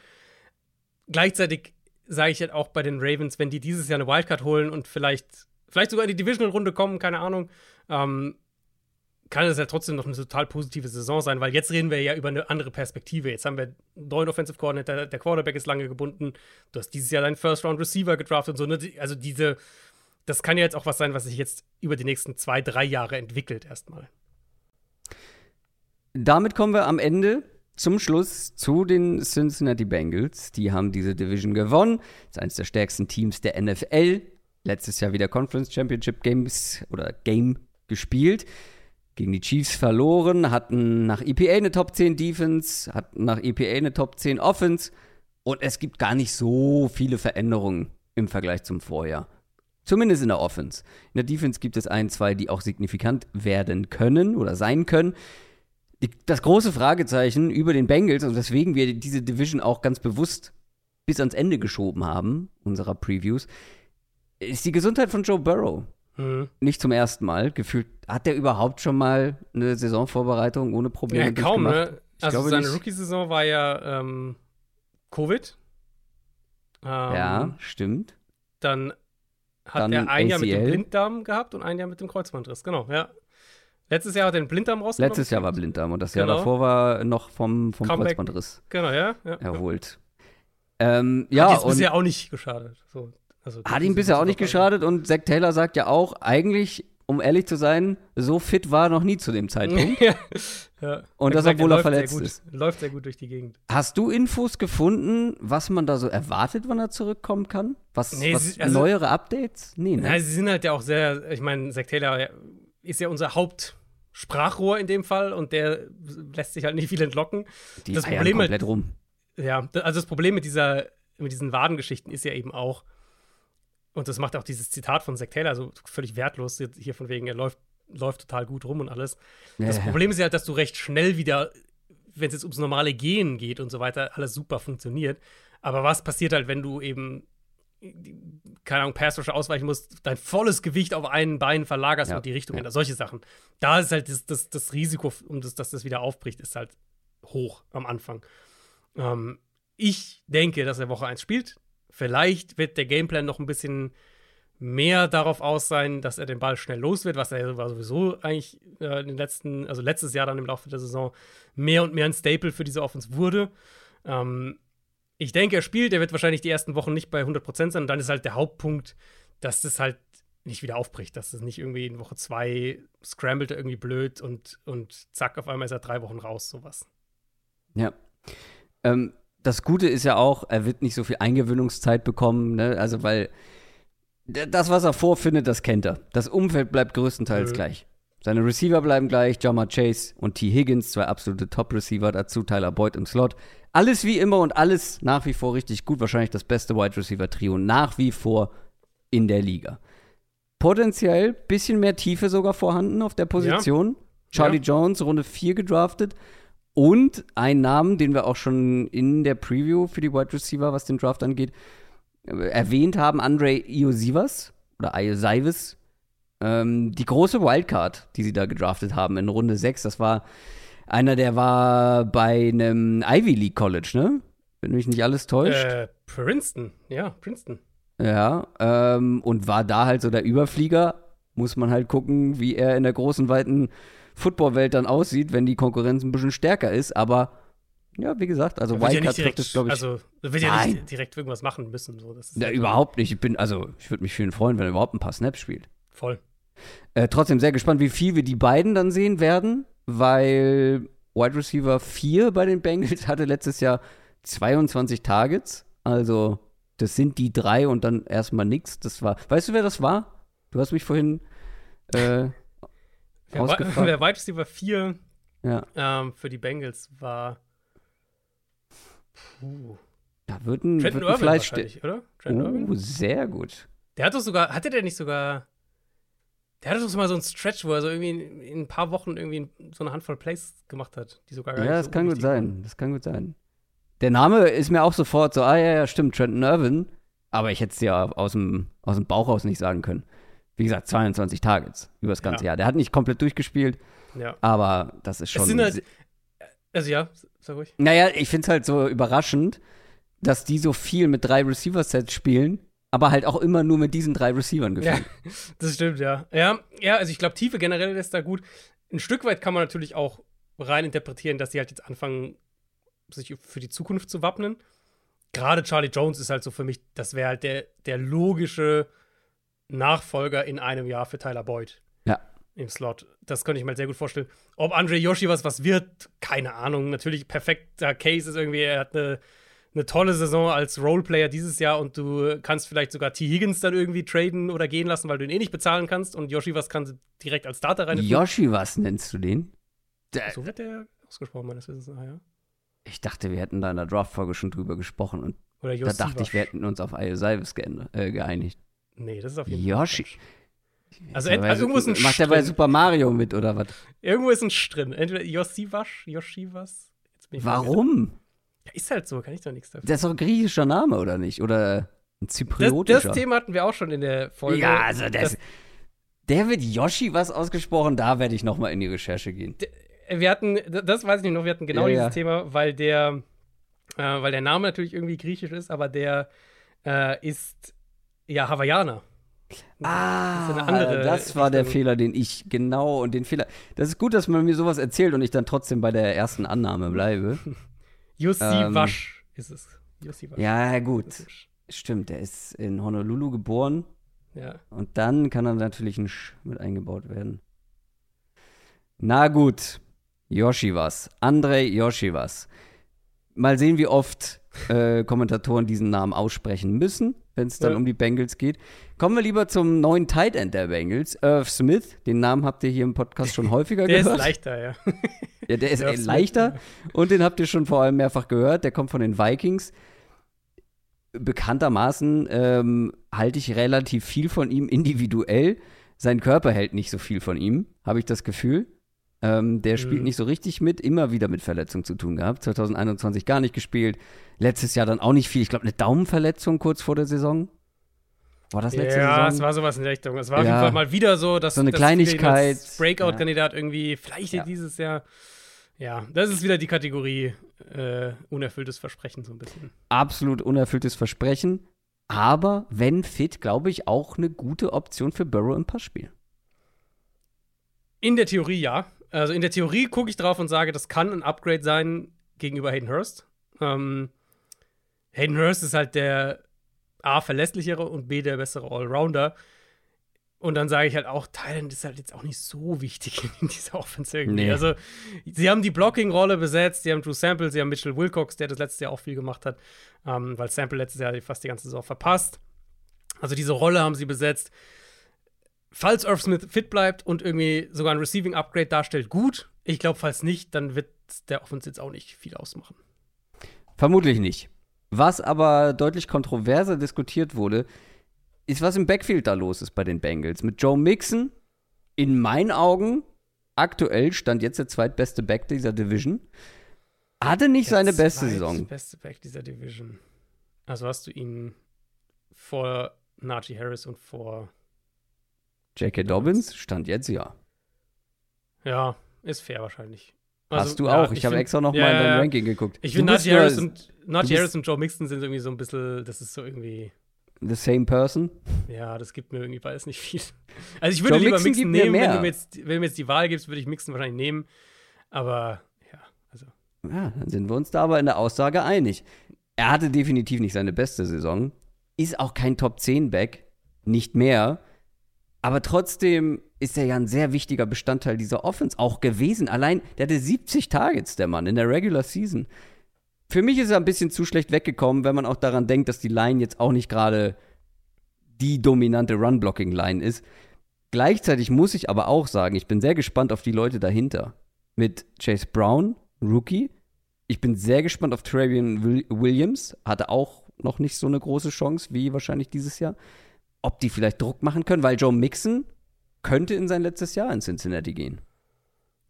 Gleichzeitig sage ich halt auch bei den Ravens, wenn die dieses Jahr eine Wildcard holen und vielleicht, vielleicht sogar in die Divisional-Runde kommen, keine Ahnung, ähm, kann es ja trotzdem noch eine total positive Saison sein, weil jetzt reden wir ja über eine andere Perspektive. Jetzt haben wir einen neuen Offensive Coordinator, der Quarterback ist lange gebunden. Du hast dieses Jahr deinen First-Round-Receiver gedraftet und so. Ne? Also diese, das kann ja jetzt auch was sein, was sich jetzt über die nächsten zwei, drei Jahre entwickelt erstmal. Damit kommen wir am Ende zum Schluss zu den Cincinnati Bengals. Die haben diese Division gewonnen. Das ist eines der stärksten Teams der NFL. Letztes Jahr wieder Conference Championship Games oder Game gespielt. Gegen die Chiefs verloren, hatten nach EPA eine Top 10 Defense, hatten nach EPA eine Top 10 Offense. Und es gibt gar nicht so viele Veränderungen im Vergleich zum Vorjahr. Zumindest in der Offense. In der Defense gibt es ein, zwei, die auch signifikant werden können oder sein können. Das große Fragezeichen über den Bengals und weswegen wir diese Division auch ganz bewusst bis ans Ende geschoben haben, unserer Previews, ist die Gesundheit von Joe Burrow. Mhm. Nicht zum ersten Mal. Gefühlt, hat der überhaupt schon mal eine Saisonvorbereitung ohne Probleme ja, kaum, ne? Also seine Rookie-Saison war ja ähm, Covid. Ähm, ja, stimmt. Dann hat Dann er ein ACL. Jahr mit dem Blinddarm gehabt und ein Jahr mit dem Kreuzbandriss. Genau, ja. Letztes Jahr hat er den Blinddarm rausgenommen. Letztes Jahr war Blinddarm und das Jahr genau. davor war noch vom, vom Kreuzbandriss genau, ja, ja, erholt. Ja, ähm, ja hat bisher auch nicht geschadet. So, also, hat ihm bisher auch nicht geschadet und Zack Taylor sagt ja auch, eigentlich um ehrlich zu sein, so fit war er noch nie zu dem Zeitpunkt. (laughs) ja. ja. Und das, obwohl er, er verletzt ist. Läuft sehr gut durch die Gegend. Hast du Infos gefunden, was man da so erwartet, wann er zurückkommen kann? Was, nee, was sie, also, neuere Updates? Nee, ne? Ja, sie sind halt ja auch sehr, ich meine, Zack Taylor ist ja unser Hauptsprachrohr in dem Fall und der lässt sich halt nicht viel entlocken. Die das Problem komplett mit, rum. Ja, also das Problem mit dieser, mit diesen Wadengeschichten ist ja eben auch, und das macht auch dieses Zitat von Zack Taylor so völlig wertlos, hier von wegen, er läuft, läuft total gut rum und alles. Ja, das Problem ist ja, dass du recht schnell wieder, wenn es jetzt ums normale Gehen geht und so weiter, alles super funktioniert. Aber was passiert halt, wenn du eben keine Ahnung, Passrusher ausweichen musst, dein volles Gewicht auf ein Bein verlagerst Ja, und die Richtung ja. änderst. Solche Sachen. Da ist halt das, das, das Risiko, um das, dass das wieder aufbricht, ist halt hoch am Anfang. Ähm, ich denke, dass er Woche 1 spielt. Vielleicht wird der Gameplan noch ein bisschen mehr darauf aus sein, dass er den Ball schnell los wird, was er sowieso eigentlich äh, in den letzten, also letztes Jahr dann im Laufe der Saison mehr und mehr ein Staple für diese Offense wurde. Ähm, ich denke, er spielt, er wird wahrscheinlich die ersten Wochen nicht bei 100% sein und dann ist halt der Hauptpunkt, dass das halt nicht wieder aufbricht, dass das nicht irgendwie in Woche 2 scrambled irgendwie blöd und, und zack, auf einmal ist er drei Wochen raus, sowas. Ja. Ähm, das Gute ist ja auch, er wird nicht so viel Eingewöhnungszeit bekommen, ne? Also, weil das, was er vorfindet, das kennt er. Das Umfeld bleibt größtenteils Mhm. gleich. Seine Receiver bleiben gleich, Jama Chase und T. Higgins, zwei absolute Top-Receiver, dazu Tyler Boyd im Slot. Alles wie immer und alles nach wie vor richtig gut. Wahrscheinlich das beste Wide Receiver-Trio nach wie vor in der Liga. Potenziell bisschen mehr Tiefe sogar vorhanden auf der Position. Charlie Ja. Jones, Runde 4 gedraftet. Und ein Namen, den wir auch schon in der Preview für die Wide Receiver, was den Draft angeht, äh, erwähnt haben, Andre Iosivas oder Iosivas. Ähm, die große Wildcard, die sie da gedraftet haben in Runde 6, das war einer, der war bei einem Ivy League College, ne? Wenn mich nicht alles täuscht. Äh, Princeton, ja, Princeton. Ja, ähm, und war da halt so der Überflieger. Muss man halt gucken, wie er in der großen, weiten Footballwelt dann aussieht, wenn die Konkurrenz ein bisschen stärker ist. Aber ja, wie gesagt, also ja Wildcard nicht trifft es, glaube ich. also wird ja Nein. nicht direkt irgendwas machen müssen. So. Das ja, halt überhaupt nicht. Ich bin, also, ich würde mich ihn freuen, wenn er überhaupt ein paar Snaps spielt. Voll. Äh, trotzdem sehr gespannt, wie viel wir die beiden dann sehen werden, weil Wide Receiver 4 bei den Bengals (laughs) hatte letztes Jahr 22 Targets. Also, das sind die drei und dann erstmal nix. Das war, weißt du, wer das war? Du hast mich vorhin äh, Wer, wer Wide Receiver 4 Ja, ähm, für die Bengals war. Puh. da wird ein, Trenton Irwin Fleisch wahrscheinlich, oder? Trenton? Oh, sehr gut. Der hat doch sogar, hatte der nicht sogar. Der hatte doch mal so einen Stretch, wo er so irgendwie in, in ein paar Wochen irgendwie so eine Handvoll Plays gemacht hat, die sogar gar Ja, nicht das so kann gut unwichtig waren. sein. Das kann gut sein. Der Name ist mir auch sofort so, ah ja, ja, stimmt, Trenton Irwin. Aber ich hätte es dir aus dem, aus dem Bauch aus nicht sagen können. Wie gesagt, 22 Targets über das ganze Ja. Jahr. Der hat nicht komplett durchgespielt, Ja. aber das ist schon. Es sind halt, also ja, sag ruhig. naja, ich finde es halt so überraschend, dass die so viel mit drei Receiver-Sets spielen, aber halt auch immer nur mit diesen drei Receivern Ja, gefühlt. (laughs) das stimmt, ja. Ja, ja also ich glaube, Tiefe generell ist da gut. Ein Stück weit kann man natürlich auch rein interpretieren, dass sie halt jetzt anfangen, sich für die Zukunft zu wappnen. Gerade Charlie Jones ist halt so für mich, das wäre halt der, der logische Nachfolger in einem Jahr für Tyler Boyd. Ja. Im Slot. Das könnte ich mir halt sehr gut vorstellen. Ob Andre Yoshi was, was wird, keine Ahnung. Natürlich perfekter Case ist irgendwie, er hat eine, eine tolle Saison als Roleplayer dieses Jahr und du kannst vielleicht sogar T. Higgins dann irgendwie traden oder gehen lassen, weil du ihn eh nicht bezahlen kannst und Yoshi was kannst du direkt als Starter rein. Yoshi, was nennst du den? Der, So wird der ausgesprochen, meines Wissens nach, ja. ich dachte, wir hätten da in der Draft-Folge schon drüber gesprochen und da dachte ich, wir hätten uns auf geändert- äh, geeinigt. Nee, das ist auf jeden Yoshi. Fall. Also, Ja, ent- bei- also irgendwo ist ein Macht er Sch bei. Super Mario mit oder was? Irgendwo ist ein Sch drin. Entweder Yoshiwash, ich Warum? Ja, ist halt so, kann ich doch nichts dafür. Das ist doch ein griechischer Name, oder nicht? Oder ein Das, zypriotischer? das Thema hatten wir auch schon in der Folge. ja, also das, Das- der wird Yoshi was ausgesprochen, da werde ich noch mal in die Recherche gehen. wir hatten, das weiß ich nicht noch, wir hatten genau Ja, dieses ja. Thema, weil der, äh, weil der Name natürlich irgendwie griechisch ist, aber der äh, ist ja Hawaiianer. Ah, eine andere das war der. Fehler, den ich genau und den Fehler. Das ist gut, dass man mir sowas erzählt und ich dann trotzdem bei der ersten Annahme bleibe. (laughs) Yosivash ist es. Yosivash. Ähm, Ja, gut. Stimmt, der ist in Honolulu geboren Ja. und dann kann dann natürlich ein Sch mit eingebaut werden. Na gut, Yoshivas. Andrei Yoshivas. Mal sehen, wie oft äh, Kommentatoren diesen Namen aussprechen müssen, wenn es dann Ja. um die Bengals geht. Kommen wir lieber zum neuen Tight End der Bengals, Irv Smith. Den Namen habt ihr hier im Podcast schon (laughs) häufiger Der gehört. ist leichter, ja. Ja, der ist Irv äh, Smith. leichter und den habt ihr schon vor allem mehrfach gehört. Der kommt von den Vikings. Bekanntermaßen ähm, halte ich relativ viel von ihm individuell. Sein Körper hält nicht so viel von ihm, habe ich das Gefühl. Ähm, der spielt Mhm. nicht so richtig mit, immer wieder mit Verletzungen zu tun gehabt. 2021 gar nicht gespielt. Letztes Jahr dann auch nicht viel. Ich glaube, eine Daumenverletzung kurz vor der Saison. War das letzte ja, Saison? es war sowas in der Richtung. Es war auf Ja. jeden Fall mal wieder so, dass So eine dass Kleinigkeit. Breakout-Kandidat irgendwie, vielleicht Ja. dieses Jahr. Ja, das ist wieder die Kategorie äh, unerfülltes Versprechen so ein bisschen. Absolut unerfülltes Versprechen. Aber wenn fit, glaube ich, auch eine gute Option für Burrow im Passspiel. In der Theorie ja. Also in der Theorie gucke ich drauf und sage, das kann ein Upgrade sein gegenüber Hayden Hurst. Ähm, Hayden Hurst ist halt der A, verlässlichere und B, der bessere Allrounder. Und dann sage ich halt auch, Thailand ist halt jetzt auch nicht so wichtig (laughs) in dieser Offense irgendwie. Nee. Also, sie haben die Blocking-Rolle besetzt, sie haben Drew Sample, sie haben Mitchell Wilcox, der das letztes Jahr auch viel gemacht hat, ähm, weil Sample letztes Jahr fast die ganze Saison verpasst. Also, diese Rolle haben sie besetzt. Falls Irv Smith fit bleibt und irgendwie sogar ein Receiving-Upgrade darstellt, gut. Ich glaube, falls nicht, dann wird der Offense jetzt auch nicht viel ausmachen. Vermutlich nicht. Was aber deutlich kontroverser diskutiert wurde, ist, was im Backfield da los ist bei den Bengals. Mit Joe Mixon, in meinen Augen, aktuell stand jetzt der zweitbeste Back dieser Division, hatte nicht seine Der beste Saison. beste Back dieser Division. Also hast du ihn vor Najee Harris und vor. J.K. Dobbins stand jetzt ja. Ja, ist fair wahrscheinlich. Hast du ja, auch. Ich, habe find- extra noch ja, mal in dein. Ranking geguckt. Ich finde, Najee Harris, und, Najee Harris und Joe Mixon sind irgendwie so ein bisschen, das ist so irgendwie, The same person. ja, das gibt mir irgendwie beides nicht viel. (laughs) Also ich würde Joe lieber Mixon Mixon nehmen, wenn du, mir jetzt, wenn du mir jetzt die Wahl gibst, würde ich Mixon wahrscheinlich nehmen. Aber ja, also. Ja, dann sind wir uns da aber in der Aussage einig. Er hatte definitiv nicht seine beste Saison, ist auch kein Top 10 Back, nicht mehr. Aber trotzdem ist er ja ein sehr wichtiger Bestandteil dieser Offense auch gewesen. Allein, der hatte 70 Targets, der Mann, in der Regular Season. Für mich ist er ein bisschen zu schlecht weggekommen, wenn man auch daran denkt, dass die Line jetzt auch nicht gerade die dominante Run-Blocking-Line ist. Gleichzeitig muss ich aber auch sagen, ich bin sehr gespannt auf die Leute dahinter. Mit Chase Brown, Rookie. Ich bin sehr gespannt auf Travian Will Williams. Hatte auch noch nicht so eine große Chance wie wahrscheinlich dieses Jahr. Ob die vielleicht Druck machen können, weil Joe Mixon könnte in sein letztes Jahr in Cincinnati gehen.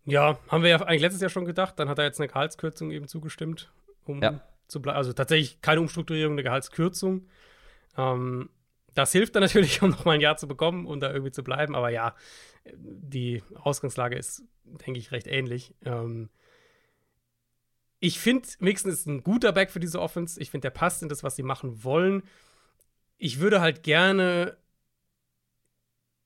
Ja, haben wir ja eigentlich letztes Jahr schon gedacht. Dann hat er jetzt eine Gehaltskürzung eben zugestimmt, um Ja. zu bleiben. Also tatsächlich keine Umstrukturierung, eine Gehaltskürzung. Ähm, das hilft dann (laughs) natürlich, um noch mal ein Jahr zu bekommen und da irgendwie zu bleiben. Aber ja, die Ausgangslage ist, denke ich, recht ähnlich. Ähm, ich finde, Mixon ist ein guter Back für diese Offense. Ich finde, der passt in das, was sie machen wollen. Ich würde halt gerne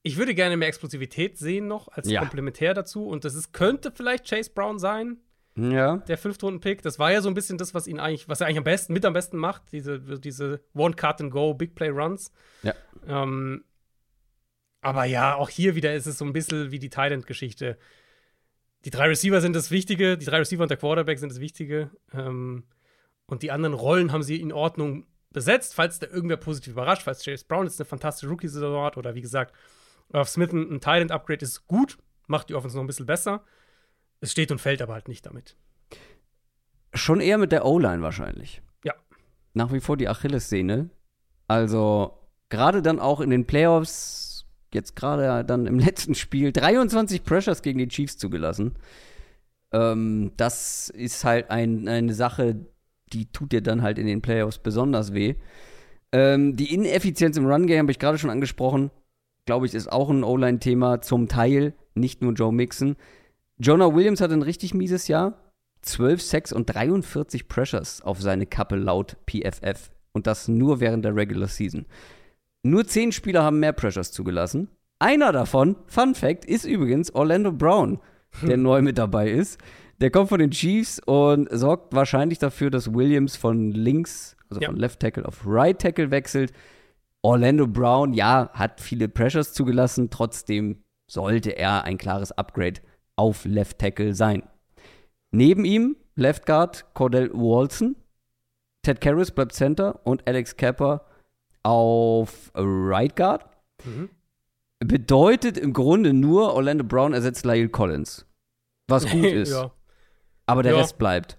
ich würde gerne mehr Explosivität sehen noch als Ja. Komplementär dazu. Und das ist, könnte vielleicht Chase Brown sein, Ja. der Fünftrunden-Pick. Das war ja so ein bisschen das, was ihn eigentlich, was er eigentlich am besten, mit am besten macht, diese, diese One-Cut-and-Go, Big Play-Runs. Ja. Ähm, aber ja, auch hier wieder ist es so ein bisschen wie die Thailand-Geschichte. Die drei Receiver sind das Wichtige, die drei Receiver und der Quarterback sind das Wichtige. Ähm, und die anderen Rollen haben sie in Ordnung besetzt, falls da irgendwer positiv überrascht, falls Chase Brown jetzt eine fantastische Rookie-Saison hat oder wie gesagt, auf Smith ein, ein Thailand-Upgrade ist gut, macht die Offense noch ein bisschen besser. Es steht und fällt aber halt nicht damit. Schon eher mit der O-Line wahrscheinlich. Ja. Nach wie vor die Achillessehne. Also, gerade dann auch in den Playoffs, jetzt gerade dann im (laughs) letzten Spiel, 23 Pressures gegen die Chiefs zugelassen. Ähm, das ist halt ein, eine Sache, die tut dir dann halt in den Playoffs besonders weh. Ähm, die Ineffizienz im Run-Game habe ich gerade schon angesprochen. Glaube ich, ist auch ein O-Line-Thema zum Teil, nicht nur Joe Mixon. Jonah Williams hatte ein richtig mieses Jahr. 12 Sacks und 43 Pressures auf seine Kappe laut PFF. Und das nur während der Regular Season. Nur 10 Spieler haben mehr Pressures zugelassen. Einer davon, Fun Fact, ist übrigens Orlando Brown, der (laughs) neu mit dabei ist. Der kommt von den Chiefs und sorgt wahrscheinlich dafür, dass Williams von links, also Ja. von Left Tackle auf Right Tackle wechselt. Orlando Brown, ja, hat viele Pressures zugelassen, trotzdem sollte er ein klares Upgrade auf Left Tackle sein. Neben ihm Left Guard Cordell Walson, Ted Karras bleibt Center und Alex Kappa auf Right Guard. Mhm. Bedeutet im Grunde nur, Orlando Brown ersetzt Lyle Collins. Was (laughs) gut ist. ja. Aber der Ja. Rest bleibt.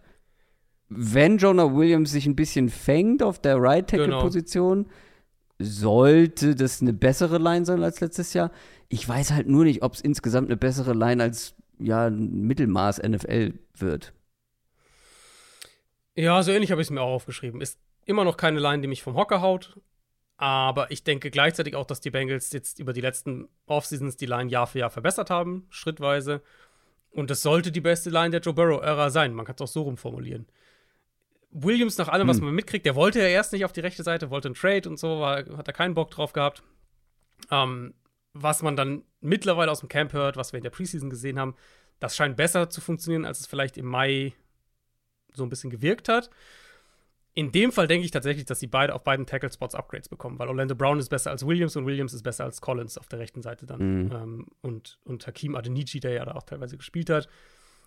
Wenn Jonah Williams sich ein bisschen fängt auf der Right Tackle Genau. Position, sollte das eine bessere Line sein als letztes Jahr. Ich weiß halt nur nicht, ob es insgesamt eine bessere Line als ja ein Mittelmaß NFL wird. Ja, so ähnlich habe ich es mir auch aufgeschrieben. Ist immer noch keine Line, die mich vom Hocker haut. Aber ich denke gleichzeitig auch, dass die Bengals jetzt über die letzten Offseasons die Line Jahr für Jahr verbessert haben, schrittweise. Und das sollte die beste Line der Joe Burrow-Ära sein. Man kann es auch so rumformulieren. Williams, nach allem, was hm. man mitkriegt, der wollte ja erst nicht auf die rechte Seite, wollte einen Trade und so, war, hat er keinen Bock drauf gehabt. Ähm, was man dann mittlerweile aus dem Camp hört, was wir in der Preseason gesehen haben, das scheint besser zu funktionieren, als es vielleicht im Mai so ein bisschen gewirkt hat. In dem Fall denke ich tatsächlich, dass sie beide auf beiden Tackle-Spots Upgrades bekommen, weil Orlando Brown ist besser als Williams und Williams ist besser als Collins auf der rechten Seite dann. Mhm. Ähm, und, und Hakim Adenici, der ja da auch teilweise gespielt hat.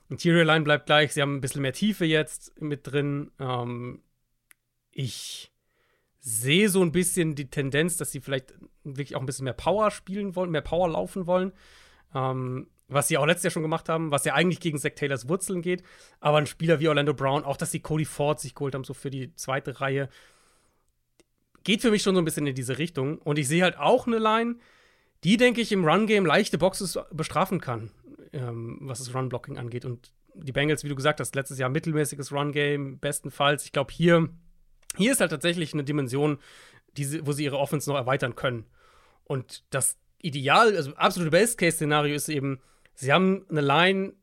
Interior Line bleibt gleich, sie haben ein bisschen mehr Tiefe jetzt mit drin. Ähm, ich sehe so ein bisschen die Tendenz, dass sie vielleicht wirklich auch ein bisschen mehr Power spielen wollen, mehr Power laufen wollen. Ähm, was sie auch letztes Jahr schon gemacht haben, was ja eigentlich gegen Zach Taylors Wurzeln geht. Aber ein Spieler wie Orlando Brown, auch dass sie Cody Ford sich geholt haben, so für die zweite Reihe, geht für mich schon so ein bisschen in diese Richtung. Und ich sehe halt auch eine Line, die, denke ich, im Run-Game leichte Boxes bestrafen kann, ähm, was das Run-Blocking angeht. Und die Bengals, wie du gesagt hast, letztes Jahr mittelmäßiges Run-Game, bestenfalls. Ich glaube, hier, hier ist halt tatsächlich eine Dimension, die, wo sie ihre Offense noch erweitern können. Und das Ideal, also absolute Best-Case-Szenario ist eben, sie haben eine Line,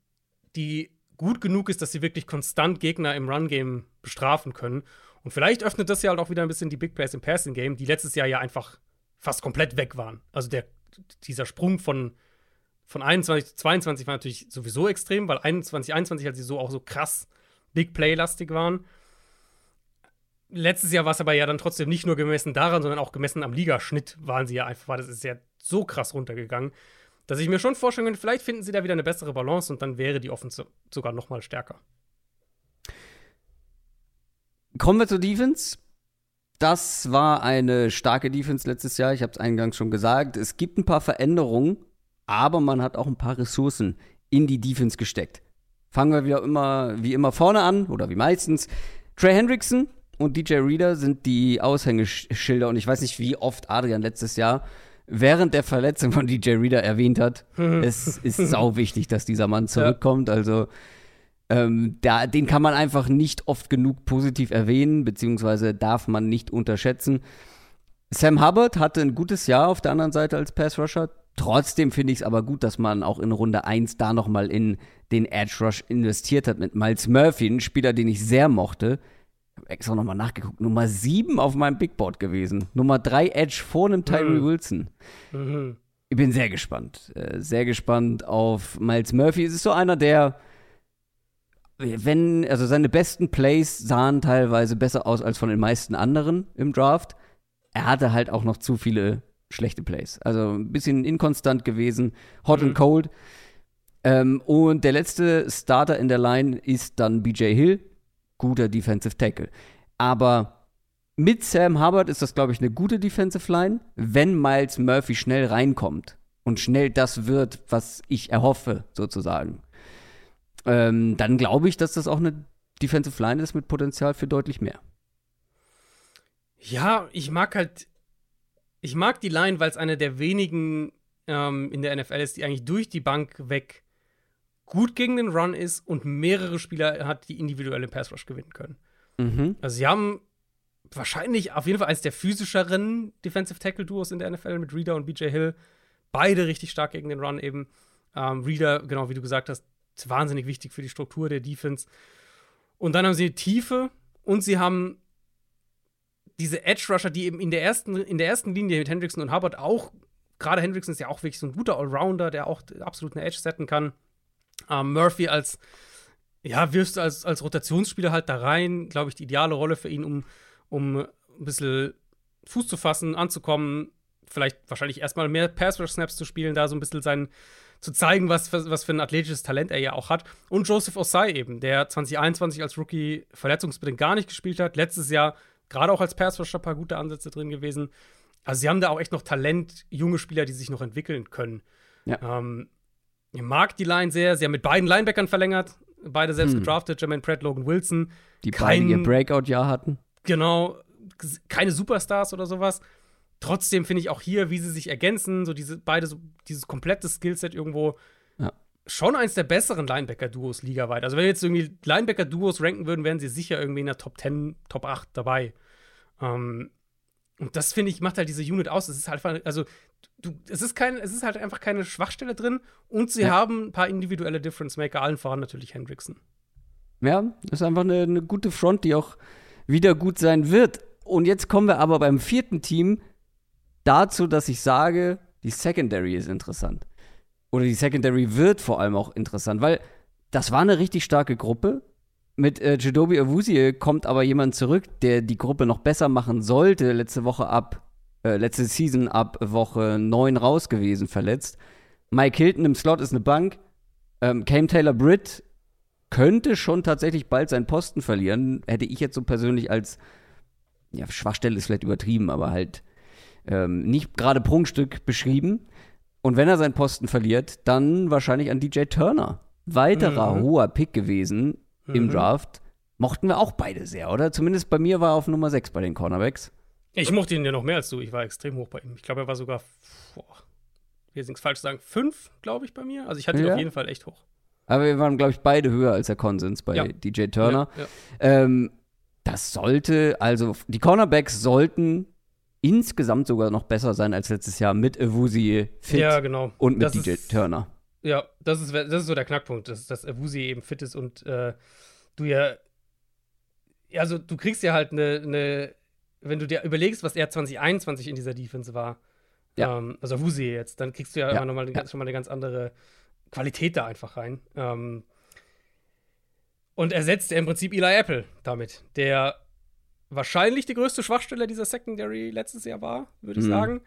die gut genug ist, dass sie wirklich konstant Gegner im Run-Game bestrafen können. Und vielleicht öffnet das ja halt auch wieder ein bisschen die Big Plays im Passing-Game, die letztes Jahr ja einfach fast komplett weg waren. Also der, dieser Sprung von, von 21 zu 22 war natürlich sowieso extrem, weil 21, 21 halt sie so auch so krass Big Play-lastig waren. Letztes Jahr war es aber ja dann trotzdem nicht nur gemessen daran, sondern auch gemessen am Ligaschnitt waren sie ja einfach, war das ist ja so krass runtergegangen dass ich mir schon vorstellen könnte, vielleicht finden sie da wieder eine bessere Balance und dann wäre die Offense sogar noch mal stärker. Kommen wir zur Defense. Das war eine starke Defense letztes Jahr. Ich habe es eingangs schon gesagt. Es gibt ein paar Veränderungen, aber man hat auch ein paar Ressourcen in die Defense gesteckt. Fangen wir wieder immer, wie immer vorne an, oder wie meistens. Trey Hendrickson und DJ Reader sind die Aushängeschilder und ich weiß nicht, wie oft Adrian letztes Jahr während der Verletzung von DJ Reader erwähnt hat. (laughs) es ist sau wichtig, dass dieser Mann zurückkommt. Ja. Also ähm, da, den kann man einfach nicht oft genug positiv erwähnen, beziehungsweise darf man nicht unterschätzen. Sam Hubbard hatte ein gutes Jahr auf der anderen Seite als Pass Rusher. Trotzdem finde ich es aber gut, dass man auch in Runde 1 da nochmal in den Edge Rush investiert hat mit Miles Murphy, ein Spieler, den ich sehr mochte habe extra nochmal nachgeguckt, Nummer 7 auf meinem Big Board gewesen. Nummer 3 Edge vor einem Tyree mhm. Wilson. Mhm. Ich bin sehr gespannt. Äh, sehr gespannt auf Miles Murphy. Es ist so einer, der, wenn, also seine besten Plays sahen teilweise besser aus als von den meisten anderen im Draft. Er hatte halt auch noch zu viele schlechte Plays. Also ein bisschen inkonstant gewesen, hot mhm. and cold. Ähm, und der letzte Starter in der Line ist dann BJ Hill, guter Defensive Tackle. Aber mit Sam Hubbard ist das, glaube ich, eine gute Defensive Line, wenn Miles Murphy schnell reinkommt und schnell das wird, was ich erhoffe, sozusagen. Ähm, dann glaube ich, dass das auch eine Defensive Line ist mit Potenzial für deutlich mehr. Ja, ich mag halt, ich mag die Line, weil es eine der wenigen ähm, in der NFL ist, die eigentlich durch die Bank weg gut gegen den Run ist und mehrere Spieler hat, die individuelle Pass Rush gewinnen können. Mhm. Also sie haben wahrscheinlich auf jeden Fall eines der physischeren Defensive Tackle Duos in der NFL mit Reader und BJ Hill. Beide richtig stark gegen den Run eben. Ähm, Reader, genau wie du gesagt hast, ist wahnsinnig wichtig für die Struktur der Defense. Und dann haben sie Tiefe und sie haben diese Edge Rusher, die eben in der ersten, in der ersten Linie mit Hendrickson und Hubbard auch, gerade Hendrickson ist ja auch wirklich so ein guter Allrounder, der auch absolut eine Edge setzen kann. Ähm, Murphy als, ja, wirfst du als, als Rotationsspieler halt da rein, glaube ich, die ideale Rolle für ihn, um, um ein bisschen Fuß zu fassen, anzukommen, vielleicht wahrscheinlich erstmal mehr Pass-Rush-Snaps zu spielen, da so ein bisschen sein, zu zeigen, was, was für ein athletisches Talent er ja auch hat. Und Joseph Osai eben, der 2021 als Rookie verletzungsbedingt gar nicht gespielt hat, letztes Jahr gerade auch als Pass-Rusher ein paar gute Ansätze drin gewesen. Also sie haben da auch echt noch Talent, junge Spieler, die sich noch entwickeln können. Ja. Ähm, ich mag die Line sehr. Sie haben mit beiden Linebackern verlängert. Beide selbst hm. gedraftet. Jermaine Pratt, Logan Wilson. Die Kein, beide ihr Breakout-Jahr hatten. Genau. Keine Superstars oder sowas. Trotzdem finde ich auch hier, wie sie sich ergänzen, so diese beide, so dieses komplette Skillset irgendwo ja. schon eins der besseren Linebacker-Duos ligaweit. Also, wenn wir jetzt irgendwie Linebacker-Duos ranken würden, wären sie sicher irgendwie in der Top 10, Top 8 dabei. Ähm, Und das, finde ich, macht halt diese Unit aus. Es ist halt, also, du, es ist kein, es ist halt einfach keine Schwachstelle drin und sie ja. haben ein paar individuelle Difference Maker, allen voran natürlich Hendrickson. Ja, das ist einfach eine, eine gute Front, die auch wieder gut sein wird. Und jetzt kommen wir aber beim vierten Team dazu, dass ich sage, die Secondary ist interessant. Oder die Secondary wird vor allem auch interessant, weil das war eine richtig starke Gruppe. Mit äh, Jadobi Awuzie kommt aber jemand zurück, der die Gruppe noch besser machen sollte. Letzte Woche ab, äh, letzte Season ab Woche 9 raus gewesen, verletzt. Mike Hilton im Slot ist eine Bank. Ähm, Cam Taylor Britt könnte schon tatsächlich bald seinen Posten verlieren. Hätte ich jetzt so persönlich als, ja, Schwachstelle ist vielleicht übertrieben, aber halt ähm, nicht gerade Prunkstück beschrieben. Und wenn er seinen Posten verliert, dann wahrscheinlich an DJ Turner. Weiterer mhm. hoher Pick gewesen mhm. im Draft. Mochten wir auch beide sehr, oder? Zumindest bei mir war er auf Nummer 6 bei den Cornerbacks. Ich mochte ihn ja noch mehr als du. Ich war extrem hoch bei ihm. Ich glaube, er war sogar, boah, jetzt nichts falsch sagen, 5, glaube ich, bei mir. Also ich hatte ja. ihn auf jeden Fall echt hoch. Aber wir waren, glaube ich, beide höher als der Konsens bei ja. DJ Turner. Ja, ähm, das sollte, also die Cornerbacks sollten insgesamt sogar noch besser sein als letztes Jahr mit Awuzie fit ja, genau. und mit das DJ ist, Turner. Ja, das ist, das ist so der Knackpunkt, dass, dass Awuzie eben fit ist und äh, du ja, also du kriegst ja halt eine, eine, wenn du dir überlegst, was er 2021 in dieser Defense war, ja. ähm, also Awuzie jetzt, dann kriegst du ja, ja. Nochmal, ja. schon mal eine ganz andere Qualität da einfach rein. Ähm, und ersetzt er im Prinzip Eli Apple damit, der wahrscheinlich die größte Schwachstelle dieser Secondary letztes Jahr war, würde ich mhm. sagen.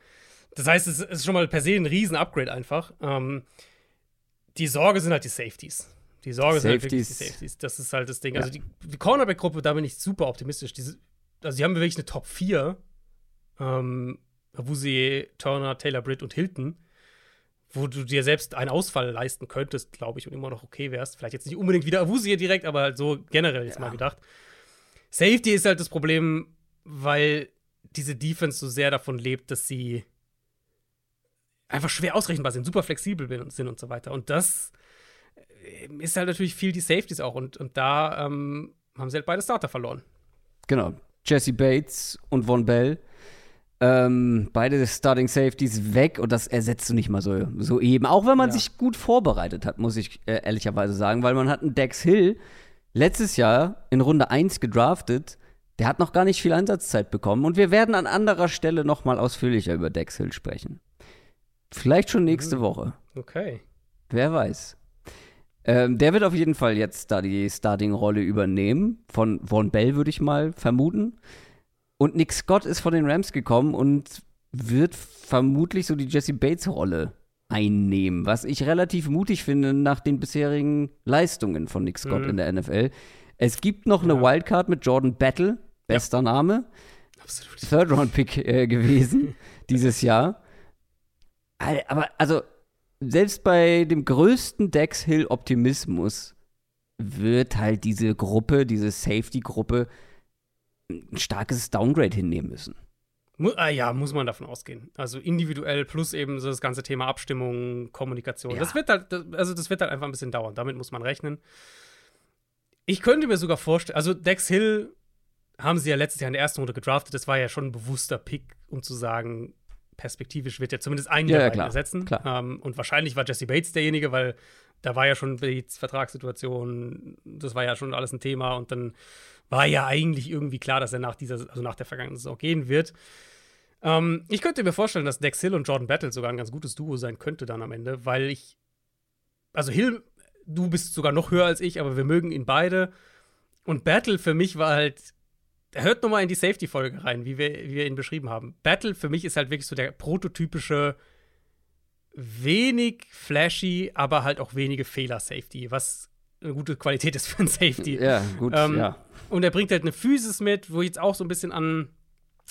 Das heißt, es ist schon mal per se ein riesen Upgrade einfach. Ähm, die Sorge sind halt die Safeties. Die Sorge Safeties. sind halt wirklich die Safeties. Das ist halt das Ding. Ja. Also die, die Cornerback-Gruppe, da bin ich super optimistisch. Diese, also, die haben wirklich eine Top 4. Ähm, Wusie, Turner, Taylor Britt und Hilton wo du dir selbst einen Ausfall leisten könntest, glaube ich, und immer noch okay wärst. Vielleicht jetzt nicht unbedingt wieder Awusie direkt, aber halt so generell jetzt ja. mal gedacht. Safety ist halt das Problem, weil diese Defense so sehr davon lebt, dass sie einfach schwer ausrechenbar sind, super flexibel sind und so weiter. Und das äh, ist halt natürlich viel die Safeties auch. Und, und da ähm, haben sie halt beide Starter verloren. Genau. Jesse Bates und Von Bell ähm, beide Starting Safeties weg und das ersetzt du nicht mal so, so eben. Auch wenn man ja. sich gut vorbereitet hat, muss ich äh, ehrlicherweise sagen, weil man hat einen Dex Hill letztes Jahr in Runde 1 gedraftet. Der hat noch gar nicht viel Einsatzzeit bekommen und wir werden an anderer Stelle noch mal ausführlicher über Dex Hill sprechen. Vielleicht schon nächste mhm. Woche. Okay. Wer weiß. Ähm, der wird auf jeden Fall jetzt da die Starting-Rolle übernehmen. Von Von Bell würde ich mal vermuten. Und Nick Scott ist von den Rams gekommen und wird vermutlich so die Jesse Bates-Rolle einnehmen, was ich relativ mutig finde nach den bisherigen Leistungen von Nick Scott mhm. in der NFL. Es gibt noch eine ja. Wildcard mit Jordan Battle, bester ja. Name. Absolut. Third-Round-Pick äh, gewesen (laughs) dieses Jahr. Aber also, selbst bei dem größten Dex Hill-Optimismus wird halt diese Gruppe, diese Safety-Gruppe, ein starkes Downgrade hinnehmen müssen. Ah, ja, muss man davon ausgehen. Also individuell plus eben so das ganze Thema Abstimmung, Kommunikation. Ja. Das wird halt, also das wird halt einfach ein bisschen dauern. Damit muss man rechnen. Ich könnte mir sogar vorstellen, also Dex Hill haben sie ja letztes Jahr in der ersten Runde gedraftet. Das war ja schon ein bewusster Pick, um zu sagen, perspektivisch wird er zumindest einen ja, der ja, beiden ersetzen. Ähm, und wahrscheinlich war Jesse Bates derjenige, weil da war ja schon die Vertragssituation, das war ja schon alles ein Thema und dann war ja eigentlich irgendwie klar, dass er nach dieser, also nach der vergangenen Saison gehen wird. Ähm, ich könnte mir vorstellen, dass Dex Hill und Jordan Battle sogar ein ganz gutes Duo sein könnte dann am Ende, weil ich, also Hill, du bist sogar noch höher als ich, aber wir mögen ihn beide. Und Battle für mich war halt, hört nochmal in die Safety-Folge rein, wie wir, wie wir ihn beschrieben haben. Battle für mich ist halt wirklich so der prototypische, wenig flashy, aber halt auch wenige Fehler-Safety, was eine gute Qualität ist für ein Safety. Ja, gut, ähm, ja. Und er bringt halt eine Physis mit, wo ich jetzt auch so ein bisschen an,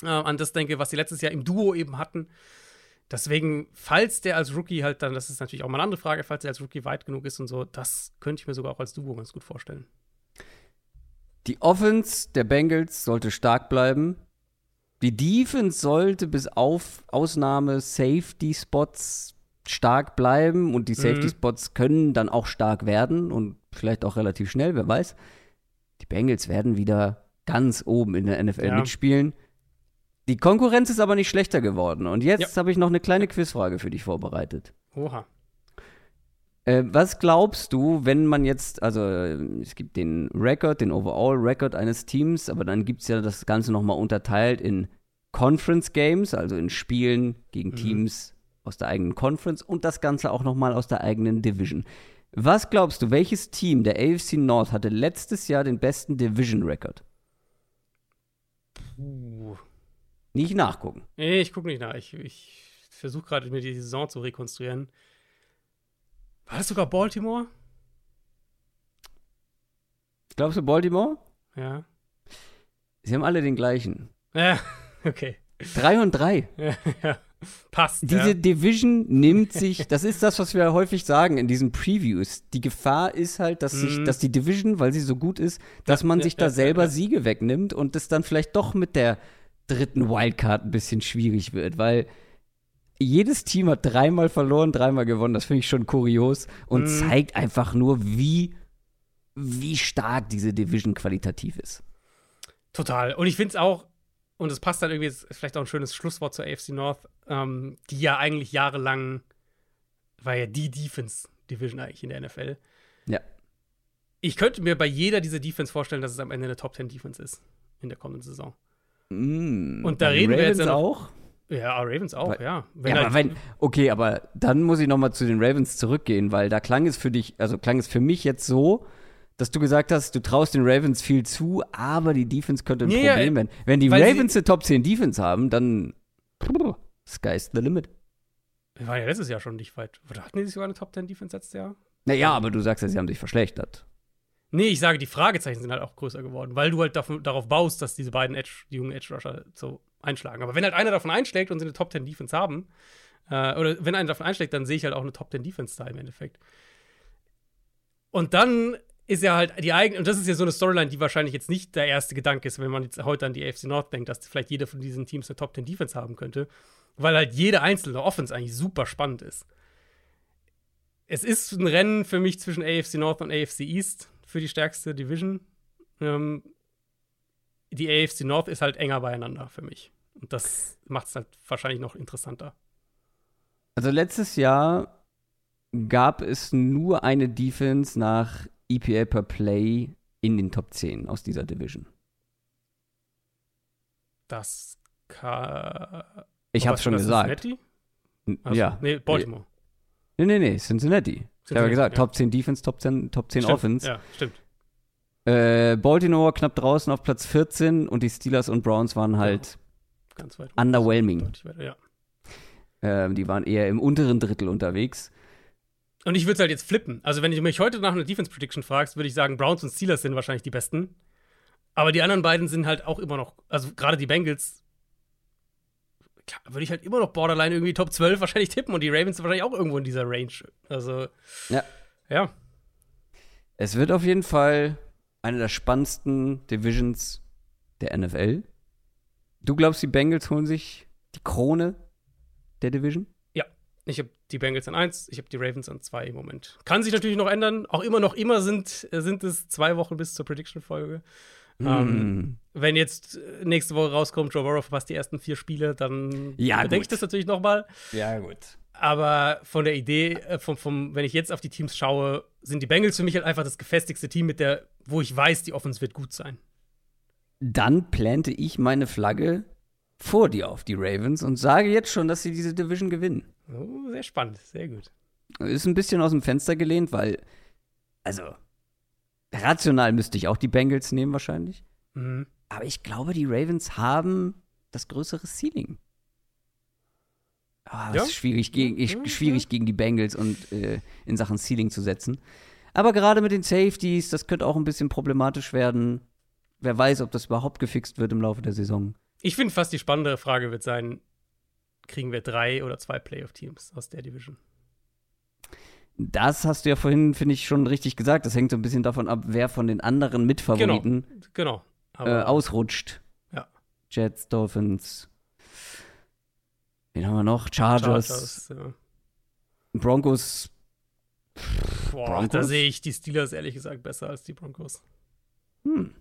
äh, an das denke, was sie letztes Jahr im Duo eben hatten. Deswegen, falls der als Rookie halt dann, das ist natürlich auch mal eine andere Frage, falls er als Rookie weit genug ist und so, das könnte ich mir sogar auch als Duo ganz gut vorstellen. Die Offense der Bengals sollte stark bleiben. Die Defense sollte bis auf Ausnahme Safety Spots stark bleiben und die Safety Spots mhm. können dann auch stark werden und vielleicht auch relativ schnell, wer weiß. Die Bengals werden wieder ganz oben in der NFL ja. mitspielen. Die Konkurrenz ist aber nicht schlechter geworden. Und jetzt Ja. habe ich noch eine kleine Quizfrage für dich vorbereitet. Oha. Äh, was glaubst du, wenn man jetzt, also es gibt den Record, den Overall Record eines Teams, aber dann gibt es ja das Ganze nochmal unterteilt in Conference Games, also in Spielen gegen Mhm. Teams aus der eigenen Conference und das Ganze auch nochmal aus der eigenen Division. Was glaubst du, welches Team der AFC North hatte letztes Jahr den besten Division Record? Uh. Nicht nachgucken. Nee, ich gucke nicht nach. Ich, ich versuche gerade, mir die Saison zu rekonstruieren. War das sogar Baltimore? Glaubst du Baltimore? Ja. Sie haben alle den gleichen. Ja, (laughs) okay. 3 und 3. (laughs) Ja, ja. Passt. Diese ja. Division nimmt (laughs) sich, das ist das, was wir häufig sagen in diesen Previews. Die Gefahr ist halt, dass, sich, Mhm. dass die Division, weil sie so gut ist, dass man sich da selber. Siege wegnimmt und es dann vielleicht doch mit der dritten Wildcard ein bisschen schwierig wird, weil jedes Team hat dreimal verloren, dreimal gewonnen. Das finde ich schon kurios und Mhm. zeigt einfach nur, wie, wie stark diese Division qualitativ ist. Total. Und ich finde es auch, und es passt dann irgendwie, ist vielleicht auch ein schönes Schlusswort zur AFC North, ähm, die ja eigentlich jahrelang war ja die Defense-Division eigentlich in der NFL. Ja. Ich könnte mir bei jeder dieser Defense vorstellen, dass es am Ende eine Top 10 Defense ist in der kommenden Saison. Mm, Und da reden wir jetzt Ravens ja noch- auch. Ja, Ravens auch, Weil- ja. ja, aber wenn, okay, aber dann muss ich noch mal zu den Ravens zurückgehen, weil da klang es für dich, also klang es für mich jetzt so, dass du gesagt hast, du traust den Ravens viel zu, aber die Defense könnte ein Ja, ja, Problem werden. Wenn die Ravens eine Top 10 Defense haben, dann sky's the limit. wir waren ja letztes Jahr schon nicht weit. Oder hatten die sogar eine Top 10 Defense letztes Jahr? Naja, aber du sagst ja, sie haben sich verschlechtert. Nee, ich sage, die Fragezeichen sind halt auch größer geworden, weil du halt darauf baust, dass diese beiden Edge, die jungen Edge-Rusher so einschlagen. Aber wenn halt einer davon einschlägt und sie eine Top 10 Defense haben, äh, oder wenn einer davon einschlägt, dann sehe ich halt auch eine Top 10 Defense da im Endeffekt. Und dann ist ja halt die eigene, und das ist ja so eine Storyline, die wahrscheinlich jetzt nicht der erste Gedanke ist, wenn man jetzt heute an die AFC North denkt, dass vielleicht jeder von diesen Teams eine Top 10 Defense haben könnte, weil halt jede einzelne Offense eigentlich super spannend ist. Es ist ein Rennen für mich zwischen AFC North und AFC East für die stärkste Division. Ähm, die AFC North ist halt enger beieinander für mich. Und das macht es halt wahrscheinlich noch interessanter. Also letztes Jahr gab es nur eine Defense nach EPA per Play in den Top 10 aus dieser Division. Das kann. Ich hab's schon gesagt. Cincinnati? Achso, Ja. Nee, Baltimore. Nee, nee, nee, Cincinnati. Ich habe Cincinnati, gesagt, ja. Top 10 Defense, Top 10, Top 10 Stimmt, Offense. Ja, stimmt. Äh, Baltimore knapp draußen auf Platz 14 und die Steelers und Browns waren halt, Ganz weit. Underwhelming. Weiter, ja. ähm, die waren eher im unteren Drittel unterwegs. Und ich würde es halt jetzt flippen. Also, wenn du mich heute nach einer Defense Prediction fragst, würde ich sagen, Browns und Steelers sind wahrscheinlich die besten. Aber die anderen beiden sind halt auch immer noch, also gerade die Bengals, würde ich halt immer noch Borderline irgendwie Top 12 wahrscheinlich tippen und die Ravens wahrscheinlich auch irgendwo in dieser Range. Also, Ja. Ja. Es wird auf jeden Fall eine der spannendsten Divisions der NFL. Du glaubst, die Bengals holen sich die Krone der Division? Ich habe die Bengals an 1, ich habe die Ravens an 2 im Moment. Kann sich natürlich noch ändern. Auch immer noch immer sind, äh, sind es zwei Wochen bis zur Prediction-Folge. Ähm, Mm. Wenn jetzt äh, nächste Woche rauskommt, Joe Burrow verpasst die ersten vier Spiele, dann Ja, bedenke ich das natürlich noch mal. Ja, gut. Aber von der Idee, äh, vom, vom, wenn ich jetzt auf die Teams schaue, sind die Bengals für mich halt einfach das gefestigste Team, mit der, wo ich weiß, die Offense wird gut sein. Dann plante ich meine Flagge vor dir auf die Ravens und sage jetzt schon, dass sie diese Division gewinnen. Oh, sehr spannend, sehr gut. Ist ein bisschen aus dem Fenster gelehnt, weil, also, rational müsste ich auch die Bengals nehmen wahrscheinlich. Mhm. Aber ich glaube, die Ravens haben das größere Ceiling. Es Ja. ist schwierig, gegen, ich, Ja, schwierig gegen die Bengals und äh, in Sachen Ceiling zu setzen. Aber gerade mit den Safeties, das könnte auch ein bisschen problematisch werden. Wer weiß, ob das überhaupt gefixt wird im Laufe der Saison. Ich finde fast die spannendere Frage wird sein, kriegen wir drei oder zwei Playoff-Teams aus der Division? Das hast du ja vorhin, finde ich, schon richtig gesagt. Das hängt so ein bisschen davon ab, wer von den anderen Mitfavoriten Genau. äh, Aber ausrutscht. Ja. Jets, Dolphins. Wen haben wir noch? Chargers, Chargers, ja. Broncos. Boah, Broncos? da sehe ich die Steelers ehrlich gesagt besser als die Broncos. Hm.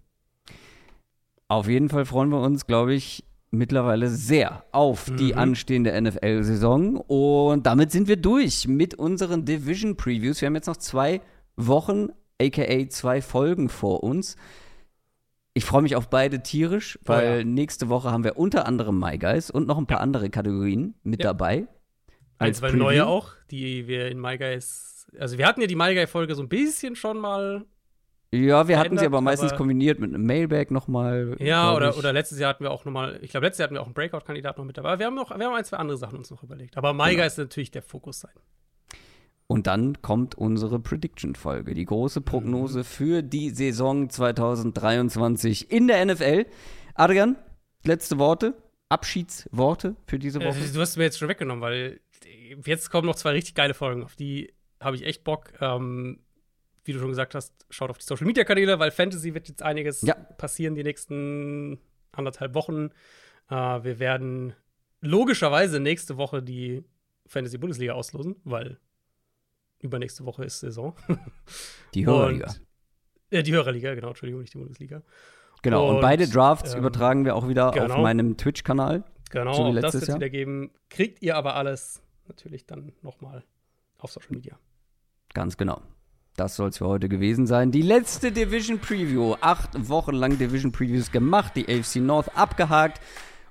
Auf jeden Fall freuen wir uns, glaube ich, mittlerweile sehr auf die anstehende NFL-Saison. Und damit sind wir durch mit unseren Division-Previews. Wir haben jetzt noch zwei Wochen, aka zwei Folgen vor uns. Ich freue mich auf beide tierisch, weil ja. nächste Woche haben wir unter anderem My Guys und noch ein paar andere Kategorien mit Ja. dabei. Ein, zwei neue auch, die wir in My Guys. Also, wir hatten ja die My Guy-Folge so ein bisschen schon mal. Ja, wir hatten sie aber meistens aber- kombiniert mit einem Mailbag nochmal. Ja, oder, ich. oder letztes Jahr hatten wir auch nochmal. Ich glaube, letztes Jahr hatten wir auch einen Breakout-Kandidat noch mit dabei. Wir haben noch wir haben ein, zwei andere Sachen uns noch überlegt. Aber My Genau. Ist natürlich der Fokus sein. Und dann kommt unsere Prediction-Folge, die große Prognose Mhm. für die Saison 2023 in der NFL. Adrian, letzte Worte, Abschiedsworte für diese Äh, Woche. Du hast mir jetzt schon weggenommen, weil jetzt kommen noch zwei richtig geile Folgen. Auf die habe ich echt Bock. Ähm, wie du schon gesagt hast, schaut auf die Social Media Kanäle, weil Fantasy wird jetzt einiges Ja. passieren die nächsten anderthalb Wochen. Äh, wir werden logischerweise nächste Woche die Fantasy Bundesliga auslosen, weil übernächste Woche ist Saison. (laughs) Die Hörerliga. Und- Äh, die Hörerliga, genau, Entschuldigung, nicht die Bundesliga. Genau, und, und, beide Drafts ähm, übertragen wir auch wieder auf genau. meinem Twitch-Kanal. Genau, So das wird es wieder geben. Kriegt ihr aber alles natürlich dann nochmal auf Social Media. Ganz genau. Das soll es für heute gewesen sein. Die letzte Division Preview. Acht Wochen lang Division Previews gemacht, die AFC North abgehakt.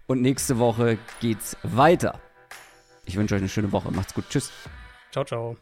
Und nächste Woche geht's weiter. Ich wünsche euch eine schöne Woche. Macht's gut. Tschüss. Ciao, ciao.